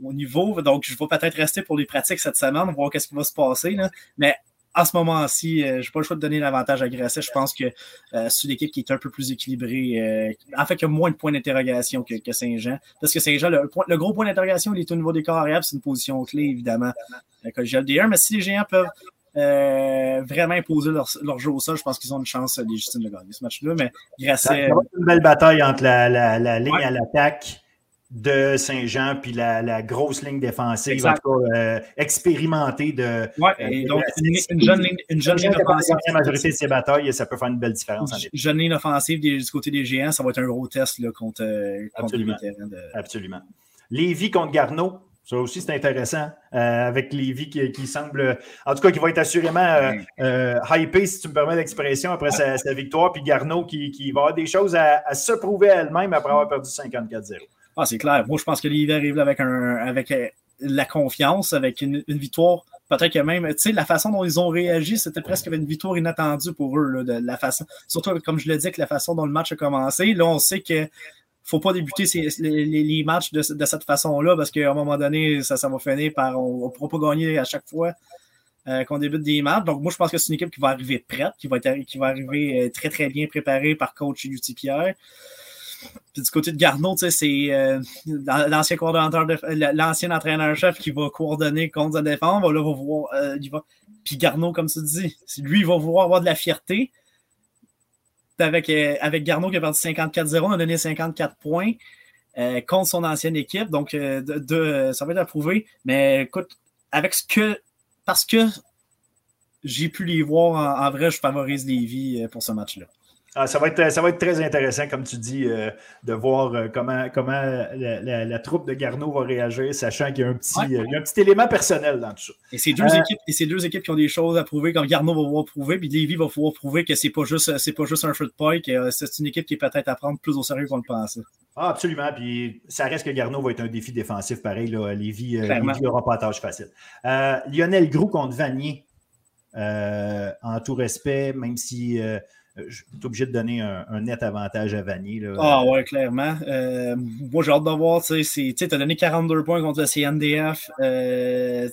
au niveau. Donc, je vais peut-être rester pour les pratiques cette semaine, voir qu'est-ce qui va se passer. Mais à ce moment-ci, euh, je n'ai pas le choix de donner l'avantage à Grasset. Je pense que c'est une équipe qui est un peu plus équilibrée. en fait, qui a moins de points d'interrogation que, Saint-Jean. Parce que Saint-Jean, le, gros point d'interrogation, il est au niveau des carrières, c'est une position clé, évidemment, le D1. Mais si les géants peuvent euh, vraiment imposer leur, leur, jeu au sol, je pense qu'ils ont une chance légitime de gagner ce match-là. Mais grâce à. une belle bataille entre la, la, la ligne à l'attaque de Saint-Jean puis la, la, grosse ligne défensive, en tout cas, euh, expérimentée de. Oui, et donc une, jeune ligne, une jeune ligne offensive. La majorité de ces batailles, ça peut faire une belle différence. Une jeune ligne offensive du côté des géants, ça va être un gros test là, contre, contre les vétérans. De... Absolument. Lévis contre Garneau, ça aussi, c'est intéressant euh, avec Lévi qui, qui, semble, en tout cas, qui va être assurément euh, euh, hypé, si tu me permets l'expression, après sa, victoire. Puis Garneau qui, qui, va avoir des choses à, se prouver à elle-même après avoir perdu 54-0. Ah, c'est clair. Moi, je pense que Lévi arrive avec, un, avec la confiance, avec une, victoire. Peut-être que même, tu sais, la façon dont ils ont réagi, c'était presque une victoire inattendue pour eux. Là, de la façon, surtout, comme je le dis, que la façon dont le match a commencé. Là, on sait que faut pas débuter les, matchs de, cette façon-là parce qu'à un moment donné, ça, va finir par on ne pourra pas gagner à chaque fois euh, qu'on débute des matchs. Donc, moi, je pense que c'est une équipe qui va arriver prête, qui va, arriver euh, très, très bien préparée par coach Lutti Pierre. Puis du côté de Garneau, c'est euh, l'ancien coordonnateur, l'ancien entraîneur-chef qui va coordonner contre sa défense. Là, voir. Puis Garneau, comme tu dis, lui, il va vouloir avoir de la fierté avec, euh, avec Garneau qui a perdu 54-0, on a donné 54 points euh, contre son ancienne équipe. Donc, euh, de, ça va être approuvé. Mais écoute, avec ce que. Parce que j'ai pu les voir en, vrai, je favorise Lévis pour ce match-là. Ah, ça, va être, ça va être très intéressant, comme tu dis, de voir comment, comment la, troupe de Garneau va réagir, sachant qu'il y a un petit, un petit élément personnel dans tout ça. Et c'est deux, équipes, et deux équipes qui ont des choses à prouver, comme Garneau va pouvoir prouver, puis Davy va pouvoir prouver que c'est pas juste, c'est pas juste un fruit pie, que c'est une équipe qui est peut-être à prendre plus au sérieux qu'on le pensait. Ah, absolument. Puis ça reste que Garneau va être un défi défensif pareil. Là. Lévi n'aura pas tâche facile. Lionel Grou contre Vanier. en tout respect, même si euh, je suis obligé de donner un, net avantage à Vanier. Ah ouais, clairement. Euh, moi, j'ai hâte de voir. Tu as donné 42 points contre le CNDF. Euh,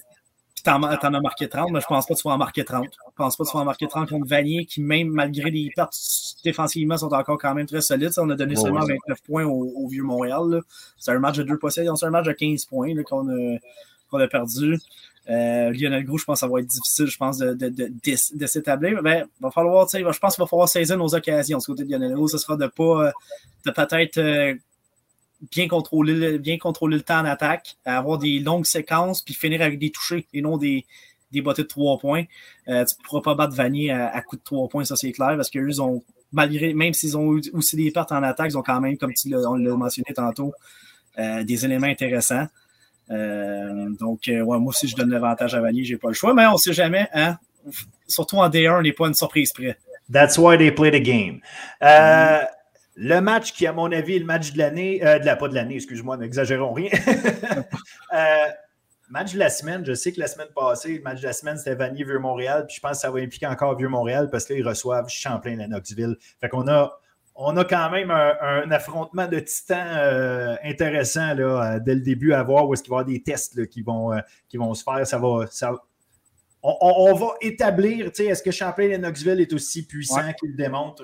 tu en, as marqué 30, mais je pense pas que tu vas en marquer 30. Je pense pas que tu vas en marquer 30 contre Vanier, qui même malgré les pertes défensivement sont encore quand même très solides. on a donné seulement 29 points au, Vieux-Montréal. C'est un match de deux possessions. C'est un match de 15 points qu'on a, a perdu. Euh, Lionel Gros, je pense que ça va être difficile, je pense, de, de, de, s'établir. Mais il va falloir, je pense qu'il va falloir saisir nos occasions du côté de Lionel Gros. Ce sera de pas, euh, de peut-être euh, bien contrôler, bien contrôler le temps en attaque, avoir des longues séquences, puis finir avec des touchés et non des, des bottées de trois points. tu ne pourras pas battre Vanier à, coup de trois points, ça c'est clair, parce qu'eux ont, malgré, même s'ils ont aussi des pertes en attaque, ils ont quand même, comme tu l'as mentionné tantôt, des éléments intéressants. Euh, donc, euh, moi aussi, je donne l'avantage à Vanier, j'ai pas le choix, mais on sait jamais. Hein? Surtout en D1, on n'est pas une surprise près. That's why they play the game. Euh, le match qui, à mon avis, est le match de l'année, de la, pas de l'année, excuse-moi, n'exagérons rien. match de la semaine, je sais que la semaine passée, le match de la semaine, c'était Vanier-Vieux-Montréal, puis je pense que ça va impliquer encore Vieux-Montréal parce qu'ils reçoivent Champlain-Lennoxville. Fait qu'on a on a quand même un, affrontement de titans euh, intéressant là, euh, dès le début à voir où est-ce qu'il va y avoir des tests qui, vont, euh, qui vont se faire. Ça va, on, va établir, est-ce que Champlain et Knoxville est aussi puissant qu'il le démontre?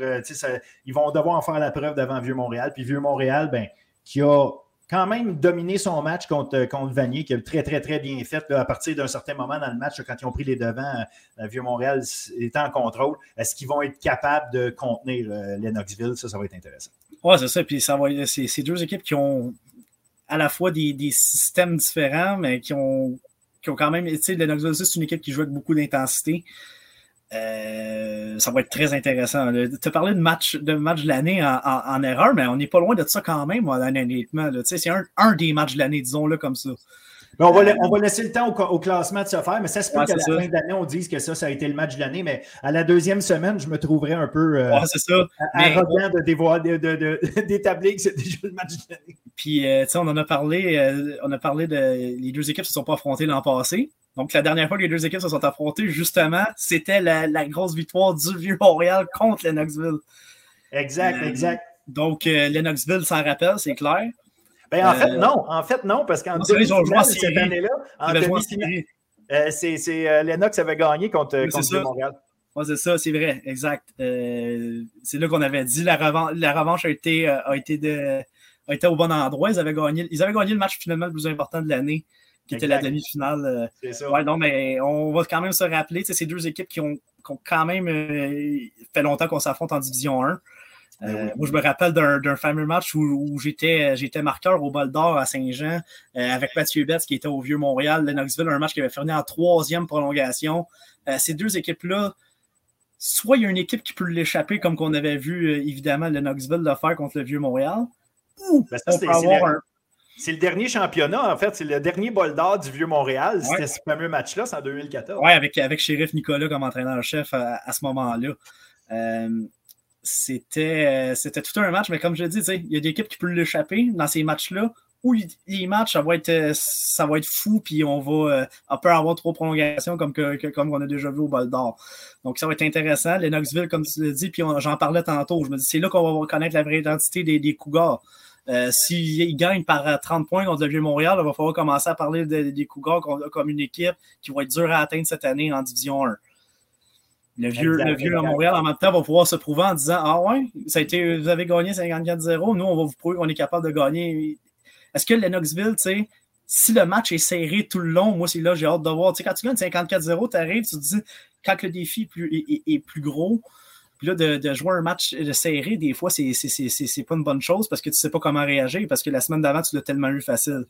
ils vont devoir en faire la preuve devant Vieux-Montréal. Puis Vieux-Montréal, ben, qui a quand même dominé son match contre, contre Vanier, qui a très, très, très bien fait à partir d'un certain moment dans le match, quand ils ont pris les devants, euh, Vieux-Montréal était en contrôle. Est-ce qu'ils vont être capables de contenir euh, Lennoxville? Ça, ça va être intéressant. Oui, c'est ça. Puis ça c'est deux équipes qui ont à la fois des, systèmes différents, mais qui ont, qui ont quand même. Tu sais, Lennoxville, c'est une équipe qui joue avec beaucoup d'intensité. Euh, ça va être très intéressant. Tu as parlé de match de, match de l'année en, erreur, mais on n'est pas loin de ça quand même, honnêtement. C'est un, un, des matchs de l'année, disons-le comme ça. on, va, on, va, laisser le temps au, classement de se faire, mais ça se peut qu'à la fin de l'année, on dise que ça, ça a été le match de l'année, mais à la deuxième semaine, je me trouverais un peu euh, ça. arrogant de d'établir que c'est déjà le match de l'année. Puis, euh, tu sais, on en a parlé, euh, on a parlé de. Les deux équipes ne se sont pas affrontées l'an passé. Donc, la dernière fois que les deux équipes se sont affrontées, justement, c'était la, grosse victoire du Vieux-Montréal contre Lennoxville. Exact, exact. Donc, Lennoxville s'en rappelle, c'est clair. Ben, en fait, euh, non. En fait, non, parce qu'en demi-finale, cette année-là, en demi-finale, euh, c'est euh, Lennox avait gagné contre, contre Montréal. Oui, c'est ça, c'est vrai, exact. c'est là qu'on avait dit la, revanche, la revanche a été, a, été de, a été au bon endroit. Ils avaient, gagné, ils avaient gagné le match finalement le plus important de l'année, qui était la demi-finale. c'est ça. Ouais, non, mais on va quand même se rappeler, ces deux équipes qui ont, qui ont quand même fait longtemps qu'on s'affronte en Division 1. Ben euh, moi, je me rappelle d'un fameux match où, j'étais marqueur au bol d'or à Saint-Jean euh, avec Mathieu Betts qui était au Vieux-Montréal, Lennoxville, un match qui avait fini en troisième prolongation. Euh, ces deux équipes-là, soit il y a une équipe qui peut l'échapper, comme qu'on avait vu évidemment Lennoxville le faire contre le Vieux-Montréal, ou ben, C'est le dernier championnat, en fait. C'est le dernier bol d'or du Vieux-Montréal. C'était ce fameux match-là, c'est en 2014. Oui, avec, avec Sheriff Nicolas comme entraîneur-chef à, à, ce moment-là c'était, euh, c'était tout un match, mais comme je l'ai dit, il y a des équipes qui peuvent l'échapper dans ces matchs-là. Ou les matchs, ça va être, euh, ça va être fou, puis on va euh, on peut avoir trop de prolongations comme, que, comme on a déjà vu au bol d'or. Donc ça va être intéressant. Knoxville, comme tu l'as dit, puis j'en parlais tantôt. Je me dis, c'est là qu'on va reconnaître la vraie identité des, des Cougars. S'ils gagnent par 30 points contre le Vieux-Montréal, il va falloir commencer à parler des Cougars comme une équipe qui va être dure à atteindre cette année en Division 1. Le vieux, le vieux à Montréal, en même temps, va pouvoir se prouver en disant Ah ouais, ça a été, vous avez gagné 54-0, nous, on va vous prouver qu'on est capable de gagner. Est-ce que Lennoxville, tu sais, si le match est serré tout le long, moi, c'est là, j'ai hâte de voir. Tu sais, quand tu gagnes 54-0, tu arrives, tu te dis, quand le défi est plus, est, plus gros, puis là, de, de, jouer un match serré, des fois, c'est pas une bonne chose parce que tu sais pas comment réagir, parce que la semaine d'avant, tu l'as tellement eu facile.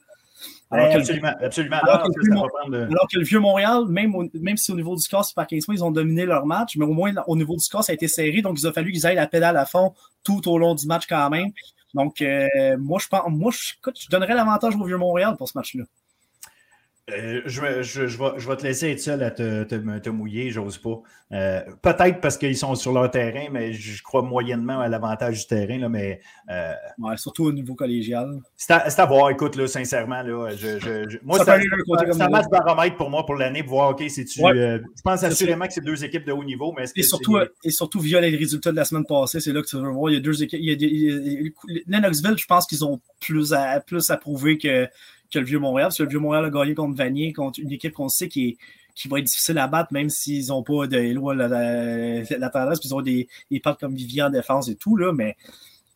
Alors, absolument, absolument. Alors, que le, vieux Montréal, même, même si au niveau du score, c'est par 15 points, ils ont dominé leur match, mais au moins au niveau du score, ça a été serré. Donc, il a fallu qu'ils aillent la pédale à fond tout au long du match quand même. Donc, euh, moi, je pense, moi, je, je donnerais l'avantage au vieux Montréal pour ce match-là. Euh, je, je, je, vais, je, vais, te laisser être seul à te, te, te mouiller, j'ose pas. Euh, peut-être parce qu'ils sont sur leur terrain, mais je crois moyennement à l'avantage du terrain. Là, mais, euh, surtout au niveau collégial. C'est à, voir, écoute, là, sincèrement. Là, moi, c'est un match baromètre pour moi pour l'année pour voir, OK, c'est-tu. je pense assurément que c'est deux équipes de haut niveau. Mais et, surtout, et surtout, via les résultats de la semaine passée, c'est là que tu veux voir. Il y a deux équipes. Il y a, Lennoxville, je pense qu'ils ont plus à, plus à prouver que que le Vieux-Montréal, parce que le Vieux-Montréal a gagné contre Vanier, contre une équipe qu'on sait qui, est, qui va être difficile à battre, même s'ils n'ont pas de Éloi la, la, la, tendance, puis ils ont des, pattes comme Vivian en défense et tout, là, mais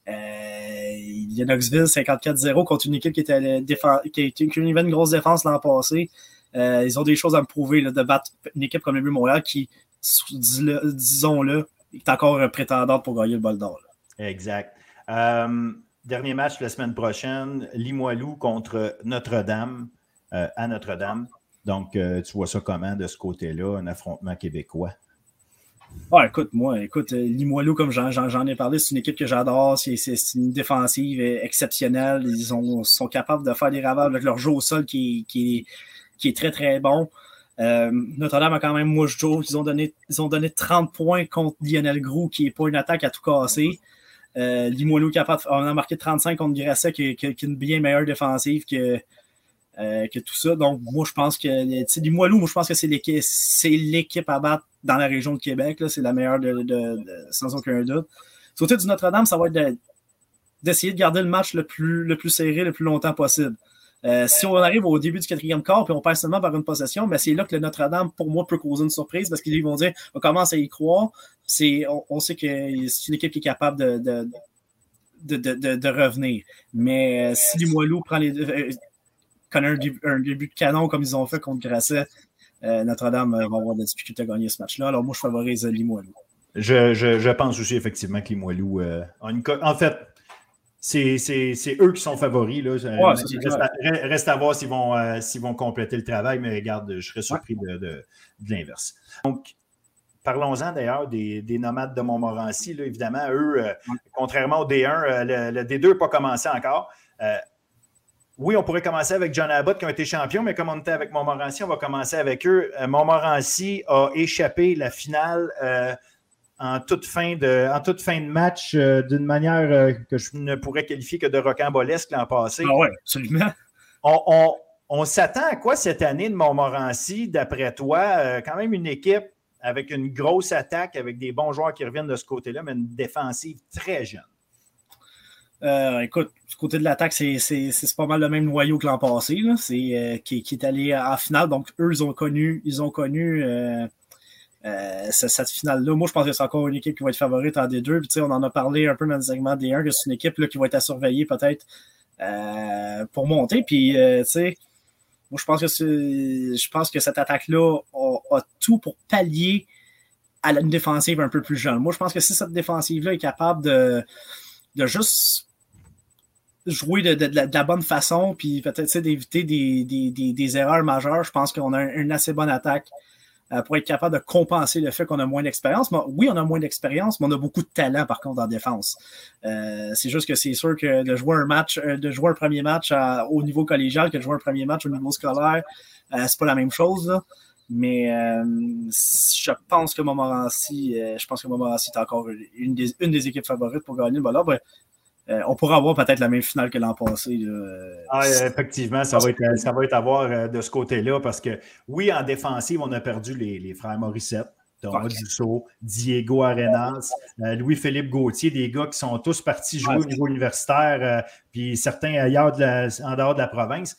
euh, il y a Knoxville 54-0 contre une équipe qui, était qui, qui, avait une grosse défense l'an passé. Euh, ils ont des choses à me prouver là, de battre une équipe comme le Vieux-Montréal qui, disons-le, est encore prétendante pour gagner le bol d'or. Exact. Euh, Dernier match la semaine prochaine, Limoilou contre Notre-Dame euh, à Notre-Dame. Donc, euh, tu vois ça comment de ce côté-là, un affrontement québécois? Ouais, écoute, moi, écoute, euh, Limoilou, comme j'en ai parlé, c'est une équipe que j'adore. C'est une défensive exceptionnelle. Ils ont, sont capables de faire des ravages avec leur jeu au sol qui, est très, très bon. Notre-Dame a quand même, je trouve qu'ils ont donné, ils ont donné 30 points contre Lionel Grou, qui n'est pas une attaque à tout casser. Euh, Limoilou capable, on a marqué 35 contre Grasset, qui, est une bien meilleure défensive que, euh, que tout ça. Donc, moi, je pense que Limoilou, moi, je pense que c'est l'équipe à battre dans la région de Québec. C'est la meilleure de, sans aucun doute. Surtout du Notre-Dame, ça va être d'essayer de, garder le match le plus, le plus serré le plus longtemps possible. Euh, si on arrive au début du quatrième quart puis on passe seulement par une possession, ben c'est là que le Notre-Dame, pour moi, peut causer une surprise parce qu'ils vont dire on commence à y croire. On, sait que c'est une équipe qui est capable de, revenir. Mais euh, si Limoilou prend les, euh, connaît un, début de canon comme ils ont fait contre Grasset, Notre-Dame va avoir des difficultés à gagner ce match-là. Alors moi, je favorise Limoilou. Je, pense aussi effectivement que Limoilou. En fait, c'est eux qui sont favoris. Là. reste, à, voir s'ils vont, euh, vont compléter le travail, mais regarde, je serais surpris de, de, l'inverse. Donc, parlons-en d'ailleurs des, nomades de Montmorency. évidemment, eux, contrairement au D1, le, D2 n'a pas commencé encore. oui, on pourrait commencer avec John Abbott qui a été champion, mais comme on était avec Montmorency, on va commencer avec eux. Montmorency a échappé la finale en toute fin de, en toute fin de match euh, d'une manière euh, que je ne pourrais qualifier que de rocambolesque l'an passé. Ah oui, absolument. On, s'attend à quoi cette année de Montmorency, d'après toi? Euh, quand même une équipe avec une grosse attaque, avec des bons joueurs qui reviennent de ce côté-là, mais une défensive très jeune. écoute, du côté de l'attaque, c'est pas mal le même noyau que l'an passé, c'est qui, qui, est allé en finale. Donc, eux, ils ont connu, ils ont connu euh, cette finale-là. Moi, je pense que c'est encore une équipe qui va être favorite en D2. Puis, on en a parlé un peu dans le segment D1, que c'est une équipe là, qui va être à surveiller peut-être euh, pour monter. Puis, euh, tu sais, moi, je pense que je pense que cette attaque-là a, tout pour pallier à une défensive un peu plus jeune. Moi, je pense que si cette défensive-là est capable de, de juste jouer de, la, bonne façon, puis peut-être d'éviter des, des, des, erreurs majeures, je pense qu'on a une assez bonne attaque euh, pour être capable de compenser le fait qu'on a moins d'expérience. Oui, on a moins d'expérience, mais on a beaucoup de talent par contre en défense. Euh, c'est juste que c'est sûr que de jouer un match, euh, de jouer un premier match au niveau collégial que de jouer un premier match au niveau scolaire, c'est pas la même chose. Mais je pense que Montmorency, je pense que Montmorency est encore une des, équipes favorites pour gagner. Ben, euh, on pourra avoir peut-être la même finale que l'an passé. Ah, effectivement, ça va, être, ça va être à voir euh, de ce côté-là parce que oui, en défensive, on a perdu les, frères Morissette. Thomas Dussault, Diego Arenas, euh, Louis-Philippe Gauthier, des gars qui sont tous partis jouer au niveau universitaire, puis certains ailleurs en dehors de la province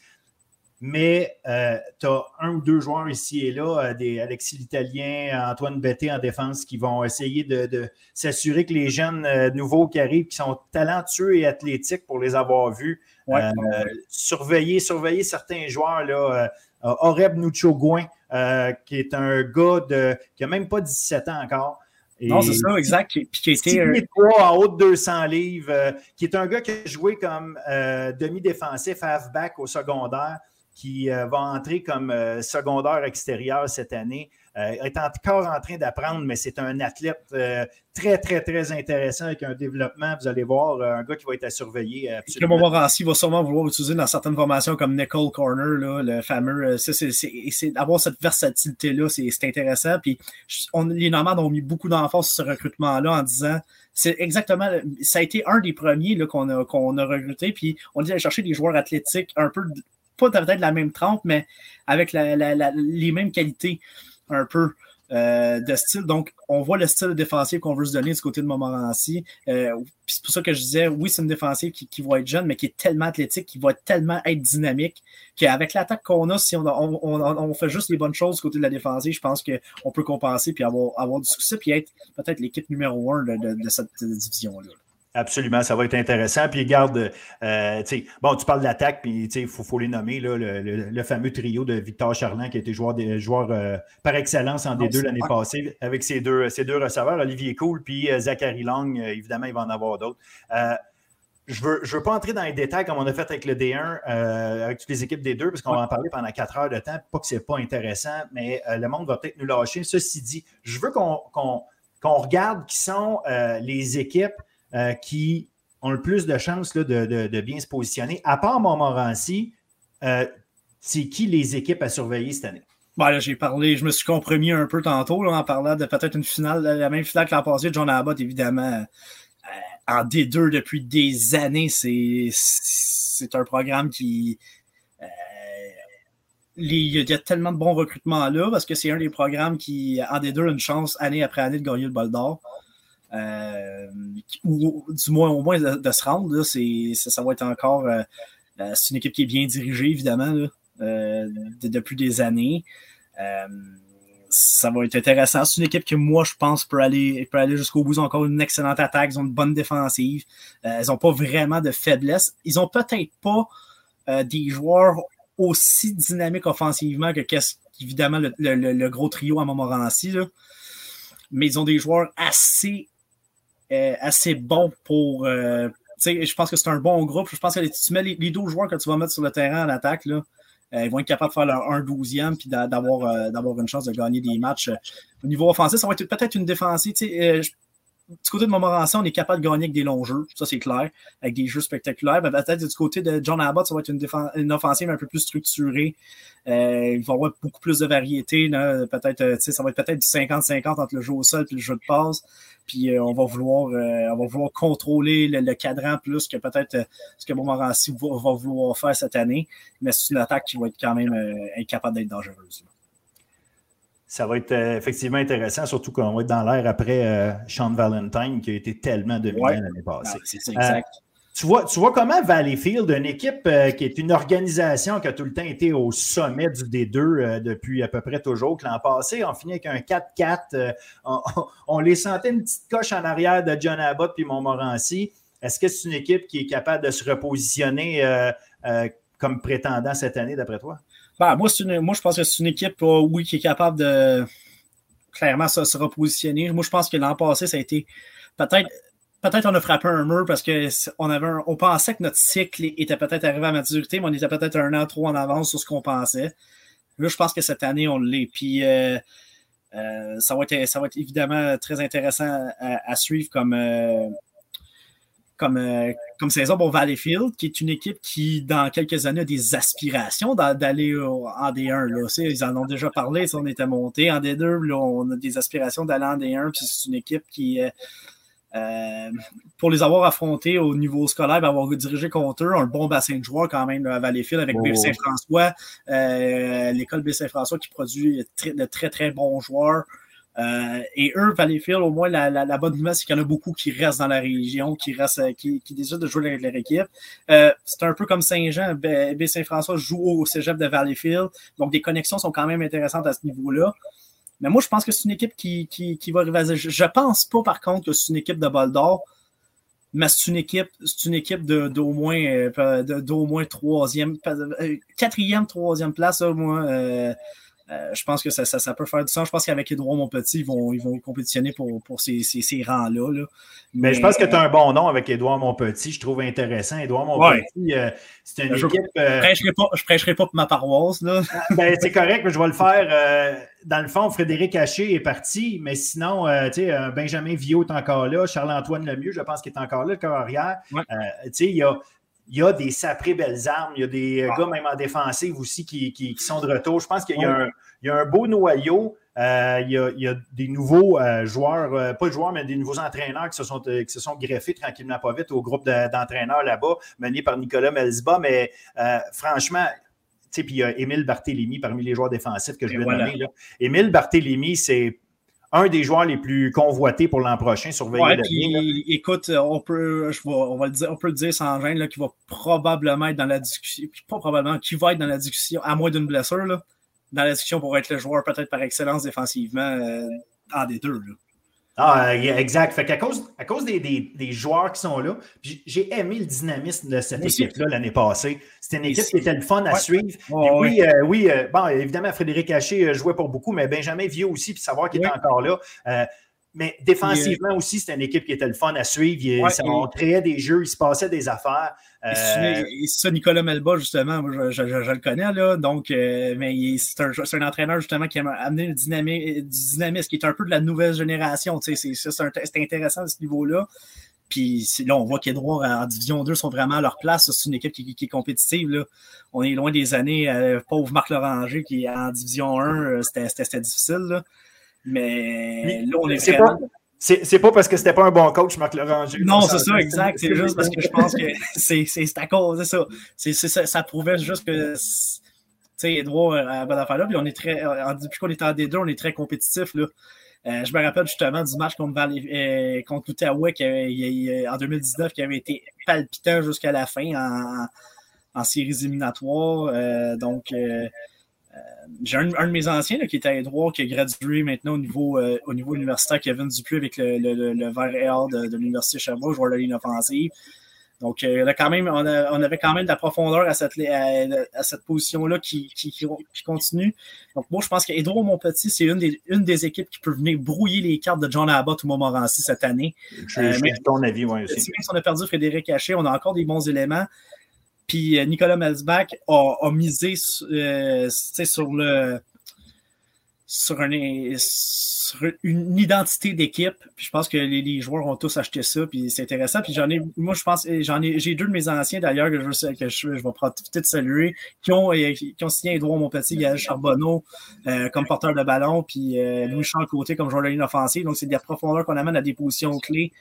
mais euh, tu as un ou deux joueurs ici et là, euh, des Alexis l'Italien, Antoine Betté en défense, qui vont essayer de, s'assurer que les jeunes euh, nouveaux qui arrivent, qui sont talentueux et athlétiques pour les avoir vus, surveiller, surveiller certains joueurs. Là, Oreb Nucho-Gouin, qui est un gars de, qui n'a même pas 17 ans encore. non, c'est ça, exact. Puis qui était. en haut de 200 livres, qui est un gars qui a joué comme demi-défensif, halfback au secondaire qui euh, va entrer comme euh, secondaire extérieur cette année. Euh, est encore en train d'apprendre, mais c'est un athlète très, très, très intéressant avec un développement. Vous allez voir, un gars qui va être à surveiller. Absolument. Que va sûrement vouloir utiliser dans certaines formations comme Nicole Corner, le fameux. C'est d'avoir cette versatilité-là, c'est intéressant. Puis on, les Nomades ont mis beaucoup d'emphase sur ce recrutement-là en disant c'est exactement, ça a été un des premiers qu'on a, qu'on a recruté. Puis on est allé chercher des joueurs athlétiques un peu pas peut-être la même trempe, mais avec les mêmes qualités un peu. Euh, de style. Donc, on voit le style défensif qu'on veut se donner du côté de Montmorency. Euh, c'est pour ça que je disais, oui, c'est une défensive qui, va être jeune, mais qui est tellement athlétique, qui va tellement être dynamique, qu'avec l'attaque qu'on a, si on, fait juste les bonnes choses du côté de la défensive, je pense qu'on peut compenser puis avoir, avoir du succès, puis être peut-être l'équipe numéro un de cette division-là. Absolument, ça va être intéressant. Puis garde, euh, bon, tu parles de l'attaque, puis il faut, faut, les nommer, là, le, fameux trio de Victor Charland qui a été joueur, joueur euh, par excellence en D2 l'année passée avec ses deux, ses deux receveurs, Olivier Cool, puis euh, Zachary Long, évidemment, il va en avoir d'autres. je ne veux, je veux pas entrer dans les détails comme on a fait avec le D1, avec toutes les équipes des deux, parce qu'on va en parler pendant quatre heures de temps. Pas que ce n'est pas intéressant, mais le monde va peut-être nous lâcher. Ceci dit, je veux qu'on regarde qui sont les équipes euh, qui ont le plus de chances de, bien se positionner. À part Montmorency, euh, c'est qui les équipes à surveiller cette année? Bon, j'ai parlé, je me suis compromis un peu tantôt en parlant de peut-être une finale, la même finale que l'an passé. John Abbott, évidemment, euh, en D2 depuis des années. C'est un programme qui. il y a tellement de bons recrutements là parce que c'est un des programmes qui, en D2, a une chance année après année de gagner le bol d'or. Ou du moins au moins de, se rendre. Là, ça, va être encore. Euh, euh, c'est une équipe qui est bien dirigée, évidemment, depuis des années. ça va être intéressant. C'est une équipe que moi, je pense, peut aller, aller jusqu'au bout. Ils ont encore une excellente attaque, ils ont une bonne défensive. ils n'ont pas vraiment de faiblesse. Ils n'ont peut-être pas des joueurs aussi dynamiques offensivement que qu'est-ce évidemment le, gros trio à Montmorency. Là. Mais ils ont des joueurs assez euh, assez bon pour. Euh, je pense que c'est un bon groupe. Je pense que tu mets les, deux joueurs que tu vas mettre sur le terrain en attaque, là, ils vont être capables de faire leur 1-12e puis d'avoir, d'avoir une chance de gagner des matchs. Au niveau offensif, ça va être peut-être une défensive. Du côté de Montmorency, on est capable de gagner avec des longs jeux, ça c'est clair, avec des jeux spectaculaires. Mais peut-être du côté de John Abbott, ça va être une, une offensive un peu plus structurée. Euh, il va y avoir beaucoup plus de variété. Peut-être, ça va être peut-être du 50-50 entre le jeu au sol et le jeu de passe. Puis euh, on va vouloir euh, on va vouloir contrôler le, cadran plus que peut-être ce que Montmorency va, va, vouloir faire cette année. Mais c'est une attaque qui va être quand même incapable d'être dangereuse ça va être euh, effectivement intéressant, surtout qu'on va être dans l'air après euh, Sean Valentine qui a été tellement dominant l'année passée. Euh, tu, vois, tu vois comment Valleyfield, une équipe qui est une organisation qui a tout le temps été au sommet du D2 depuis à peu près toujours, que l'an passé, on finit avec un 4-4. On, les sentait une petite coche en arrière de John Abbott puis Montmorency. Est-ce que c'est une équipe qui est capable de se repositionner comme prétendant cette année, d'après toi? Ben, moi, moi, je pense que c'est une équipe, euh, oui, qui est capable de clairement se repositionner. Moi, je pense que l'an passé, ça a été peut-être. Peut-être on a frappé un mur parce qu'on on pensait que notre cycle était peut-être arrivé à maturité, mais on était peut-être un an trop en avance sur ce qu'on pensait. Là, je pense que cette année, on l'est. Puis euh, euh, ça, va être, ça va être évidemment très intéressant à, suivre comme, comme, euh, comme saison pour Valleyfield, qui est une équipe qui, dans quelques années, a des aspirations d'aller en D1. Là. Ils en ont déjà parlé, on était monté. En D2, là, on a des aspirations d'aller en D1, puis c'est une équipe qui, euh, euh, pour les avoir affrontés au niveau scolaire, ben, avoir dirigé contre eux, un bon bassin de joueurs quand même à Valleyfield avec B. Saint-François, l'école B. Saint-François qui produit de très, très bons joueurs. Euh, et eux, Valleyfield, au moins, la, bonne nouvelle, c'est qu'il y en a beaucoup qui restent dans la région, qui restent, euh, qui, qui décident de jouer avec leur équipe. Euh, c'est un peu comme Saint-Jean. B. Saint-François joue au cégep de Valleyfield. Donc, des connexions sont quand même intéressantes à ce niveau-là. Mais moi, je pense que c'est une équipe qui, qui, qui va rivaliser. Je pense pas, par contre, que c'est une équipe de bol d'or, mais c'est une équipe, c'est une équipe de, d'au moins, d'au moins troisième, quatrième, troisième place, au moins. Euh, je pense que ça, ça, peut faire du sens. Je pense qu'avec Edouard Montpetit, ils vont, ils vont compétitionner pour, pour ces, ces, rangs-là. Mais, je pense que tu as un bon nom avec Edouard Montpetit. Je trouve intéressant. Edouard Montpetit, euh, c'est une équipe. Euh, je ne prêcherai, pas pour ma paroisse. Là. ben, c'est correct, mais je vais le faire. dans le fond, Frédéric Haché est parti, mais sinon, tu sais, Benjamin Viau est encore là. Charles-Antoine Lemieux, je pense qu'il est encore là, le corps arrière. tu sais, il y a il y a des saprés belles armes. Il y a des euh, gars, même en défensive aussi, qui, sont de retour. Je pense qu'il y, a un beau noyau. Euh, il, y a, des nouveaux euh, joueurs, pas de joueurs, mais des nouveaux entraîneurs qui se sont, qui se sont greffés tranquillement pas vite au groupe d'entraîneurs là-bas, mené par Nicolas Melsba. Mais franchement, puis il y a Émile Barthélémy parmi les joueurs défensifs que je vais nommer. Émile Barthélémy, c'est un des joueurs les plus convoités pour l'an prochain, surveiller ouais, puis, Écoute, on peut, je on, va le dire, on peut le dire sans gêne, qu'il va probablement être dans la discussion, pas probablement, qui va être dans la discussion, à moins d'une blessure, là, dans la discussion pour être le joueur peut-être par excellence défensivement euh, en des deux. Là. Ah, exact. Fait qu'à cause, à cause des, des, des, joueurs qui sont là, j'ai aimé le dynamisme de cette équipe-là l'année passée. C'était une équipe qui était le fun à suivre. oui, euh, oui euh, bon, évidemment, Frédéric Haché euh, jouait pour beaucoup, mais Benjamin Vieux aussi, puis savoir qu'il était encore là. Mais défensivement aussi, c'était une équipe qui était le fun à suivre. ça, on créait des jeux, il se passait des affaires. Euh, c'est ça, Nicolas Melba, justement, je, le connais, là. Donc, euh, mais c'est un, un, entraîneur, justement, qui a amené le dynamisme, du dynamisme, qui est un peu de la nouvelle génération. C'est intéressant à ce niveau-là. Puis là, on voit qu'Edouard en Division 2 sont vraiment à leur place. C'est une équipe qui, est compétitive. Là. On est loin des années, euh, pauvre Marc Loranger qui est en Division 1, c'était difficile. Là. Mais là, on est vraiment... C'est pas parce que c'était pas un bon coach, Marc Loranger. Non, c'est ça, exact. C'est juste parce que je pense que c'est à cause de ça. ça. Ça prouvait juste que tu sais, Edouard a bonne affaire là. Puis on est très, depuis qu'on est en D2, on est très compétitif. Là. Euh, je me rappelle justement du match contre, euh, contre l'Outaouais en 2019 qui avait été palpitant jusqu'à la fin en, en séries éliminatoires. Euh, donc, euh, j'ai un, de mes anciens qui était à Edouard, qui a gradué maintenant au niveau, euh, au niveau universitaire, Kevin Dupuis, avec le, le, le, vert de, de l'Université Sherbrooke, joueur de ligne offensive. Donc, euh, quand même, on, avait quand même de la profondeur à cette, à, cette position-là qui, qui, qui, continue. Donc, moi, je pense qu'Edouard Montpetit, c'est une des, une des équipes qui peut venir brouiller les cartes de John Abbott ou Montmorency cette année. Je, ton avis, moi aussi. Même si on a perdu Frédéric Haché, on a encore des bons éléments. Puis Nicolas Melsbach a, misé sur le sur, une identité d'équipe. Puis je pense que les, joueurs ont tous acheté ça, puis c'est intéressant. Puis j'en ai, moi je pense, j'en ai, j'ai deux de mes anciens d'ailleurs que je que je, vais profiter de saluer, qui ont, euh, qui ont signé Edouard mon petit Gaël Charbonneau euh, comme porteur de ballon, puis euh, Louis Charles Côté comme joueur de ligne offensive. Donc c'est des profondeurs qu'on amène à des positions clés.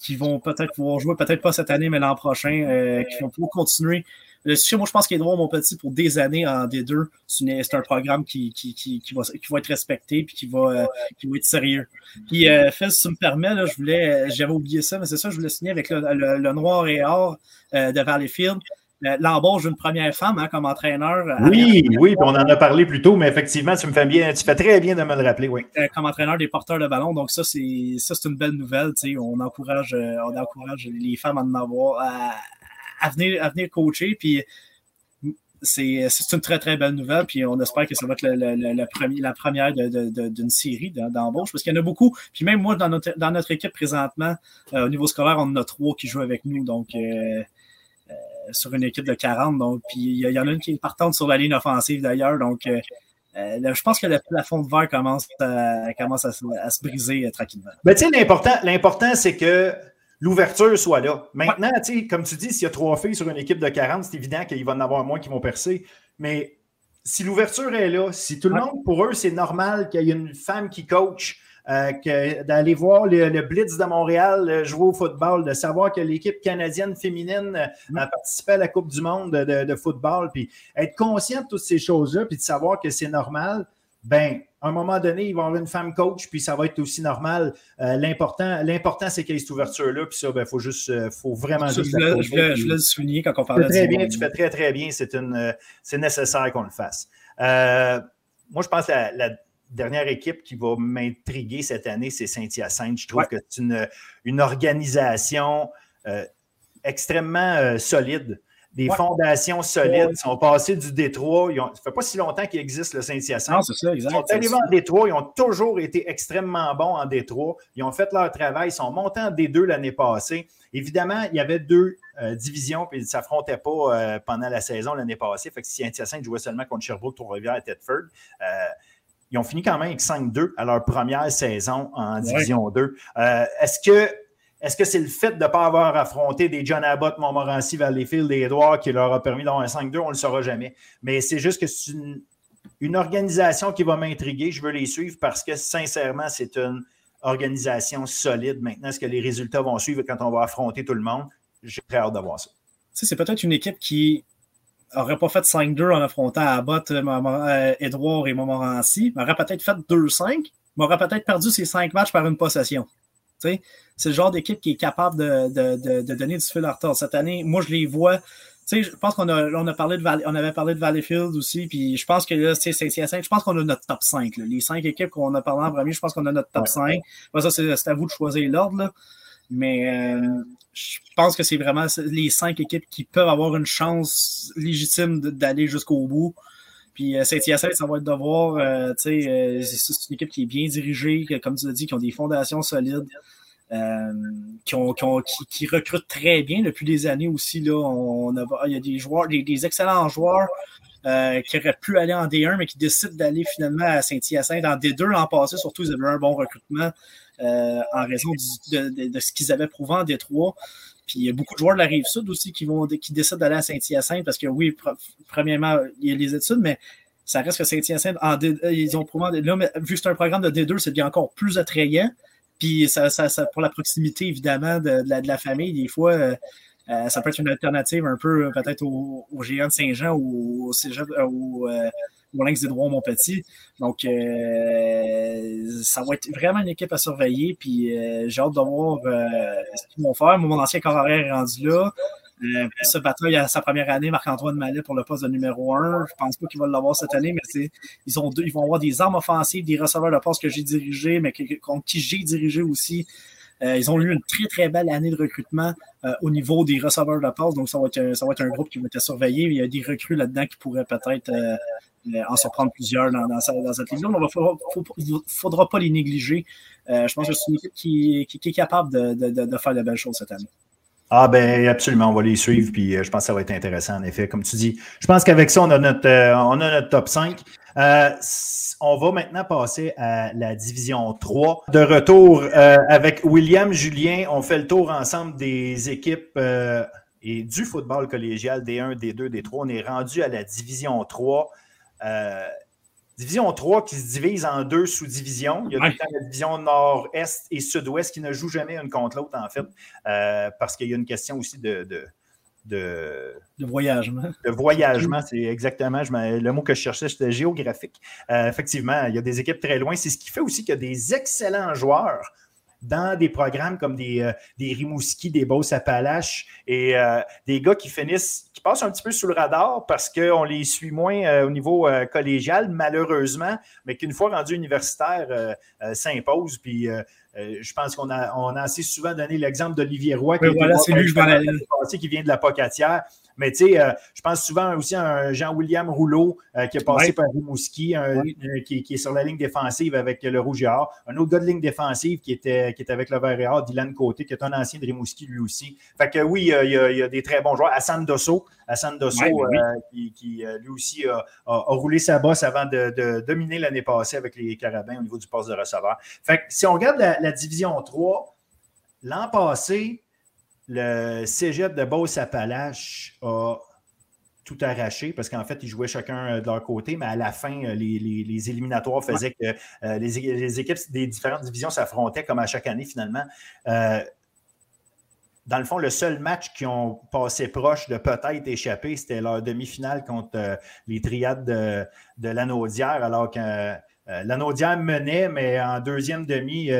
Qui vont peut-être pouvoir jouer, peut-être pas cette année, mais l'an prochain, qui vont pouvoir continuer le moi, je pense qu'Edouard mon petit, pour des années en D2, c'est un programme qui, qui, qui, qui, va, qui va être respecté puis qui va, euh, qui va être sérieux. Puis, euh, Phil, si tu me permets, là, je voulais, euh, j'avais oublié ça, mais c'est ça, je voulais signer avec le, le, Noir et Or euh, de Valleyfield. L'embauche d'une première femme hein, comme entraîneur. Oui, oui, on en a parlé plus tôt, mais effectivement, tu me fais bien, tu fais très bien de me le rappeler, oui. comme entraîneur des porteurs de ballon, donc ça, c'est ça, c'est une belle nouvelle. On encourage, on encourage les femmes à en avoir, à, à venir, à venir coacher. Puis c'est une très, très belle nouvelle. Puis on espère que ça va être le, premier, la première d'une série d'embauche. Parce qu'il y en a beaucoup. Puis même moi, dans notre, dans notre équipe présentement, euh, au niveau scolaire, on en a trois qui jouent avec nous. Donc, euh, euh, sur une équipe de 40. Donc, puis il y, en a une qui est partante sur la ligne offensive d'ailleurs. Donc, je pense que le plafond de verre commence à, commence à, se briser tranquillement. Ben, tu sais, l'important, c'est que l'ouverture soit là. Maintenant, comme tu dis, s'il y a trois filles sur une équipe de 40, c'est évident qu'il va en avoir moins qui vont percer. Mais si l'ouverture est là, si tout le monde, pour eux, c'est normal qu'il y ait une femme qui coach, euh, d'aller voir le, Blitz de Montréal euh, jouer au football, de savoir que l'équipe canadienne féminine euh, a participé à la Coupe du Monde de, de football, puis être conscient de toutes ces choses-là, puis de savoir que c'est normal, ben, à un moment donné, il va y avoir une femme coach, puis ça va être aussi normal. Euh, l'important, l'important, c'est qu'il y ait cette ouverture-là, puis ça, il ben, faut juste, faut vraiment je, juste. Je, je, le souligner quand on parle de très bien, Tu fais très, très bien. C'est, une, c'est nécessaire qu'on le fasse. moi, je pense que la, dernière équipe qui va m'intriguer cette année, c'est Saint-Hyacinthe. Je trouve que c'est une, une organisation extrêmement solide des fondations solides. Ils sont passés du Détroit. ça ne fait pas si longtemps qu'il existe le Saint-Hyacinthe. Non, c'est ça, exact. Ils sont arrivés en Détroit. Ils ont toujours été extrêmement bons en Détroit. Ils ont fait leur travail. Ils sont montés en D2 l'année passée. Évidemment, il y avait deux euh, divisions, puis ils ne s'affrontaient pas euh, pendant la saison l'année passée. Fait que Saint-Hyacinthe jouait seulement contre Sherbrooke, Trois-Rivières et Tedford. Euh, ils ont fini quand même avec 5-2 à leur première saison en Division 2. Est-ce que est-ce que c'est le fait de ne pas avoir affronté des John Abbott, Montmorency, Valleyfield et Edouard qui leur a permis d'avoir un 5-2? On ne le saura jamais. Mais c'est juste que c'est une, organisation qui va m'intriguer. Je veux les suivre parce que, sincèrement, c'est une organisation solide. Maintenant, est-ce que les résultats vont suivre quand on va affronter tout le monde? J'ai très hâte de voir ça. c'est peut-être une équipe qui n'aurait pas fait 5-2 en affrontant Abbott, Edouard et Montmorency, mais aurait peut-être fait 2-5, mais aurait peut-être perdu ses 5 matchs par une possession. C'est le genre d'équipe qui est capable de, donner du fil à retard. Cette année, moi, je les vois. Je pense qu'on a, on a parlé de on avait parlé de Valleyfield aussi, puis je pense que là, c'est je pense qu'on a notre top 5. Les cinq équipes qu'on a parlé en premier, je pense qu'on a notre top 5. ça, c'est à vous de choisir l'ordre. Mais euh, je pense que c'est vraiment les cinq équipes qui peuvent avoir une chance légitime d'aller jusqu'au bout. Puis euh, Saint-Hyacinthe, ça va être de voir, euh, tu sais, euh, c'est une équipe qui est bien dirigée, comme tu l'as dit, qui ont des fondations solides, qui, recrutent très bien depuis des années aussi. Là, on a, il y a des joueurs, des, excellents joueurs qui auraient pu aller en D1, mais qui décident d'aller finalement à Saint-Hyacinthe. En D2 l'an passé, surtout, ils avaient un bon recrutement en raison de, ce qu'ils avaient prouvé en D3. Puis il y a beaucoup de joueurs de la rive sud aussi qui vont qui décident d'aller à Saint-Hyacinthe parce que oui, premièrement, il y a les études, mais ça reste que Saint-Hyacinthe, euh, ils ont probablement. Là, vu que c'est un programme de D2, c'est bien encore plus attrayant. Puis ça, ça, pour la proximité, évidemment, de, la, famille, des fois, euh, euh, ça peut être une alternative un peu peut-être au, géant de Saint-Jean ou au cégep, ou, au Lynx des droits mon petit. Donc, euh, ça va être vraiment une équipe à surveiller. Puis, euh, j'ai hâte de voir euh, ce qu'ils vont faire. mon ancien corps est rendu là. Euh, ce bataille à sa première année, Marc-Antoine Mallet pour le poste de numéro un. Je pense pas qu'il va l'avoir cette année, mais ils, ont ils vont avoir des armes offensives, des receveurs de poste que j'ai dirigés, mais contre qui j'ai dirigé aussi. Ils ont eu une très, très belle année de recrutement au niveau des receveurs de passe. Donc, ça va, être, ça va être un groupe qui va être surveillé. Il y a des recrues là-dedans qui pourraient peut-être euh, en surprendre plusieurs dans, dans, cette ligue-là. Il ne faudra pas les négliger. Euh, je pense que c'est une équipe qui, qui, est capable de, de, de, faire de belles choses cette année. Ah ben absolument, on va les suivre, puis je pense que ça va être intéressant, en effet. Comme tu dis, je pense qu'avec ça, on a notre, on a notre top 5. On va maintenant passer à la division 3. De retour avec William Julien, on fait le tour ensemble des équipes et du football collégial D1, D2, D3. On est rendu à la division 3. Euh, division 3 qui se divise en deux sous-divisions. Il y a la division nord-est et sud-ouest qui ne jouent jamais une contre l'autre, en fait, euh, parce qu'il y a une question aussi de, de de, de, voyagement. De voyagement, c'est exactement le mot que je cherchais, c'était géographique. Euh, effectivement, il y a des équipes très loin. C'est ce qui fait aussi qu'il y a des excellents joueurs dans des programmes comme des, euh, des Rimouski, des Beauce-Appalaches et euh, des gars qui finissent, qui passent un petit peu sous le radar parce qu'on les suit moins euh, au niveau collégial, malheureusement, mais qu'une fois rendus universitaires, s'imposent. Puis je pense qu'on a, on a assez souvent donné l'exemple d'Olivier Roy, qui, voilà, qui vient de la Pocatière. Mais tu sais, euh, je pense souvent aussi à un Jean-William Rouleau euh, qui est passé par Rimouski, euh, qui, est sur la ligne défensive avec le Rouge et Or. Un autre gars de ligne défensive qui était, qui était avec le Vert et Or, Dylan Côté, qui est un ancien de Rimouski lui aussi. Fait que oui, il y, a, des très bons joueurs. Hassan Dosso, Hassan Dosso ben qui, lui aussi a, roulé sa bosse avant de, dominer l'année passée avec les Carabins au niveau du poste de receveur. Fait que si on regarde la, la division 3, l'an passé, le cégep de Beauce-Appalaches a tout arraché parce qu'en fait, ils jouaient chacun de leur côté, mais à la fin, les, éliminatoires faisaient que euh, les, équipes des différentes divisions s'affrontaient comme à chaque année finalement. Euh, dans le fond, le seul match qui ont passé proche de peut-être échapper, c'était leur demi-finale contre euh, les triades de, de l'Anaudière, alors que l'Anaudière menait, mais en deuxième demi,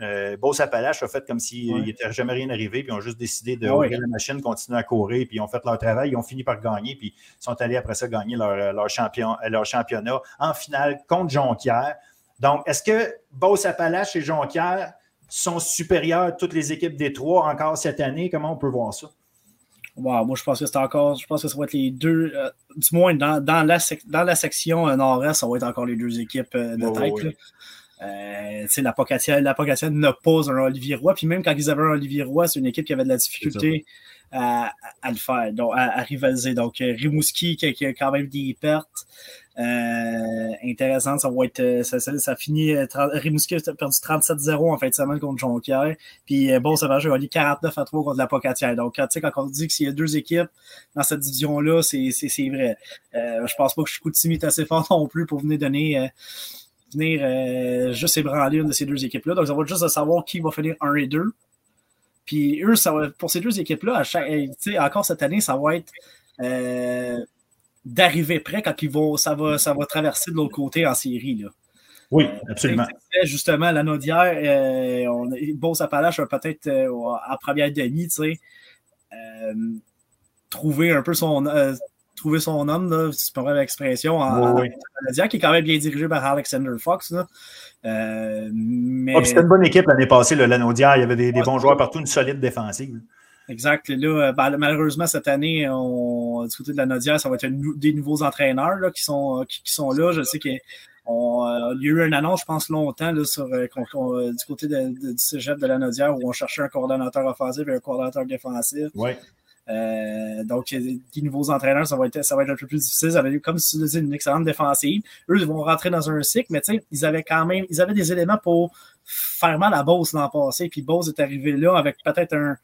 euh, Beauce Appalache a fait comme s'il n'était jamais rien arrivé, puis ils ont juste décidé de ah la machine, continuer à courir, puis ils ont fait leur travail, ils ont fini par gagner, puis ils sont allés après ça gagner leur, champion, leur championnat en finale contre Jonquière. Donc, est-ce que Beauce Appalache et Jonquière sont supérieurs à toutes les équipes des trois encore cette année? Comment on peut voir ça? moi, je pense que c'est encore, je pense que ça va être les deux, euh, du moins dans, la, dans la section euh, nord-est, ça va être encore les deux équipes de tête. Euh, la Pocatienne n'a pas un Olivier Roy. Puis même quand ils avaient un Olivier Roy, c'est une équipe qui avait de la difficulté à, le faire, donc à, rivaliser. Donc euh, Rimouski qui, a quand même des pertes. Euh, intéressantes, ça va être ça, ça, finit Rimouski a perdu 37-0 en fin de semaine contre Jonquière puis bon ça va jouer 49 à 3 contre la Pocatière donc sais quand on dit qu'il y a deux équipes dans cette division là c'est vrai je pense pas que je suis assez fort non plus pour venir donner venir euh, juste ébranler une de ces deux équipes-là. Donc, ça va juste de savoir qui va finir 1 et 2. Puis eux, ça va, pour ces deux équipes-là, à chaque, encore cette année, ça va être euh, d'arriver près quand ils vont, ça, va, ça va traverser de l'autre côté en série. Là. Oui, euh, absolument. justement, la Naudière, euh, on, Beauce Appalache peut-être en première demi, tu sais, trouver un peu son trouver son homme, là, si c'est pas vrai l'expression, en, oui, qui est quand même bien dirigé par Alexander Fox. Euh, mais... c'était une bonne équipe l'année passée, le Lanaudière. Il y avait des, bons joueurs partout, une solide défensive. Exact. Là, euh, ben, malheureusement, cette année, on, du côté de la ça va être des nouveaux entraîneurs là, qui, sont, qui, sont là. Je sais qu'il euh, y a eu une annonce, je pense, longtemps là, sur, du côté du cégep de la où on cherchait un coordonnateur offensif et un coordonnateur défensif. Oui. Euh, donc, des nouveaux entraîneurs, ça va être, ça va être un peu plus difficile. Comme tu disais, une excellente défensive. Eux, ils vont rentrer dans un cycle, mais tu sais, ils avaient quand même, ils avaient des éléments pour faire mal à Bose l'an passé. Puis Bose est arrivé là avec peut-être un,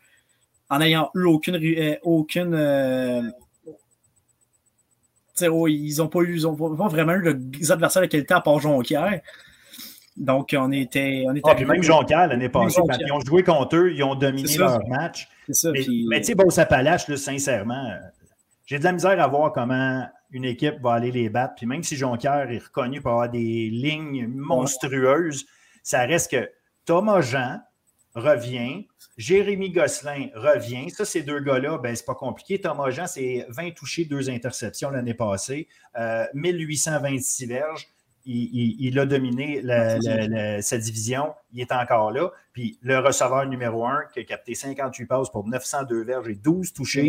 en ayant eu aucune, euh, aucune, euh, oh, ils n'ont pas eu, ils ont pas vraiment eu des adversaires de qualité à part Jonquière. Donc, on était. On était ah, puis même Jonquière l'année passée, quand ils ont joué contre eux, ils ont dominé leur match. Ça, mais, puis... mais tu sais, Beauce-Appalaches, sincèrement, euh, j'ai de la misère à voir comment une équipe va aller les battre. Puis même si Jonquière est reconnu pour avoir des lignes monstrueuses, ça reste que Thomas Jean revient, Jérémy Gosselin revient. Ça, ces deux gars-là, ben, c'est pas compliqué. Thomas Jean, c'est 20 touchés, deux interceptions l'année passée, euh, 1826 verges il, a dominé sa division. Il est encore là. Puis le receveur numéro un, qui a capté 58 passes pour 902 verges et 12 touchés,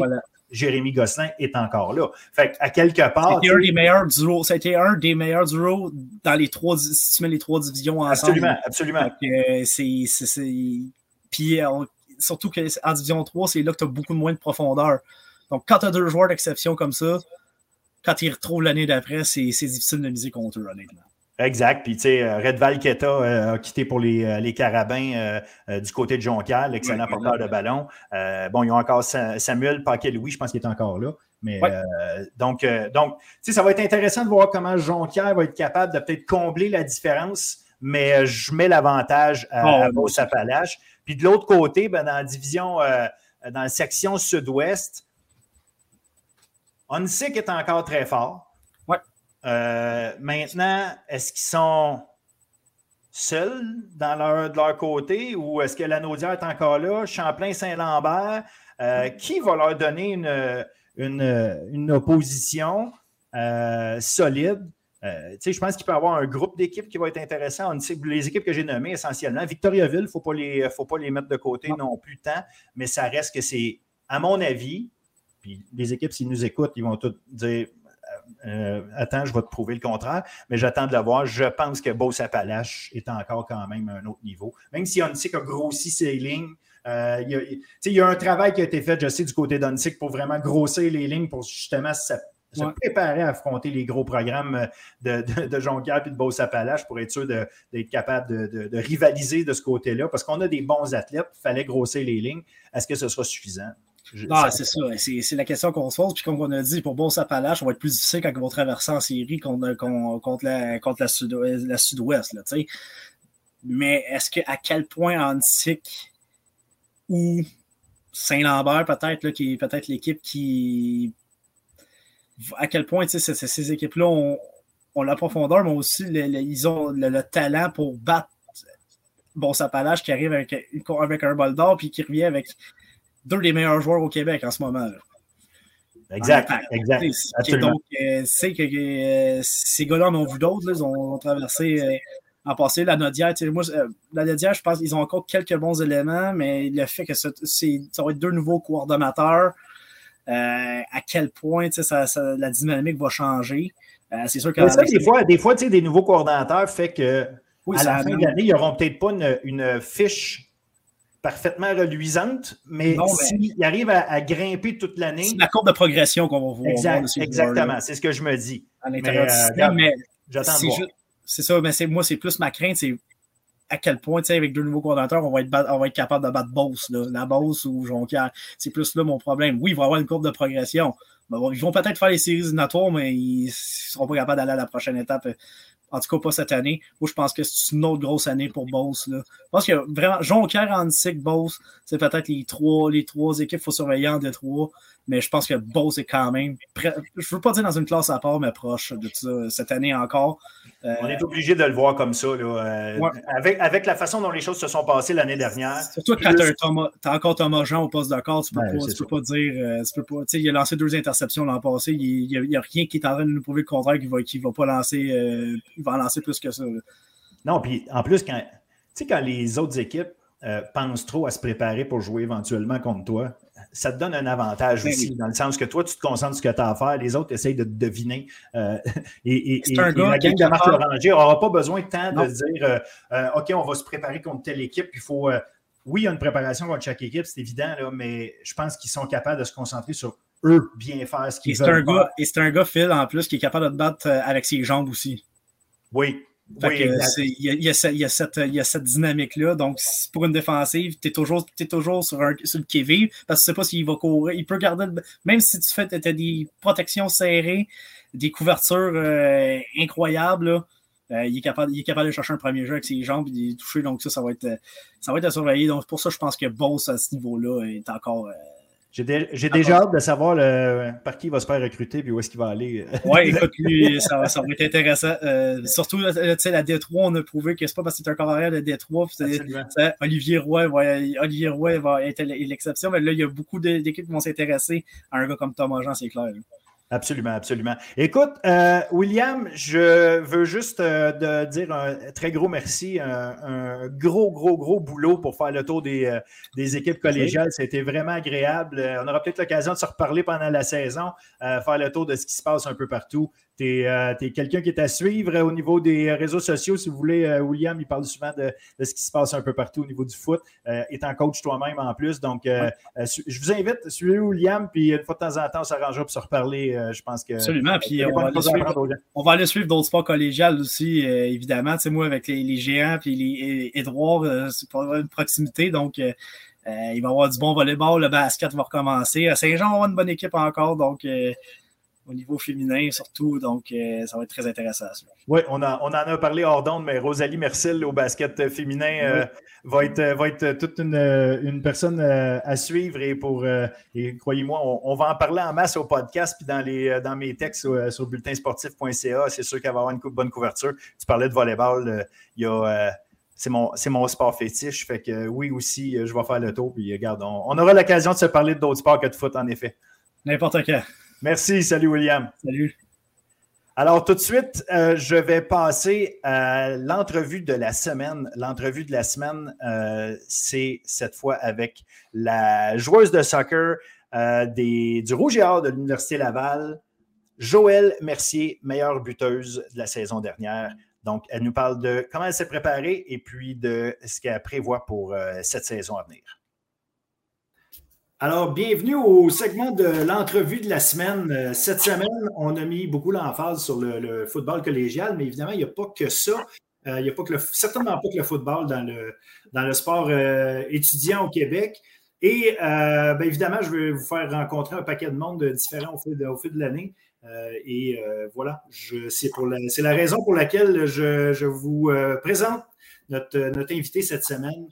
Jérémy Gosselin, est encore là. Fait à quelque part. C'était un des meilleurs duos. C'était un des meilleurs duos dans les trois, si tu mets les trois divisions ensemble. Absolument, absolument. c'est, Puis surtout qu'en Division 3, c'est là que tu as beaucoup moins de profondeur. Donc, quand tu as deux joueurs d'exception comme ça, quand ils retrouvent l'année d'après, c'est difficile de miser contre eux, honnêtement. Exact. Puis, tu sais, euh, Red Valketa euh, a quitté pour les, euh, les Carabins du côté de Jonquière, l'excellent porteur de ballon. bon, ils ont encore Samuel Paquet-Louis, je pense qu'il est encore là. Mais donc, donc tu sais, ça va être intéressant de voir comment Jonquière va être capable de peut-être combler la différence, mais je mets l'avantage à, oh, à Puis de l'autre côté, ben, dans la division, dans la section sud-ouest, Onsic est encore très fort. Euh, maintenant, est-ce qu'ils sont seuls dans leur, de leur côté ou est-ce que la Naudière est encore là? Champlain-Saint-Lambert, euh, qui va leur donner une, une, opposition euh, solide? je pense qu'il peut y avoir un groupe d'équipes qui va être intéressant. les équipes que j'ai nommées essentiellement. Victoriaville, il ne faut, pas les, faut pas les mettre de côté non plus tant, mais ça reste que c'est, à mon avis, puis les équipes, s'ils nous écoutent, ils vont tous dire euh, attends, je vais te prouver le contraire, mais j'attends de le voir. Je pense que Beau Sapalache est encore quand même à un autre niveau. Même si Onsic a grossi ses lignes, euh, il, y a, un travail qui a été fait, je sais, du côté d'Onsic pour vraiment grossir les lignes pour justement se, préparer à affronter les gros programmes de, de, de Jonquière et de Beau-Sapalache pour être sûr d'être capable de, rivaliser de ce côté-là. Parce qu'on a des bons athlètes, il fallait grossir les lignes. Est-ce que ce sera suffisant? Ah, c'est ça. C'est la question qu'on se pose. Puis comme on a dit, pour Bon Sapalache, on va être plus difficile quand ils vont traverser en série contre, contre, la, contre la, sud, la sud-ouest. Mais est-ce que à quel point Antique ou Saint-Lambert, peut-être, qui est peut-être l'équipe qui. À quel point ces, ces équipes-là ont, ont, la profondeur, mais aussi ils ont le, talent pour battre Bon Sapalache qui arrive avec, avec un bol d'or puis qui revient avec deux des meilleurs joueurs au Québec en ce moment. Là. Exact, exact. Donc, euh, c'est que euh, ces gars-là en ont vu d'autres. Ils ont, traversé euh, en passé la Nodière. Moi, la Nodière, je pense qu'ils ont encore quelques bons éléments, mais le fait que ça, ça va être deux nouveaux coordonnateurs, à quel point ça, la dynamique va changer. c'est sûr que. Ça, des fois, des, fois des nouveaux coordonnateurs fait que à la fin de l'année, ils n'auront peut-être pas une fiche parfaitement reluisante, mais s'il arrive à, grimper toute l'année. C'est la courbe de progression qu'on va voir. exactement, c'est ce que je me dis. À l'intérieur du système, mais j'attends C'est ça, mais moi, c'est plus ma crainte, c'est à quel point, tu sais, avec deux nouveaux coordinateurs, on va être, on va être capable de battre Boss, la Boss ou Jonquière. C'est plus là mon problème. Oui, il va y avoir une courbe de progression. ils vont peut-être faire les séries éliminatoires, mais ils ne seront pas capables d'aller à la prochaine étape en tout cas, pas cette année. Moi, je pense que c'est une autre grosse année pour Boss. Là. Je pense que vraiment, Jonquière, Antic, Boss, c'est peut-être les trois, les trois équipes qu'il faut surveiller en Détroit. Mais je pense que Boss est quand même, je ne veux pas dire dans une classe à part, mais proche de ça cette année encore. Euh, On est obligé de le voir comme ça. Là, euh, avec, avec la façon dont les choses se sont passées l'année dernière. Surtout quand tu as, encore Thomas Jean au poste de corps, tu ne peux, pas, peux pas dire. Euh, tu peux pas, il a lancé deux interceptions l'an passé. Il n'y a, rien qui est en train de nous prouver le contraire qu'il ne va, va pas lancer. il va en lancer plus que ça. Non, puis en plus, quand, quand les autres équipes pensent trop à se préparer pour jouer éventuellement contre toi, ça te donne un avantage ben aussi, dans le sens que toi, tu te concentres sur ce que tu as à faire, les autres essayent de te deviner. Euh, et, la gang de Marc Loranger n'aura pas besoin de temps de dire euh, euh, OK, on va se préparer contre telle équipe, il faut. oui, il y a une préparation contre chaque équipe, c'est évident, là, mais je pense qu'ils sont capables de se concentrer sur eux bien faire ce qu'ils veulent. Un gars, et c'est un gars, Phil, en plus, qui est capable de te battre avec ses jambes aussi. Oui, il y, a, cette, dynamique-là. Donc, pour une défensive, tu es toujours, toujours sur, un, sur le qui parce que tu sais pas s'il va courir. Il peut garder, même si tu fais as des protections serrées, des couvertures euh, incroyables, euh, il, est capable, il est capable de chercher un premier jeu avec ses jambes et de toucher. Donc, ça, ça va être, ça va être à surveiller. Donc, pour ça, je pense que Boss à ce niveau-là est encore. Euh, j'ai déjà hâte de savoir par qui il va se faire recruter et où est-ce qu'il va aller. Oui, écoute, lui, ça, ça, va être intéressant. Euh, surtout, tu sais, la Détroit, on a prouvé que c'est pas parce que c'est un carrière de Détroit. Olivier Roy, va, Olivier Roy va être l'exception, mais là, il y a beaucoup d'équipes qui vont s'intéresser à un gars comme Thomas Jean, c'est clair. Absolument, absolument. Écoute, euh, William, je veux juste euh, dire un très gros merci, un, gros, gros, gros boulot pour faire le tour des, euh, des équipes collégiales. C'était vraiment agréable. On aura peut-être l'occasion de se reparler pendant la saison, faire le tour de ce qui se passe un peu partout. Tu es, euh, quelqu'un qui est à suivre au niveau des réseaux sociaux. Si vous voulez, William, il parle souvent de, ce qui se passe un peu partout au niveau du foot, étant coach toi-même en plus. Donc, je vous invite, à suivre William, puis une fois de temps en temps, on s'arrangera pour se reparler. je pense que. Absolument. Puis on va, aller suivre, on va, aller suivre, d'autres sports collégiales aussi, évidemment. Tu sais, moi, avec les, géants, puis les Edouard, c'est pas une proximité. Donc, euh, il va y avoir du bon volleyball, le basket va recommencer. À Saint-Jean, on a une bonne équipe encore, donc euh, au niveau féminin surtout, donc euh, ça va être très intéressant. Oui, on, on en a parlé hors d'onde, mais Rosalie Mercil au basket féminin va, être, va être toute une, personne à suivre et pour et croyez-moi, on, va en parler en masse au podcast puis dans, les, dans mes textes sur, sur bulletinsportif.ca. C'est sûr qu'elle va avoir une bonne couverture. Tu parlais de volleyball, il y a c'est mon, mon, sport fétiche. Fait que oui, aussi, je vais faire le tour. Puis regarde, on, aura l'occasion de se parler d'autres sports que de foot, en effet. N'importe quand. Merci. Salut, William. Salut. Alors, tout de suite, euh, je vais passer à l'entrevue de la semaine. L'entrevue de la semaine, euh, c'est cette fois avec la joueuse de soccer euh, des, du Rouge et Or de l'Université Laval, Joëlle Mercier, meilleure buteuse de la saison dernière. Donc, elle nous parle de comment elle s'est préparée et puis de ce qu'elle prévoit pour cette saison à venir. Alors, bienvenue au segment de l'entrevue de la semaine. Euh, cette semaine, on a mis beaucoup l'emphase sur le, football collégial, mais évidemment, il n'y a pas que ça. Euh, il n'y a pas que le, certainement pas que le football dans le, dans le sport étudiant au Québec. Et bien évidemment, je vais vous faire rencontrer un paquet de monde différents au fil fil de l'année. Euh, et euh, voilà, c'est la, raison pour laquelle je, vous euh, présente notre, notre invité cette semaine,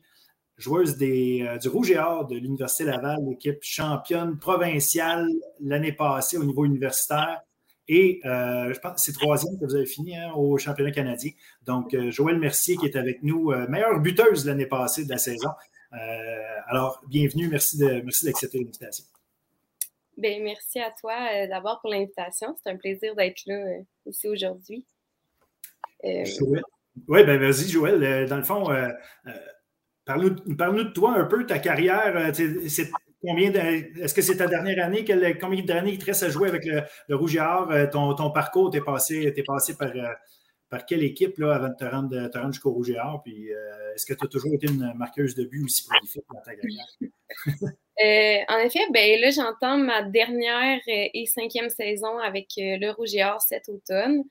joueuse des, du Rouge et Or de l'Université Laval, l'équipe championne provinciale l'année passée au niveau universitaire. Et je pense que c'est troisième que vous avez fini hein, au championnat canadien. Donc, Joël Mercier qui est avec nous, meilleure buteuse l'année passée de la saison. alors, bienvenue, merci d'accepter merci l'invitation. Ben, merci à toi euh, d'abord pour l'invitation. C'est un plaisir d'être là euh, ici aujourd'hui. Euh, oui, ben vas-y, Joël. dans le fond, parle-nous de toi un peu, ta carrière. c'est combien est-ce que c'est ta dernière année? combien d'années il te reste à jouer avec le, Rouge et Or? Ton, ton parcours, t'es passé, es passé par par quelle équipe là, avant de te rendre, te rendre jusqu'au Rouge et Or? Puis est-ce que tu as toujours été une marqueuse de but aussi prolifique dans ta carrière? Euh, en effet, ben là, j'entends ma dernière euh, et cinquième saison avec euh, le Rouge et Or cet automne.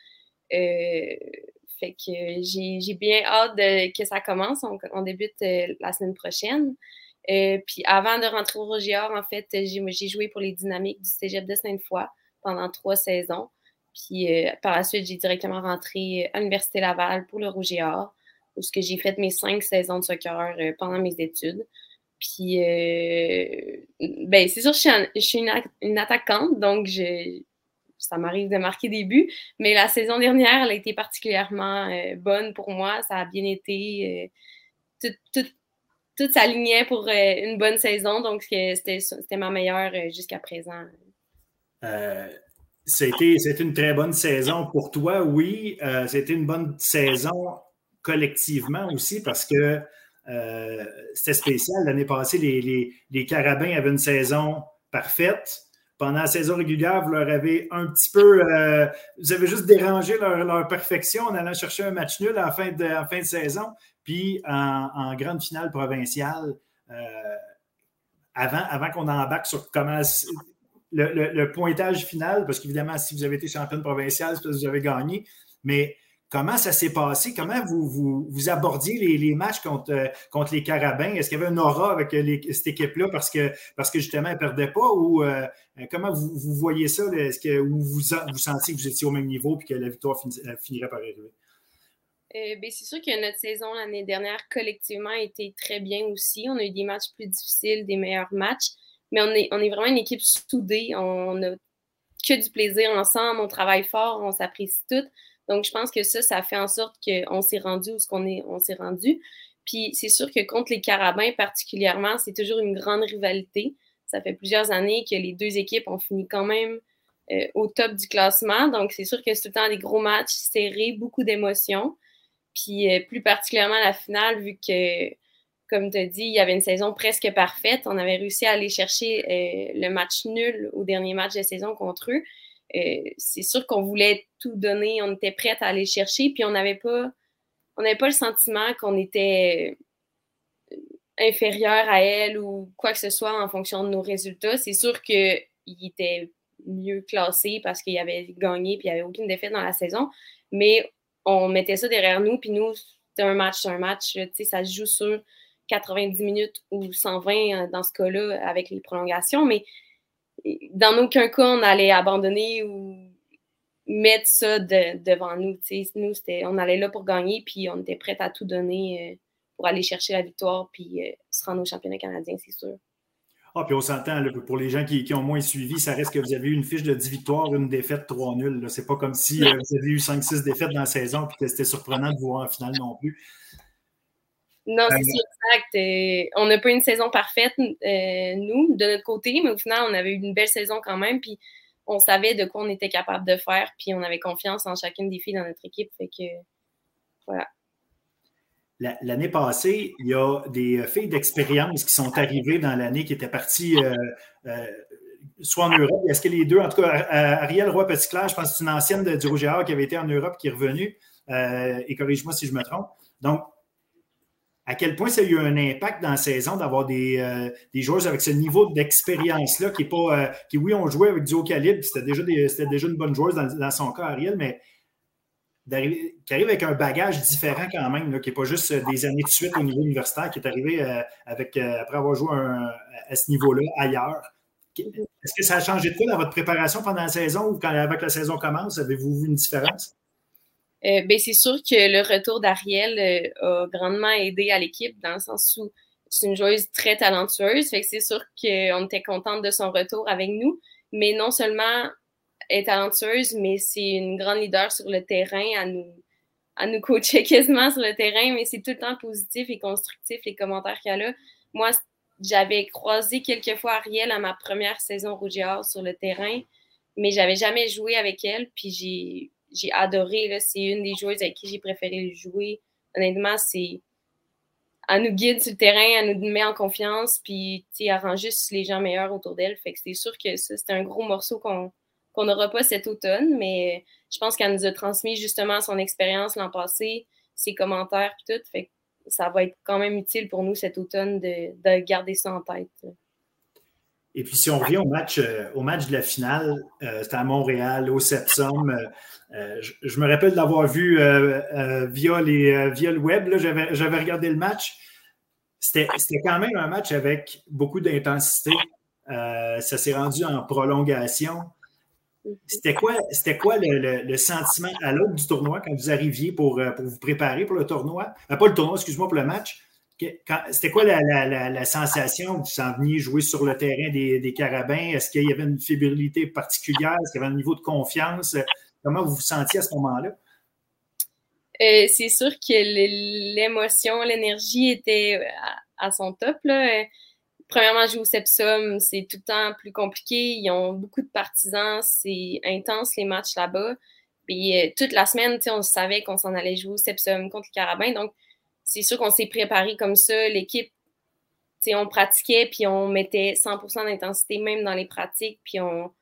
Fait que j'ai bien hâte que ça commence. On, débute la semaine prochaine. puis avant de rentrer au Or, en fait, j'ai joué pour les Dynamiques du Cégep de Sainte-Foy pendant trois saisons. Puis par la suite, j'ai directement rentré à l'Université Laval pour le Rouge et Or, où j'ai fait mes cinq saisons de soccer pendant mes études. Puis, euh, ben, c'est sûr, je suis, une, attaquante, donc je, ça m'arrive de marquer des buts. Mais la saison dernière, elle a été particulièrement euh, bonne pour moi. Ça a bien été. Euh, tout, tout, s'alignait pour une bonne saison, donc c'était ma meilleure jusqu'à présent. c'était une très bonne saison pour toi, oui. c'était une bonne saison collectivement aussi parce que euh, c'était spécial. L'année passée, les, Carabins avaient une saison parfaite. Pendant la saison régulière, vous leur avez un petit peu. Euh, vous avez juste dérangé leur, perfection en allant chercher un match nul la fin de, fin de saison. Puis en, grande finale provinciale, euh, avant, avant qu'on embarque sur comment le, le, pointage final, parce qu'évidemment, si vous avez été championne provinciale, c'est parce que vous avez gagné. Mais Comment ça s'est passé? Comment vous, vous, abordiez les, matchs contre, contre les Carabins? Est-ce qu'il y avait un aura avec cette équipe-là parce que, parce que justement, elle ne perdait pas? Ou euh, comment vous, voyez ça? Est-ce que vous, vous, sentiez que vous étiez au même niveau et que la victoire euh, finirait par arriver? Euh, ben, c'est sûr que notre saison l'année dernière, collectivement, a été très bien aussi. On a eu des matchs plus difficiles, des meilleurs matchs, mais on est, on est vraiment une équipe soudée. On a que du plaisir ensemble, on travaille fort, on s'apprécie toutes. Donc, je pense que ça, ça fait en sorte qu'on s'est rendu où ce est, on s'est rendu. Puis, c'est sûr que contre les Carabins particulièrement, c'est toujours une grande rivalité. Ça fait plusieurs années que les deux équipes ont fini quand même euh, au top du classement. Donc, c'est sûr que c'est tout le temps des gros matchs serrés, beaucoup d'émotions. Puis, euh, plus particulièrement la finale, vu que, comme tu as dit, il y avait une saison presque parfaite. On avait réussi à aller chercher euh, le match nul au dernier match de saison contre eux. C'est sûr qu'on voulait tout donner, on était prête à aller chercher, puis on n'avait pas, on n'avait pas le sentiment qu'on était inférieur à elle ou quoi que ce soit en fonction de nos résultats. C'est sûr qu'il était mieux classé parce qu'il avait gagné puis il n'y avait aucune défaite dans la saison, mais on mettait ça derrière nous, puis nous, c'était un match, c'est un match, tu sais, ça se joue sur 90 minutes ou 120 euh, dans ce cas-là avec les prolongations, mais dans aucun cas, on allait abandonner ou mettre ça devant nous. Nous, on allait là pour gagner, puis on était prêts à tout donner euh, pour aller chercher la victoire, puis euh, se rendre au championnat canadien, c'est sûr. Ah, puis on s'entend, pour les gens qui, ont moins suivi, ça reste que vous avez eu une fiche de 10 victoires, une défaite, 3 nuls. C'est pas comme si vous avez eu 5-6 défaites dans la saison puis que c'était surprenant de vous voir en finale non plus. Non, c'est exact. on n'a pas une saison parfaite, euh, nous, de notre côté, mais au final, on avait eu une belle saison quand même. Puis on savait de quoi on était capable de faire, puis on avait confiance en chacune des filles dans notre équipe. Fait que, voilà. L'année passée, il y a des filles d'expérience qui sont arrivées dans l'année, qui étaient parties euh, euh, soit en Europe. Est-ce que les deux, en tout cas, Ariel Roy-Petitclerc, je pense que c'est une ancienne de, du Rouge qui avait été en Europe, qui est revenue. et corrige-moi si je me trompe. Donc, à quel point ça a eu un impact dans la saison d'avoir des, euh, des joueurs avec ce niveau d'expérience-là qui pas. Euh, qui, oui, ont joué avec du haut calibre, c'était déjà, déjà une bonne joueuse dans, son cas, Ariel, mais qui arrive avec un bagage différent quand même, qui n'est pas juste euh, des années de suite au niveau universitaire, qui est arrivé avec, après avoir joué à ce niveau-là ailleurs. Est-ce que ça a changé de quoi dans votre préparation pendant la saison ou quand avec la saison commence? Avez-vous vu une différence? Euh, ben, c'est sûr que le retour d'Ariel euh, a grandement aidé à l'équipe dans le sens où c'est une joueuse très talentueuse. Fait que c'est sûr qu'on était contente de son retour avec nous. Mais non seulement elle est talentueuse, mais c'est une grande leader sur le terrain à nous, à nous coacher quasiment sur le terrain, mais c'est tout le temps positif et constructif les commentaires qu'elle a. Moi, j'avais croisé quelques fois Ariel à ma première saison Rouge sur le terrain, mais j'avais jamais joué avec elle, puis j'ai j'ai adoré. C'est une des joueuses avec qui j'ai préféré jouer. Honnêtement, c'est. Elle nous guide sur le terrain, elle nous met en confiance, puis elle rend juste les gens meilleurs autour d'elle. Fait que c'est sûr que ça, c'est un gros morceau qu'on n'aura pas cet automne, mais je pense qu'elle nous a transmis justement son expérience l'an passé, ses commentaires, puis tout. Fait que ça va être quand même utile pour nous cet automne de, de garder ça en tête. Et puis, si on revient au match, euh, au match de la finale, euh, c'était à Montréal, au Sepsum. Euh, je, me rappelle d'avoir vu via, les, via le web, j'avais regardé le match. C'était quand même un match avec beaucoup d'intensité. ça s'est rendu en prolongation. C'était quoi, quoi le, le, sentiment à l'aube du tournoi quand vous arriviez pour, pour vous préparer pour le tournoi? pas le tournoi, excuse-moi, pour le match. C'était quoi la, sensation que vous en veniez jouer sur le terrain des, Carabins? Est-ce qu'il y avait une fébrilité particulière? Est-ce qu'il y avait un niveau de confiance? Comment vous vous sentiez à ce moment-là? Euh, c'est sûr que l'émotion, l'énergie était à, son top. Là. Premièrement, jouer au Sepsum, c'est tout le temps plus compliqué. Ils ont beaucoup de partisans. C'est intense les matchs là-bas. Puis euh, toute la semaine, on savait qu'on s'en allait jouer au Sepsum contre les Carabins. Donc, c'est sûr qu'on s'est préparé comme ça. L'équipe, on pratiquait, puis on mettait 100% d'intensité même dans les pratiques, puis on,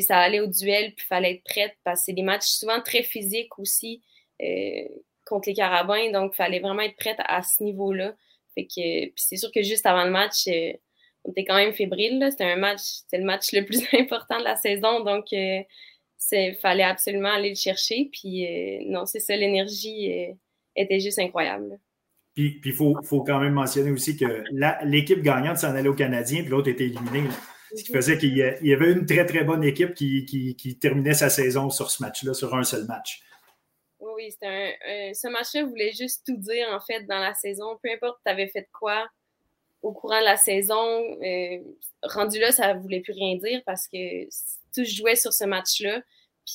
ça allait au duel, puis il fallait être prête parce que c'est des matchs souvent très physiques aussi euh, contre les Carabins, donc il fallait vraiment être prête à, ce niveau-là. Fait que, puis c'est sûr que juste avant le match, euh, on était quand même fébrile. C'était un match, c'était le match le plus important de la saison, donc il euh, fallait absolument aller le chercher. Puis non, c'est ça, l'énergie était juste incroyable. Puis il faut, quand même mentionner aussi que l'équipe gagnante s'en allait au Canadien, puis l'autre était éliminé. Ce qui faisait qu'il y avait une très, très bonne équipe qui, terminait sa saison sur ce match-là, sur un seul match. Oui, un, ce match-là voulait juste tout dire, en fait, dans la saison. Peu importe tu avais fait quoi au courant de la saison, euh, rendu là, ça ne voulait plus rien dire parce que tout jouait sur ce match-là.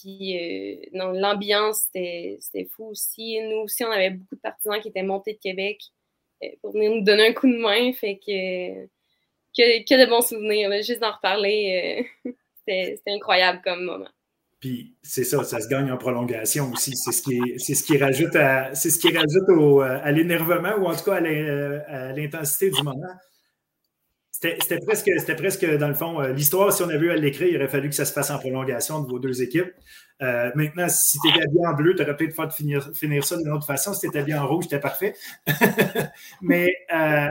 Puis euh, l'ambiance, c'était fou aussi. Nous aussi, on avait beaucoup de partisans qui étaient montés de Québec euh, pour venir nous donner un coup de main. Fait que que, de bons souvenirs. Juste d'en reparler, euh, c'était incroyable comme moment. Puis c'est ça, ça se gagne en prolongation aussi. C'est ce qui, ce qui rajoute à, à l'énervement ou en tout cas à l'intensité du moment. C'était presque, presque, dans le fond, euh, l'histoire, si on avait eu à l'écrire, il aurait fallu que ça se fasse en prolongation de vos deux équipes. Euh, maintenant, si tu étais habillé en bleu, tu aurais peut-être fait finir, finir ça d'une autre façon. Si tu étais habillé en rouge, c'était parfait. Mais euh,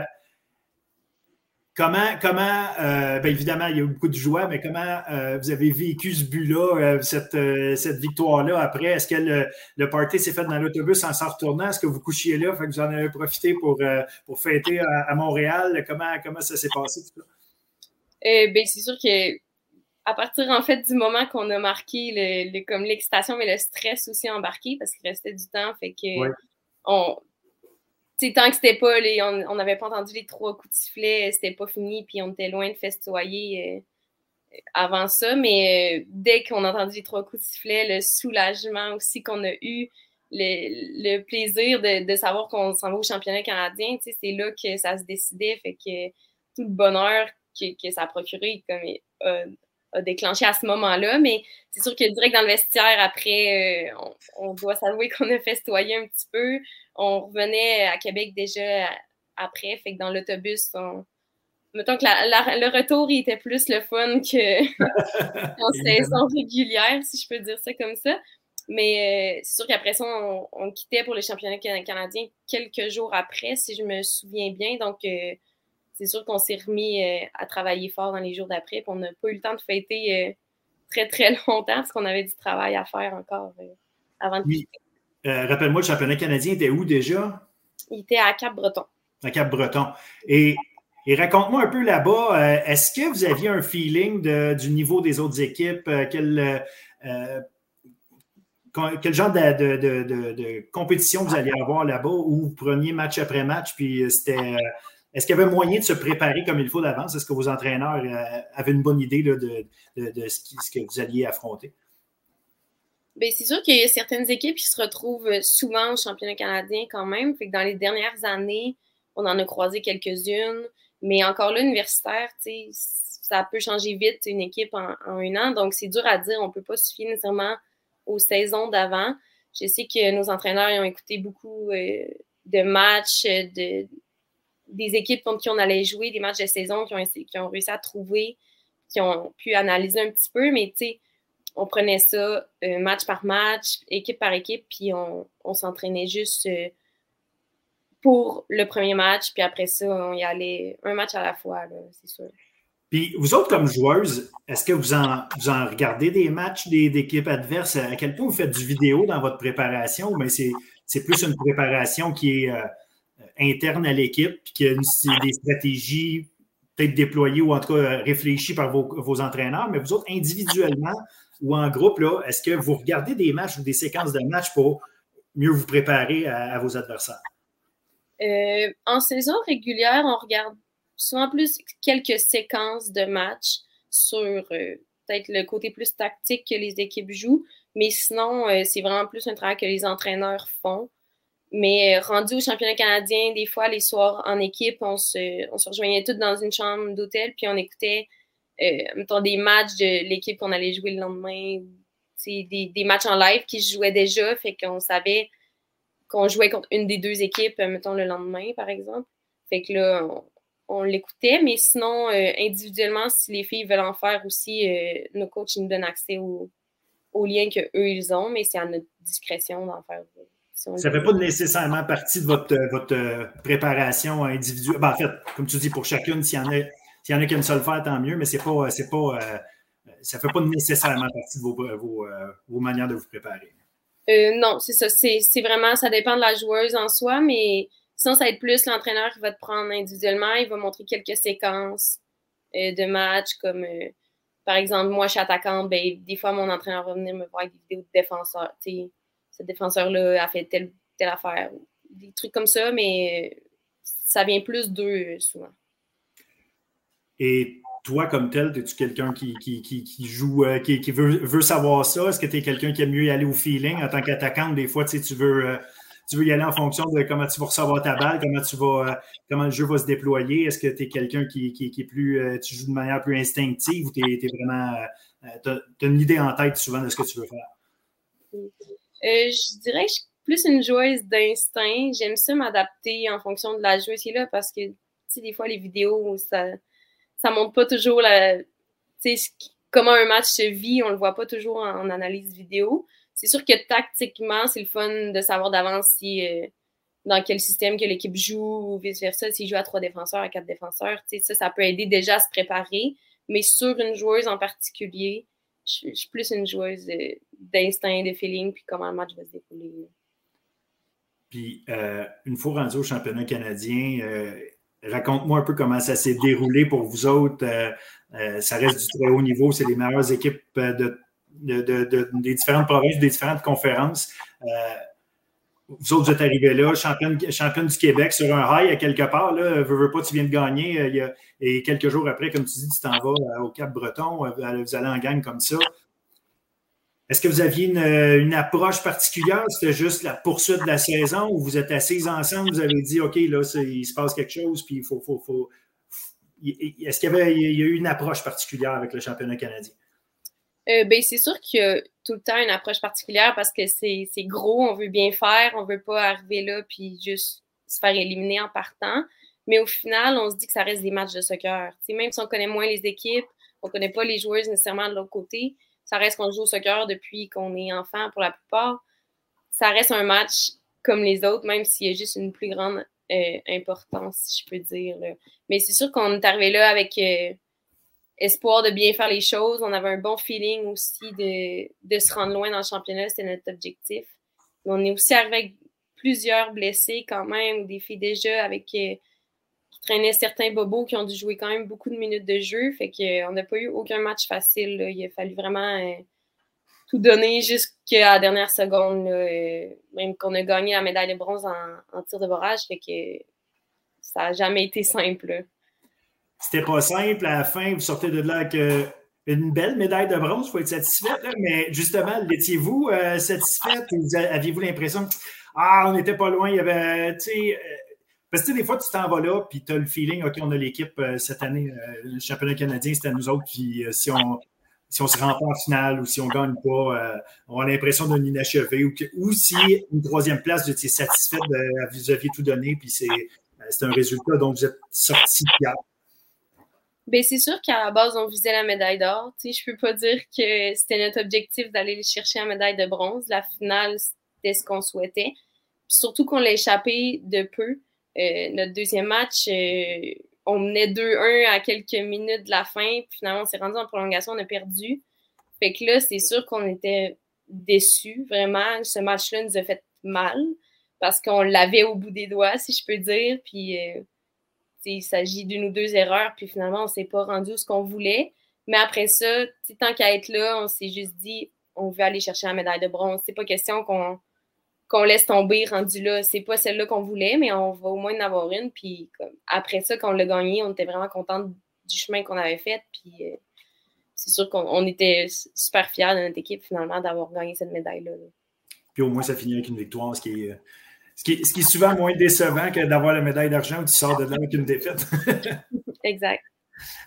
Comment, comment euh, bien évidemment, il y a eu beaucoup de joie, mais comment euh, vous avez vécu ce but-là, euh, cette, cette victoire-là après? Est-ce que le, le party s'est fait dans l'autobus en s'en retournant? Est-ce que vous couchiez là? Fait que vous en avez profité pour, pour fêter à, Montréal? Comment, comment ça s'est passé? Tout ben, c'est sûr que à partir en fait du moment qu'on a marqué le, comme l'excitation, mais le stress aussi embarqué parce qu'il restait du temps. Fait que on, tant que c'était pas, les, on n'avait pas entendu les trois coups de sifflet, c'était pas fini, puis on était loin de festoyer euh, avant ça. Mais euh, dès qu'on a entendu les trois coups de sifflet, le soulagement aussi qu'on a eu, le, plaisir de, savoir qu'on s'en va au championnat canadien, c'est là que ça se décidait. Fait que tout le bonheur que, ça a procuré comme, a, déclenché à ce moment-là. Mais c'est sûr que direct dans le vestiaire, après, euh, on, on, doit s'avouer qu'on a festoyé un petit peu on revenait à Québec déjà après, fait que dans l'autobus, on... mettons que le retour il était plus le fun qu'en saison régulière, si je peux dire ça comme ça. Mais euh, c'est sûr qu'après ça, on, quittait pour le championnat canadien quelques jours après, si je me souviens bien. Donc, euh, c'est sûr qu'on s'est remis euh, à travailler fort dans les jours d'après. on n'a pas eu le temps de fêter très, très longtemps parce qu'on avait du travail à faire encore avant de. Euh, rappelle-moi, le championnat canadien était où déjà? Il était à Cap-Breton. À Cap-Breton. Et, raconte-moi un peu là-bas, euh, est-ce que vous aviez un feeling du niveau des autres équipes? Euh, quel, quel genre de, compétition vous alliez avoir là-bas où vous preniez match après match? Puis c'était. Est-ce qu'il y avait moyen de se préparer comme il faut d'avance? Est-ce que vos entraîneurs avaient une bonne idée de, ce que vous alliez affronter? Bien, c'est sûr qu'il y a certaines équipes qui se retrouvent euh, souvent au championnat canadien quand même. Fait que dans les dernières années, on en a croisé quelques-unes. Mais encore là, universitaire, ça peut changer vite une équipe en, un an. Donc, c'est dur à dire. On ne peut pas se fier nécessairement aux saisons d'avant. Je sais que nos entraîneurs ont écouté beaucoup euh, de matchs de, des équipes contre qui on allait jouer, des matchs de saison qui ont, réussi à trouver, qui ont pu analyser un petit peu. Mais tu sais, on prenait ça euh, match par match, équipe par équipe, puis on, s'entraînait juste euh, pour le premier match, puis après ça, on y allait un match à la fois, c'est sûr. Puis vous autres, comme joueuses, est-ce que vous en, en regardez des matchs d'équipes adverses? À quel point vous faites du vidéo dans votre préparation? Mais c'est plus une préparation qui est euh, interne à l'équipe, puis qui a des stratégies peut-être déployées ou en tout cas réfléchies par vos, vos entraîneurs, mais vous autres, individuellement, ou en groupe, est-ce que vous regardez des matchs ou des séquences de matchs pour mieux vous préparer à, vos adversaires? Euh, en saison régulière, on regarde souvent plus quelques séquences de matchs sur euh, peut-être le côté plus tactique que les équipes jouent, mais sinon, euh, c'est vraiment plus un travail que les entraîneurs font. Mais rendu au championnat canadien, des fois, les soirs en équipe, on se, on se rejoignait tous dans une chambre d'hôtel, puis on écoutait euh, mettons, des matchs de l'équipe qu'on allait jouer le lendemain, des, des matchs en live qui se jouaient déjà, fait qu'on savait qu'on jouait contre une des deux équipes, euh, mettons, le lendemain, par exemple. Fait que là, on, l'écoutait, mais sinon, euh, individuellement, si les filles veulent en faire aussi, nos coachs nous donnent accès aux, liens qu'eux, ils ont, mais c'est à notre discrétion d'en faire. Ça ne fait pas nécessairement partie de votre, votre préparation individuelle. Ben, en fait, comme tu dis, pour chacune, s'il y en a s'il y en a qui aiment ça le faire, tant mieux, mais c'est pas, c'est pas, euh, ça ne fait pas nécessairement partie de vos, vos, euh, vos manières de vous préparer. Euh, non, c'est ça. C'est, vraiment, ça dépend de la joueuse en soi, mais sinon, ça va être plus l'entraîneur qui va te prendre individuellement. Il va montrer quelques séquences de matchs, comme par exemple, moi, je suis attaquante, ben, des fois, mon entraîneur va venir me voir avec des vidéos de défenseurs. Ce défenseur-là a fait telle, telle affaire. Des trucs comme ça, mais ça vient plus d'eux souvent. Et toi, comme tel, es-tu quelqu'un qui, qui, joue, euh, qui, veut, savoir ça? Est-ce que tu es quelqu'un qui aime mieux y aller au feeling en tant qu'attaquante? Des fois, tu, veux, euh, tu veux y aller en fonction de comment tu vas recevoir ta balle, comment, tu vas, euh, comment le jeu va se déployer. Est-ce que tu es quelqu'un qui, est plus. tu joues de manière plus instinctive ou tu es, vraiment. tu as, une idée en tête souvent de ce que tu veux faire? Je dirais que je suis plus une joueuse d'instinct. J'aime ça m'adapter en fonction de la joueuse qui est là parce que, tu sais, des fois, les vidéos, ça ça montre pas toujours la, comment un match se vit, on le voit pas toujours en, analyse vidéo. C'est sûr que tactiquement, c'est le fun de savoir d'avance si euh, dans quel système que l'équipe joue ou vice-versa, s'il joue à trois défenseurs, à quatre défenseurs. Ça, ça peut aider déjà à se préparer. Mais sur une joueuse en particulier, je, suis plus une joueuse d'instinct, de, feeling, puis comment le match va se dérouler. Puis, euh, une fois rendu au championnat canadien, euh, raconte-moi un peu comment ça s'est déroulé pour vous autres. Euh, ça reste du très haut niveau, c'est les meilleures équipes de, des différentes provinces, des différentes conférences vous autres, vous êtes arrivés là, championne, championne du Québec sur un high à quelque part. Là, veux, veux pas, tu viens de gagner. Euh, et quelques jours après, comme tu dis, tu t'en vas au Cap-Breton. Vous allez en gang comme ça. Est-ce que vous aviez une, approche particulière? C'était juste la poursuite de la saison ou vous êtes assis ensemble, vous avez dit OK, là, il se passe quelque chose, puis il faut. faut, faut... Est-ce qu'il y, a eu une approche particulière avec le championnat canadien? Euh, ben, c'est sûr qu'il y a tout le temps une approche particulière parce que c'est gros, on veut bien faire, on veut pas arriver là puis juste se faire éliminer en partant. Mais au final, on se dit que ça reste des matchs de soccer. même si on connaît moins les équipes, on connaît pas les joueuses nécessairement de l'autre côté, ça reste qu'on joue au soccer depuis qu'on est enfant pour la plupart. Ça reste un match comme les autres, même s'il y a juste une plus grande euh, importance, si je peux dire. Mais c'est sûr qu'on est arrivé là avec euh, espoir de bien faire les choses. On avait un bon feeling aussi de, de se rendre loin dans le championnat. C'était notre objectif. on est aussi arrivé avec plusieurs blessés quand même, des filles déjà avec euh, qui traînaient certains bobos qui ont dû jouer quand même beaucoup de minutes de jeu. Fait qu'on n'a pas eu aucun match facile. Il a fallu vraiment euh, tout donner jusqu'à la dernière seconde. Euh, même qu'on a gagné la médaille de bronze en, tir de barrage. Fait que ça n'a jamais été simple. C'était pas simple. À la fin, vous sortez de là avec euh, une belle médaille de bronze. Il faut être satisfait. mais justement, l'étiez-vous euh, satisfaite ou aviez-vous l'impression Ah, on n'était pas loin, il y avait. Tu sais, euh, parce que des fois, tu t'en vas là, puis tu as le feeling, OK, on a l'équipe cette année, le championnat canadien, c'était à nous autres, puis si on. Si on se rend pas en finale ou si on ne gagne pas, on a l'impression d'un inachevé ou, ou si une troisième place, vous étiez satisfait, de, vous aviez tout donné, puis c'est un résultat dont vous êtes sorti fier. Ben, c'est sûr qu'à la base, on visait la médaille d'or. Je peux pas dire que c'était notre objectif d'aller chercher la médaille de bronze. La finale, c'était ce qu'on souhaitait. surtout qu'on l'a échappé de peu. Euh, notre deuxième match, euh, on menait 2-1 à quelques minutes de la fin. Puis finalement, on s'est rendu en prolongation, on a perdu. Fait que là, c'est sûr qu'on était déçus, vraiment. Ce match-là nous a fait mal parce qu'on l'avait au bout des doigts, si je peux dire. Puis euh, il s'agit d'une ou deux erreurs, puis finalement, on s'est pas rendu ce qu'on voulait. Mais après ça, tant qu'à être là, on s'est juste dit, on veut aller chercher la médaille de bronze. C'est pas question qu'on qu'on laisse tomber rendu là. C'est pas celle-là qu'on voulait, mais on va au moins en avoir une. Puis après ça, quand on l'a gagné, on était vraiment contente du chemin qu'on avait fait. Puis euh, c'est sûr qu'on était super fiers de notre équipe finalement d'avoir gagné cette médaille-là. Puis au moins, ça finit avec une victoire, ce qui est, ce qui, est, souvent moins décevant que d'avoir la médaille d'argent où tu sors de là avec une défaite. exact.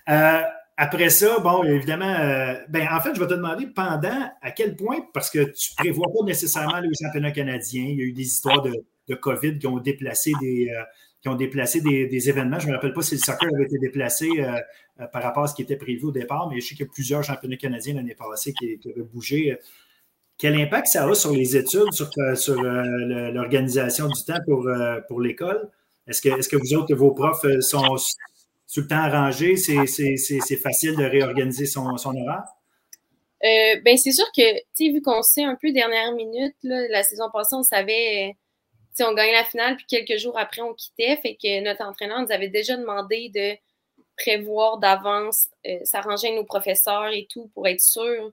Euh, après ça, bon, évidemment, euh, ben, en fait, je vais te demander pendant à quel point, parce que tu ne prévois pas nécessairement le championnat canadien, il y a eu des histoires de, COVID qui ont déplacé des, euh, qui ont déplacé des, événements. Je ne me rappelle pas si le soccer avait été déplacé par rapport à ce qui était prévu au départ, mais je sais qu'il y a plusieurs championnats canadiens l'année passée qui, avaient bougé quel impact ça a sur les études, sur, euh, sur euh, l'organisation du temps pour, euh, pour l'école? Est-ce que, est que vous autres, vos profs sont tout le temps arrangés? C'est facile de réorganiser son, son horaire? ben c'est sûr que, tu vu qu'on sait un peu dernière minute, la saison passée, on savait, tu on gagnait la finale, puis quelques jours après, on quittait. Fait que notre entraîneur nous avait déjà demandé de prévoir d'avance, s'arranger avec nos professeurs et tout pour être sûr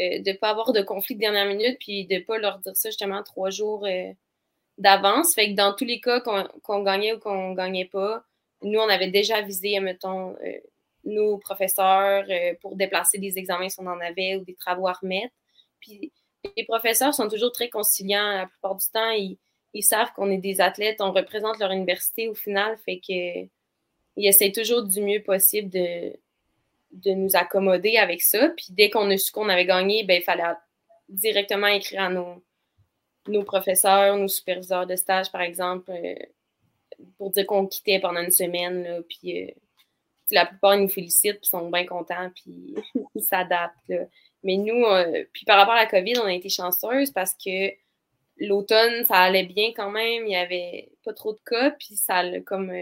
euh, de ne pas avoir de conflit de dernière minute, puis de ne pas leur dire ça justement trois jours euh, d'avance. Fait que dans tous les cas, qu'on gagnait ou qu'on gagnait pas, nous, on avait déjà visé, mettons, euh, nos professeurs pour déplacer des examens si on en avait ou des travaux à remettre. Puis les professeurs sont toujours très conciliants. La plupart du temps, ils, ils savent qu'on est des athlètes, on représente leur université au final, fait que ils essaient toujours du mieux possible de, de nous accommoder avec ça. Puis dès qu'on a su qu'on avait gagné, ben, il fallait directement écrire à nos, nos professeurs, nos superviseurs de stage, par exemple, euh, pour dire qu'on quittait pendant une semaine. Là, puis, euh, la plupart, ils nous félicitent, puis sont bien contents, puis ils s'adaptent. Mais nous, puis par rapport à la COVID, on a été chanceuse parce que l'automne, ça allait bien quand même. Il n'y avait pas trop de cas, puis ça a comme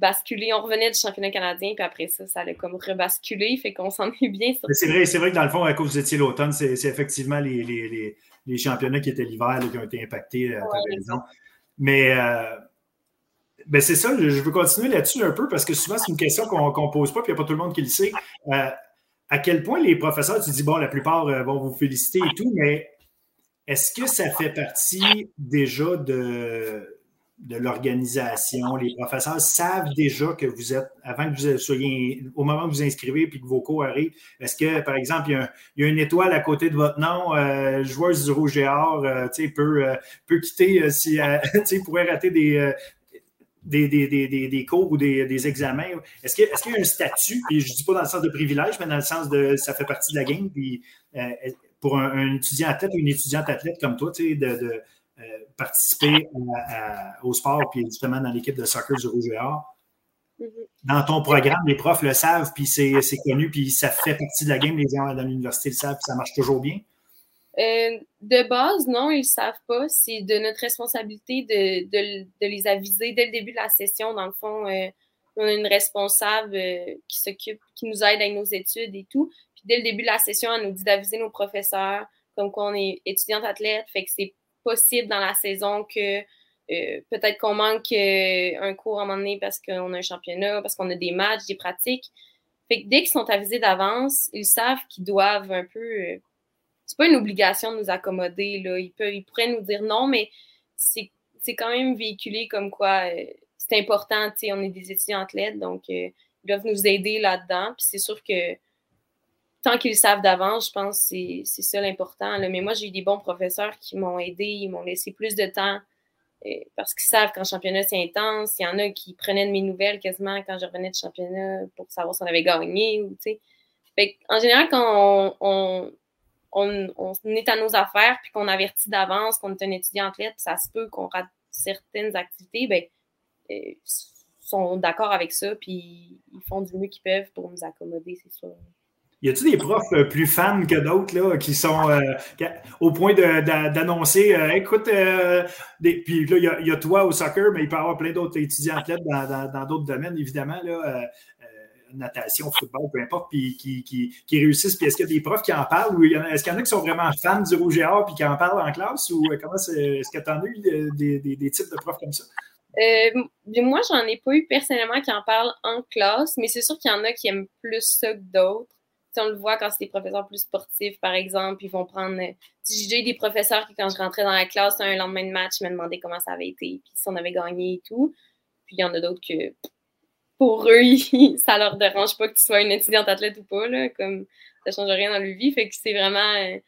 basculé. On revenait du championnat canadien, puis après ça, ça allait comme rebasculer, fait qu'on s'en est bien. C'est vrai, c'est vrai que dans le fond, à cause vous étiez l'automne, c'est effectivement les, les, les, championnats qui étaient l'hiver qui ont été impactés, à ouais, raison. Mais euh, ben c'est ça, je veux continuer là-dessus un peu parce que souvent, c'est une question qu'on ne pose pas, puis il n'y a pas tout le monde qui le sait. Euh, à quel point les professeurs, tu dis, bon, la plupart euh, vont vous féliciter et tout, mais est-ce que ça fait partie déjà de, de l'organisation? Les professeurs savent déjà que vous êtes, avant que vous soyez, au moment où vous inscrivez puis que vos cours arrivent, est-ce que, par exemple, il y, a, une étoile à côté de votre nom, euh, joueuse du Rouge et euh, peut, peut quitter si, pourrait rater des, des, des, des, cours ou des, examens. Est-ce qu'il est y a un statut, et je ne dis pas dans le sens de privilège, mais dans le sens de ça fait partie de la game, puis pour un, étudiant athlète ou une étudiante athlète comme toi, de, de euh, participer au sport, puis justement dans l'équipe de soccer du Rouge et Or? Mm-hmm. Dans ton programme, les profs le savent, puis c'est connu, puis ça fait partie de la game. Les gens dans l'université le savent, puis ça marche toujours bien. Euh, de base, non, ils ne savent pas. C'est de notre responsabilité de, les aviser dès le début de la session. Dans le fond, euh, on a une responsable qui s'occupe, qui nous aide avec nos études et tout. Puis dès le début de la session, elle nous dit d'aviser nos professeurs, comme qu'on est étudiante athlète. Fait que c'est possible dans la saison que euh, peut-être qu'on manque euh, un cours à un moment donné parce qu'on a un championnat, parce qu'on a des matchs, des pratiques. Fait que dès qu'ils sont avisés d'avance, ils savent qu'ils doivent un peu. Euh, c'est pas une obligation de nous accommoder. Là. Ils, peuvent, ils pourraient nous dire non, mais c'est quand même véhiculé comme quoi c'est important. On est des étudiants athlètes, donc ils doivent nous aider là-dedans. Puis c'est sûr que tant qu'ils savent d'avance, je pense que c'est ça l'important. Mais moi, j'ai eu des bons professeurs qui m'ont aidé, ils m'ont laissé plus de temps euh, parce qu'ils savent qu'en championnat, c'est intense. Il y en a qui prenaient de mes nouvelles quasiment quand je revenais de championnat pour savoir si on avait gagné. Ou, fait en général, quand on, on, est à nos affaires puis qu'on avertit d'avance qu'on est un étudiant athlète, ça se peut qu'on rate certaines activités, ben, euh, sont d'accord avec ça, puis ils font du mieux qu'ils peuvent pour nous accommoder, c'est sûr. Y a-t-il des profs euh, plus fans que d'autres là, qui sont euh, au point d'annoncer euh, écoute, puis là, il y, a toi au soccer, mais il peut y avoir plein d'autres étudiants athlètes dans d'autres domaines, évidemment, là, natation, football, peu importe, puis qui, qui, réussissent. Puis est-ce qu'il y a des profs qui en parlent ou est-ce qu'il y en a qui sont vraiment fans du rouge et puis qui en parlent en classe ou comment est-ce que tu en as eu des, des, types de profs comme ça? moi, j'en ai pas eu personnellement qui en parlent en classe, mais c'est sûr qu'il y en a qui aiment plus ça que d'autres on le voit quand c'est des professeurs plus sportifs, par exemple, ils vont prendre. Euh, j'ai eu des professeurs qui, quand je rentrais dans la classe un lendemain de match, me demandaient comment ça avait été, puis si on avait gagné et tout. Puis il y en a d'autres que, pour eux, ça leur dérange pas que tu sois une étudiante athlète ou pas, là, comme ça change rien dans leur vie. Fait que c'est vraiment. Euh,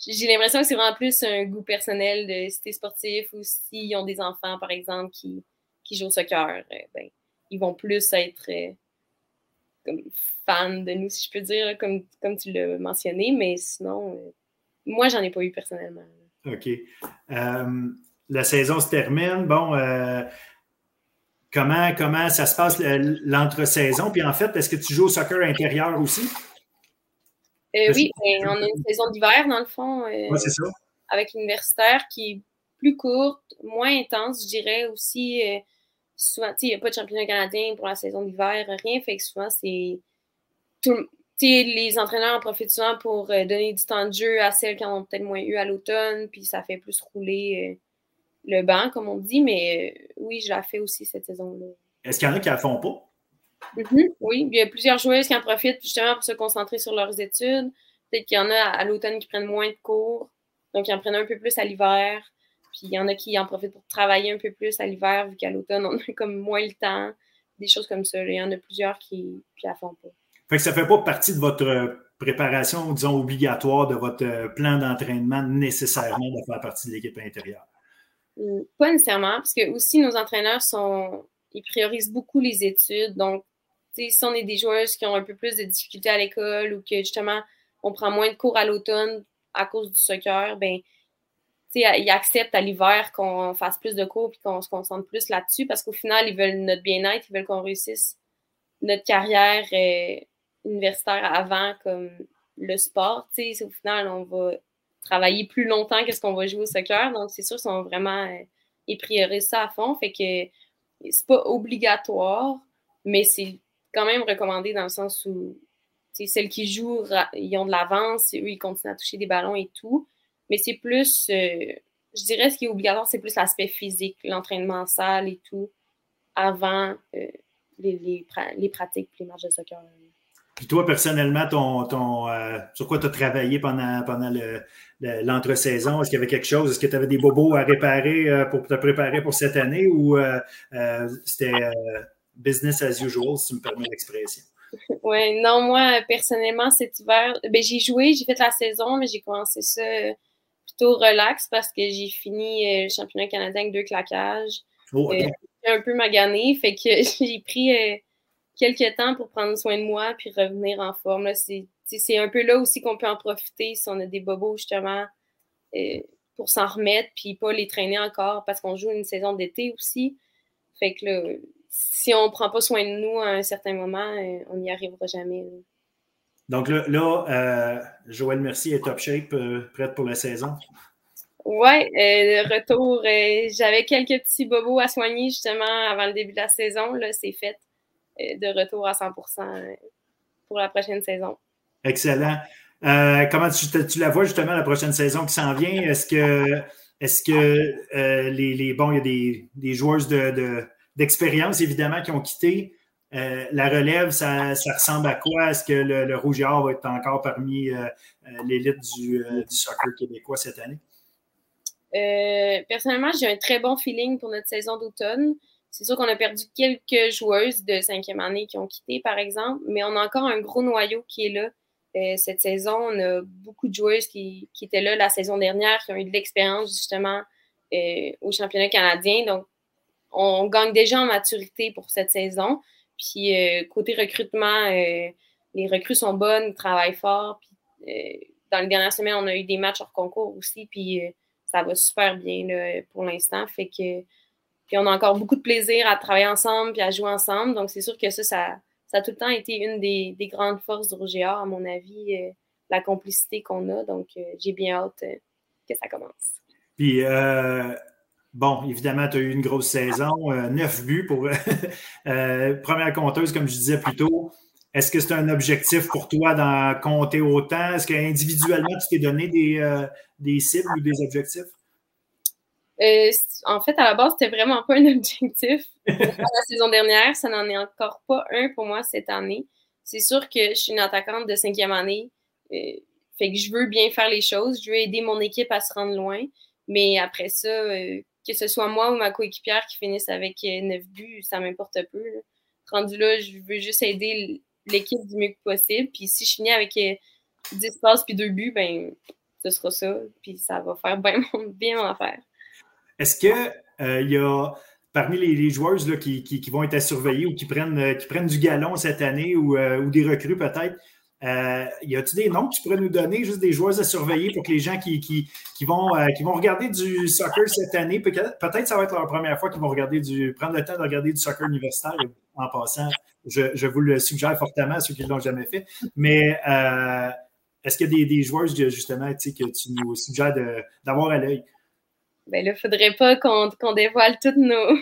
j'ai l'impression que c'est vraiment plus un goût personnel de si t'es sportif ou s'ils ont des enfants, par exemple, qui, qui jouent au soccer, euh, ben, ils vont plus être comme fan de nous, si je peux dire, comme, comme tu l'as mentionné, mais sinon, euh, moi, j'en ai pas eu personnellement. OK. Euh, la saison se termine. Bon, euh, comment, comment ça se passe l'entre-saison? Puis en fait, est-ce que tu joues au soccer intérieur aussi? oui, ben, on a une saison d'hiver, dans le fond. oui, c'est ça. Avec l'universitaire qui est plus courte, moins intense, je dirais aussi souvent, il n'y a pas de championnat canadien pour la saison d'hiver, rien. Fait que souvent, c'est. Les entraîneurs en profitent souvent pour euh, donner du temps de jeu à celles qui en ont peut-être moins eu à l'automne, puis ça fait plus rouler euh, le banc, comme on dit. Mais euh, oui, je la fais aussi cette saison-là. Est-ce qu'il y en a qui ne la font pas? Mm-hmm. oui, il y a plusieurs joueuses qui en profitent justement pour se concentrer sur leurs études. Peut-être qu'il y en a à l'automne qui prennent moins de cours, donc ils en prennent un peu plus à l'hiver. Puis il y en a qui en profitent pour travailler un peu plus à l'hiver, vu qu'à l'automne, on a comme moins le temps. Des choses comme ça. Il y en a plusieurs qui ne la font pas. Fait que ça ne fait pas partie de votre préparation, disons, obligatoire, de votre plan d'entraînement nécessairement de faire partie de l'équipe intérieure? Pas nécessairement, parce que aussi nos entraîneurs sont. Ils priorisent beaucoup les études. Donc, si on est des joueuses qui ont un peu plus de difficultés à l'école ou que justement on prend moins de cours à l'automne à cause du soccer, ben ils acceptent à l'hiver qu'on fasse plus de cours et qu'on se concentre plus là-dessus parce qu'au final, ils veulent notre bien-être, ils veulent qu'on réussisse notre carrière universitaire avant comme le sport. Au final, on va travailler plus longtemps que ce qu'on va jouer au soccer. Donc, c'est sûr qu'ils sont vraiment. Euh, ils priorisent ça à fond. Fait que c'est pas obligatoire, mais c'est quand même recommandé dans le sens où celles qui jouent, ils ont de l'avance, eux, ils continuent à toucher des ballons et tout. Mais c'est plus, euh, je dirais, ce qui est obligatoire, c'est plus l'aspect physique, l'entraînement en salle et tout, avant euh, les, les, les, pratiques les matchs de soccer. Puis toi, personnellement, ton, ton, euh, sur quoi tu as travaillé pendant, pendant l'entre-saison? Est-ce qu'il y avait quelque chose? Est-ce que tu avais des bobos à réparer euh, pour te préparer pour cette année ou euh, c'était business as usual, si tu me permets l'expression? Oui, non, moi, personnellement, cet hiver, ben, j'ai joué, j'ai fait la saison, mais j'ai commencé ça plutôt relax parce que j'ai fini le championnat canadien avec deux claquages. Oh, un peu magané, fait que j'ai pris quelques temps pour prendre soin de moi puis revenir en forme. C'est un peu là aussi qu'on peut en profiter si on a des bobos justement euh, pour s'en remettre puis pas les traîner encore parce qu'on joue une saison d'été aussi. Fait que là, si on prend pas soin de nous à un certain moment, euh, on n'y arrivera jamais. Donc là, là euh, Joël Mercier est top shape, prête pour la saison? Oui, le retour, j'avais quelques petits bobos à soigner justement avant le début de la saison. Là, c'est fait. Euh, de retour à 100% euh, pour la prochaine saison. Excellent. Euh, comment tu, la vois justement la prochaine saison qui s'en vient? Est-ce que, les, les, Bon, il y a des, des joueurs d'expérience, évidemment, qui ont quitté. la relève, ça, ressemble à quoi? Est-ce que le, Rouge et Or va être encore parmi l'élite du, du, soccer québécois cette année? personnellement, j'ai un très bon feeling pour notre saison d'automne. C'est sûr qu'on a perdu quelques joueuses de cinquième année qui ont quitté, par exemple, mais on a encore un gros noyau qui est là. Euh, cette saison, on a beaucoup de joueuses qui, étaient là la saison dernière, qui ont eu de l'expérience justement euh, au championnat canadien. Donc, on gagne déjà en maturité pour cette saison. Puis, euh, côté recrutement, les recrues sont bonnes, travaillent fort. Puis, dans les dernières semaines, on a eu des matchs hors concours aussi. Puis, ça va super bien là, pour l'instant. Fait que puis on a encore beaucoup de plaisir à travailler ensemble puis à jouer ensemble. Donc, c'est sûr que ça, ça, a tout le temps été une des, grandes forces du Roger à mon avis, euh, la complicité qu'on a. Donc, euh, j'ai bien hâte euh, que ça commence. Puis, bon, évidemment, tu as eu une grosse saison, neuf buts pour première compteuse, comme je disais plus tôt. Est-ce que c'est un objectif pour toi d'en compter autant? Est-ce qu'individuellement, tu t'es donné des, des cibles ou des objectifs? Euh, en fait, à la base, c'était vraiment pas un objectif la saison dernière. Ça n'en est encore pas un pour moi cette année. C'est sûr que je suis une attaquante de cinquième année. Euh, fait que je veux bien faire les choses. Je veux aider mon équipe à se rendre loin. Mais après ça, euh, que ce soit moi ou ma coéquipière qui finisse avec neuf buts, ça m'importe peu. Rendu là, je veux juste aider l'équipe du mieux que possible. Puis si je finis avec 10 passes puis deux buts, ben ce sera ça. Puis ça va faire bien bien mon affaire. Est-ce qu'il euh, y a parmi les, joueuses là, qui, vont être à surveiller ou qui prennent, euh, du galon cette année ou, euh, des recrues peut-être, y a-t-il des noms que tu pourrais nous donner, juste des joueuses à surveiller pour que les gens qui, qui, vont, qui vont regarder du soccer cette année, peut-être ça va être leur première fois qu'ils vont regarder du, prendre le temps de regarder du soccer universitaire en passant. Je, vous le suggère fortement à ceux qui ne l'ont jamais fait. Mais est-ce qu'il y a des, des joueuses justement que tu nous suggères d'avoir à l'œil? Ben là, faudrait pas qu'on dévoile toutes nos.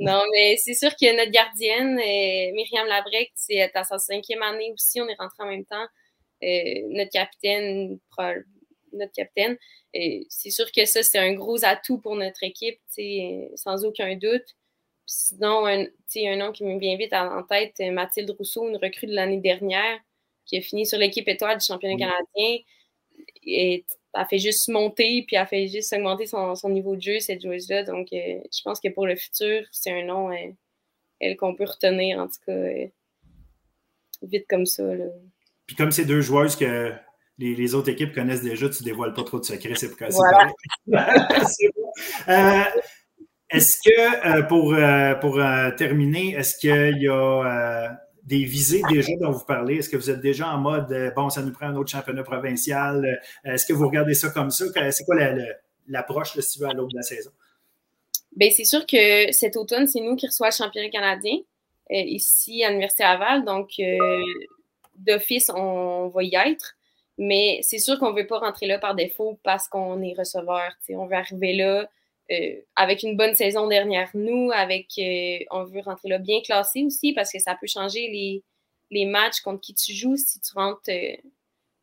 non, mais c'est sûr que notre gardienne, euh, Myriam Labrec, c'est à sa cinquième année aussi. On est rentré en même temps. Euh, notre capitaine, notre capitaine. Euh, c'est sûr que ça, c'est un gros atout pour notre équipe, sans aucun doute. sinon, un, un nom qui me vient vite en tête, Mathilde Rousseau, une recrue de l'année dernière, qui a fini sur l'équipe étoile du championnat canadien. Et elle fait juste monter, puis elle fait juste augmenter son, niveau de jeu, cette joueuse-là. Donc, euh, je pense que pour le futur, c'est un nom euh, elle qu'on peut retenir, en tout cas, euh, vite comme ça. Puis comme ces deux joueuses que les, autres équipes connaissent déjà, tu ne dévoiles pas trop de secrets, c'est pour voilà. Est-ce que, pour, pour terminer, est-ce qu'il y a des visées déjà dont vous parlez? Est-ce que vous êtes déjà en mode, euh, bon, ça nous prend un autre championnat provincial? Euh, est-ce que vous regardez ça comme ça? C'est quoi l'approche, si tu veux, à l'autre de la saison? Ben, c'est sûr que cet automne, c'est nous qui reçoit le championnat canadien ici à l'Université Laval. Donc, d'office, on va y être. Mais c'est sûr qu'on ne veut pas rentrer là par défaut parce qu'on est receveur. On veut arriver là euh, avec une bonne saison derrière nous, avec euh, on veut rentrer là bien classé aussi parce que ça peut changer les, les matchs contre qui tu joues si tu rentres euh,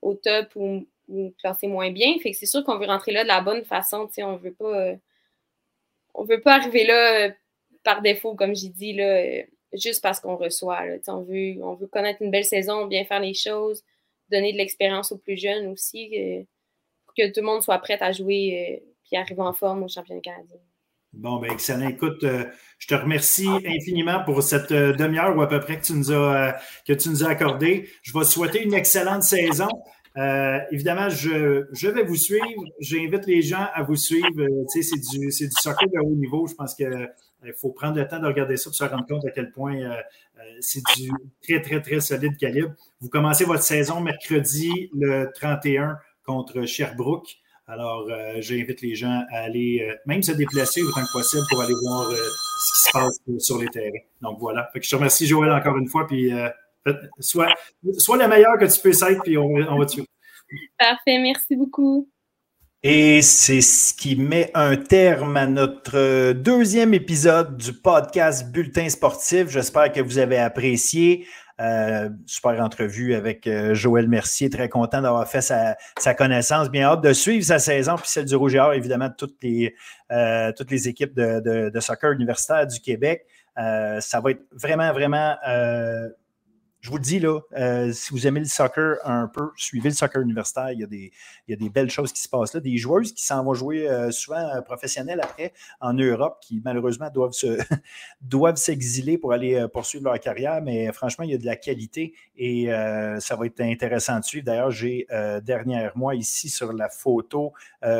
au top ou, classé moins bien. Fait que c'est sûr qu'on veut rentrer là de la bonne façon. On veut pas on veut pas arriver là par défaut, comme j'ai dit, là, juste parce qu'on reçoit. on, veut, on veut connaître une belle saison, bien faire les choses, donner de l'expérience aux plus jeunes aussi, pour que tout le monde soit prêt à jouer puis arriver en forme au championnat canadien. Bon, ben excellent. Écoute, euh, je te remercie infiniment pour cette euh, demi-heure ou à peu près que tu nous as, euh, que as. Je vais souhaiter une excellente saison. évidemment, je, vais vous suivre. J'invite les gens à vous suivre. c'est du, du soccer de haut niveau. Je pense qu'il faut prendre le temps de regarder ça pour se rendre compte à quel point c'est du très, très, très solide calibre. Vous commencez votre saison mercredi le 31 contre Sherbrooke. Alors, euh, j'invite les gens à aller euh, même se déplacer autant que possible pour aller voir euh, ce qui se passe sur les terrains. Donc voilà. Fait que je te remercie, Joël, encore une fois. Puis sois, sois la meilleure que tu peux être, puis on, on va te suivre. Parfait, merci beaucoup. Et c'est ce qui met un terme à notre deuxième épisode du podcast Bulletin sportif. J'espère que vous avez apprécié. Euh, super entrevue avec euh, Joël Mercier. Très content d'avoir fait sa, connaissance. Bien hâte de suivre sa saison, puis celle du Rouge et Or, évidemment, toutes les, euh, toutes les équipes de, de, soccer universitaire du Québec. ça va être vraiment, vraiment je vous le dis, là, euh, si vous aimez le soccer un peu, suivez le soccer universitaire. Il y a des, il y a des belles choses qui se passent là. Des joueuses qui s'en vont jouer euh, souvent euh, professionnels après en Europe, qui malheureusement doivent, se, s'exiler pour aller poursuivre leur carrière. Mais franchement, il y a de la qualité et ça va être intéressant de suivre. D'ailleurs, j'ai dernière mois ici sur la photo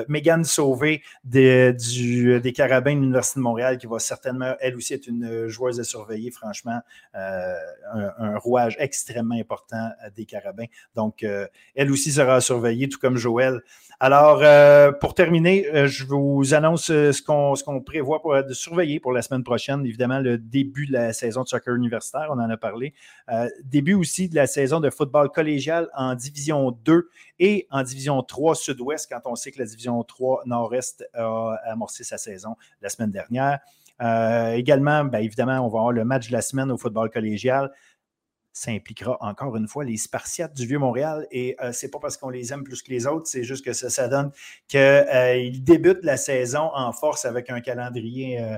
Megan Sauvé des, du, des Carabins de l'Université de Montréal, qui va certainement, elle aussi, être une joueuse à surveiller. Franchement, un, un roi extrêmement important des Carabins. Donc, euh, elle aussi sera surveillée, tout comme Joël. Alors, euh, pour terminer, euh, je vous annonce ce qu'on prévoit pour, de surveiller pour la semaine prochaine. Évidemment, le début de la saison de soccer universitaire, on en a parlé. début aussi de la saison de football collégial en Division 2 et en Division 3 Sud-Ouest, quand on sait que la Division 3 Nord-Est a amorcé sa saison la semaine dernière. également, bien évidemment, on va avoir le match de la semaine au football collégial ça impliquera encore une fois les Spartiates du Vieux-Montréal. Et ce euh, c'est pas parce qu'on les aime plus que les autres, c'est juste que ça, donne qu'ils euh, débutent la saison en force avec un calendrier euh,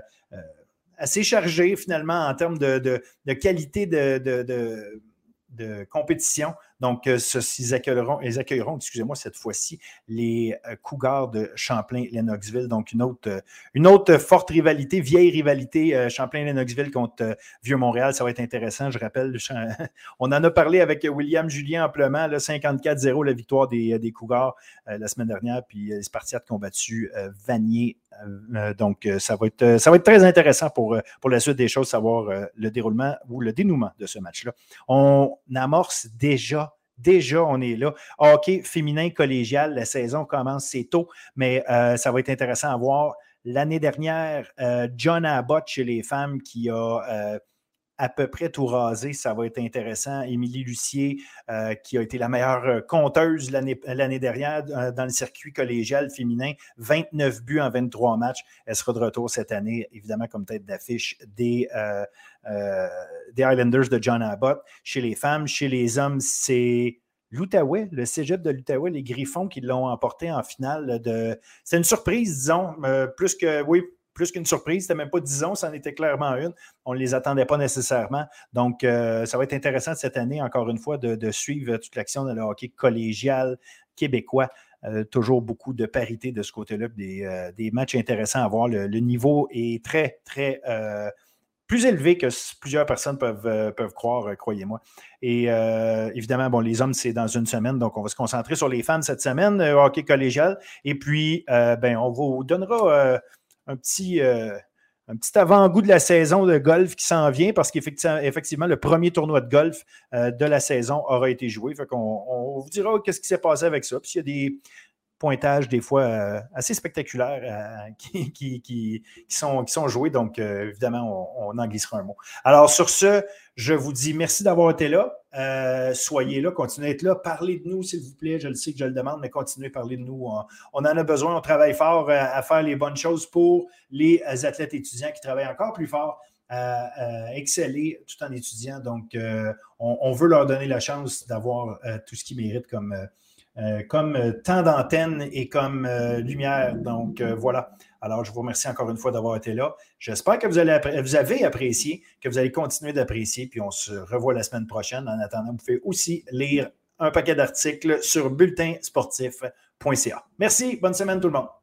assez chargé finalement en termes de, qualité de compétition. Donc, euh, ils accueilleront, accueilleront excusez-moi, cette fois-ci, les euh, Cougars de Champlain-Lennoxville. Donc, une autre, euh, une autre forte rivalité, vieille rivalité Champlain-Lennoxville contre Vieux-Montréal. Ça va être intéressant. Je rappelle, on en a parlé avec William Julien amplement, 54-0 la victoire des, des Cougars la semaine dernière. Puis les Spartiates qui ont battu Vanier donc, ça va, être, ça va être très intéressant pour, pour la suite des choses, savoir le déroulement ou le dénouement de ce match-là. On amorce déjà Déjà, on est là. Hockey féminin collégial, la saison commence, c'est tôt, mais euh, ça va être intéressant à voir. L'année dernière, euh, John Abbott chez les femmes qui a euh, à peu près tout rasé. Ça va être intéressant. Émilie Lucier, euh, qui a été la meilleure euh, compteuse l'année dernière euh, dans le circuit collégial féminin, 29 buts en 23 matchs. Elle sera de retour cette année, évidemment, comme tête d'affiche des, des Islanders de John Abbott. Chez les femmes, chez les hommes, c'est l'Outaouais, le cégep de l'Outaouais, les Griffons qui l'ont emporté en finale. De... C'est une surprise, disons, plus que, oui, plus qu'une surprise. C'était même pas 10 ans, en était clairement une. On ne les attendait pas nécessairement. Donc, euh, ça va être intéressant cette année, encore une fois, de, suivre toute l'action de le hockey collégial québécois. Euh, toujours beaucoup de parité de ce côté-là, des, euh, des, matchs intéressants à voir. Le, niveau est très, très plus élevé que plusieurs personnes peuvent, peuvent croire, croyez-moi. Et évidemment, bon, les hommes, c'est dans une semaine, donc on va se concentrer sur les fans cette semaine, hockey collégial. Et puis, ben, on vous donnera un petit, euh, un petit avant-goût de la saison de golf qui s'en vient parce qu'effectivement, le premier tournoi de golf euh, de la saison aura été joué. On vous dira qu'est-ce qui s'est passé avec ça. Puis y a des pointages des fois assez spectaculaires qui, sont, qui sont joués. Donc, évidemment, on, en glissera un mot. Alors, sur ce, je vous dis merci d'avoir été là. soyez là, continuez à être là. Parlez de nous, s'il vous plaît. Je le sais que je le demande, mais continuez à parler de nous. On, en a besoin. On travaille fort à faire les bonnes choses pour les athlètes étudiants qui travaillent encore plus fort à, exceller tout en étudiant. Donc, euh, on, veut leur donner la chance d'avoir euh, tout ce qu'ils méritent comme, euh, comme temps d'antenne et comme lumière. Donc, voilà. Alors, je vous remercie encore une fois d'avoir été là. J'espère que vous, vous avez apprécié, que vous allez continuer d'apprécier, puis on se revoit la semaine prochaine. En attendant, vous pouvez aussi lire un paquet d'articles sur bulletinsportif.ca. Merci, bonne semaine tout le monde.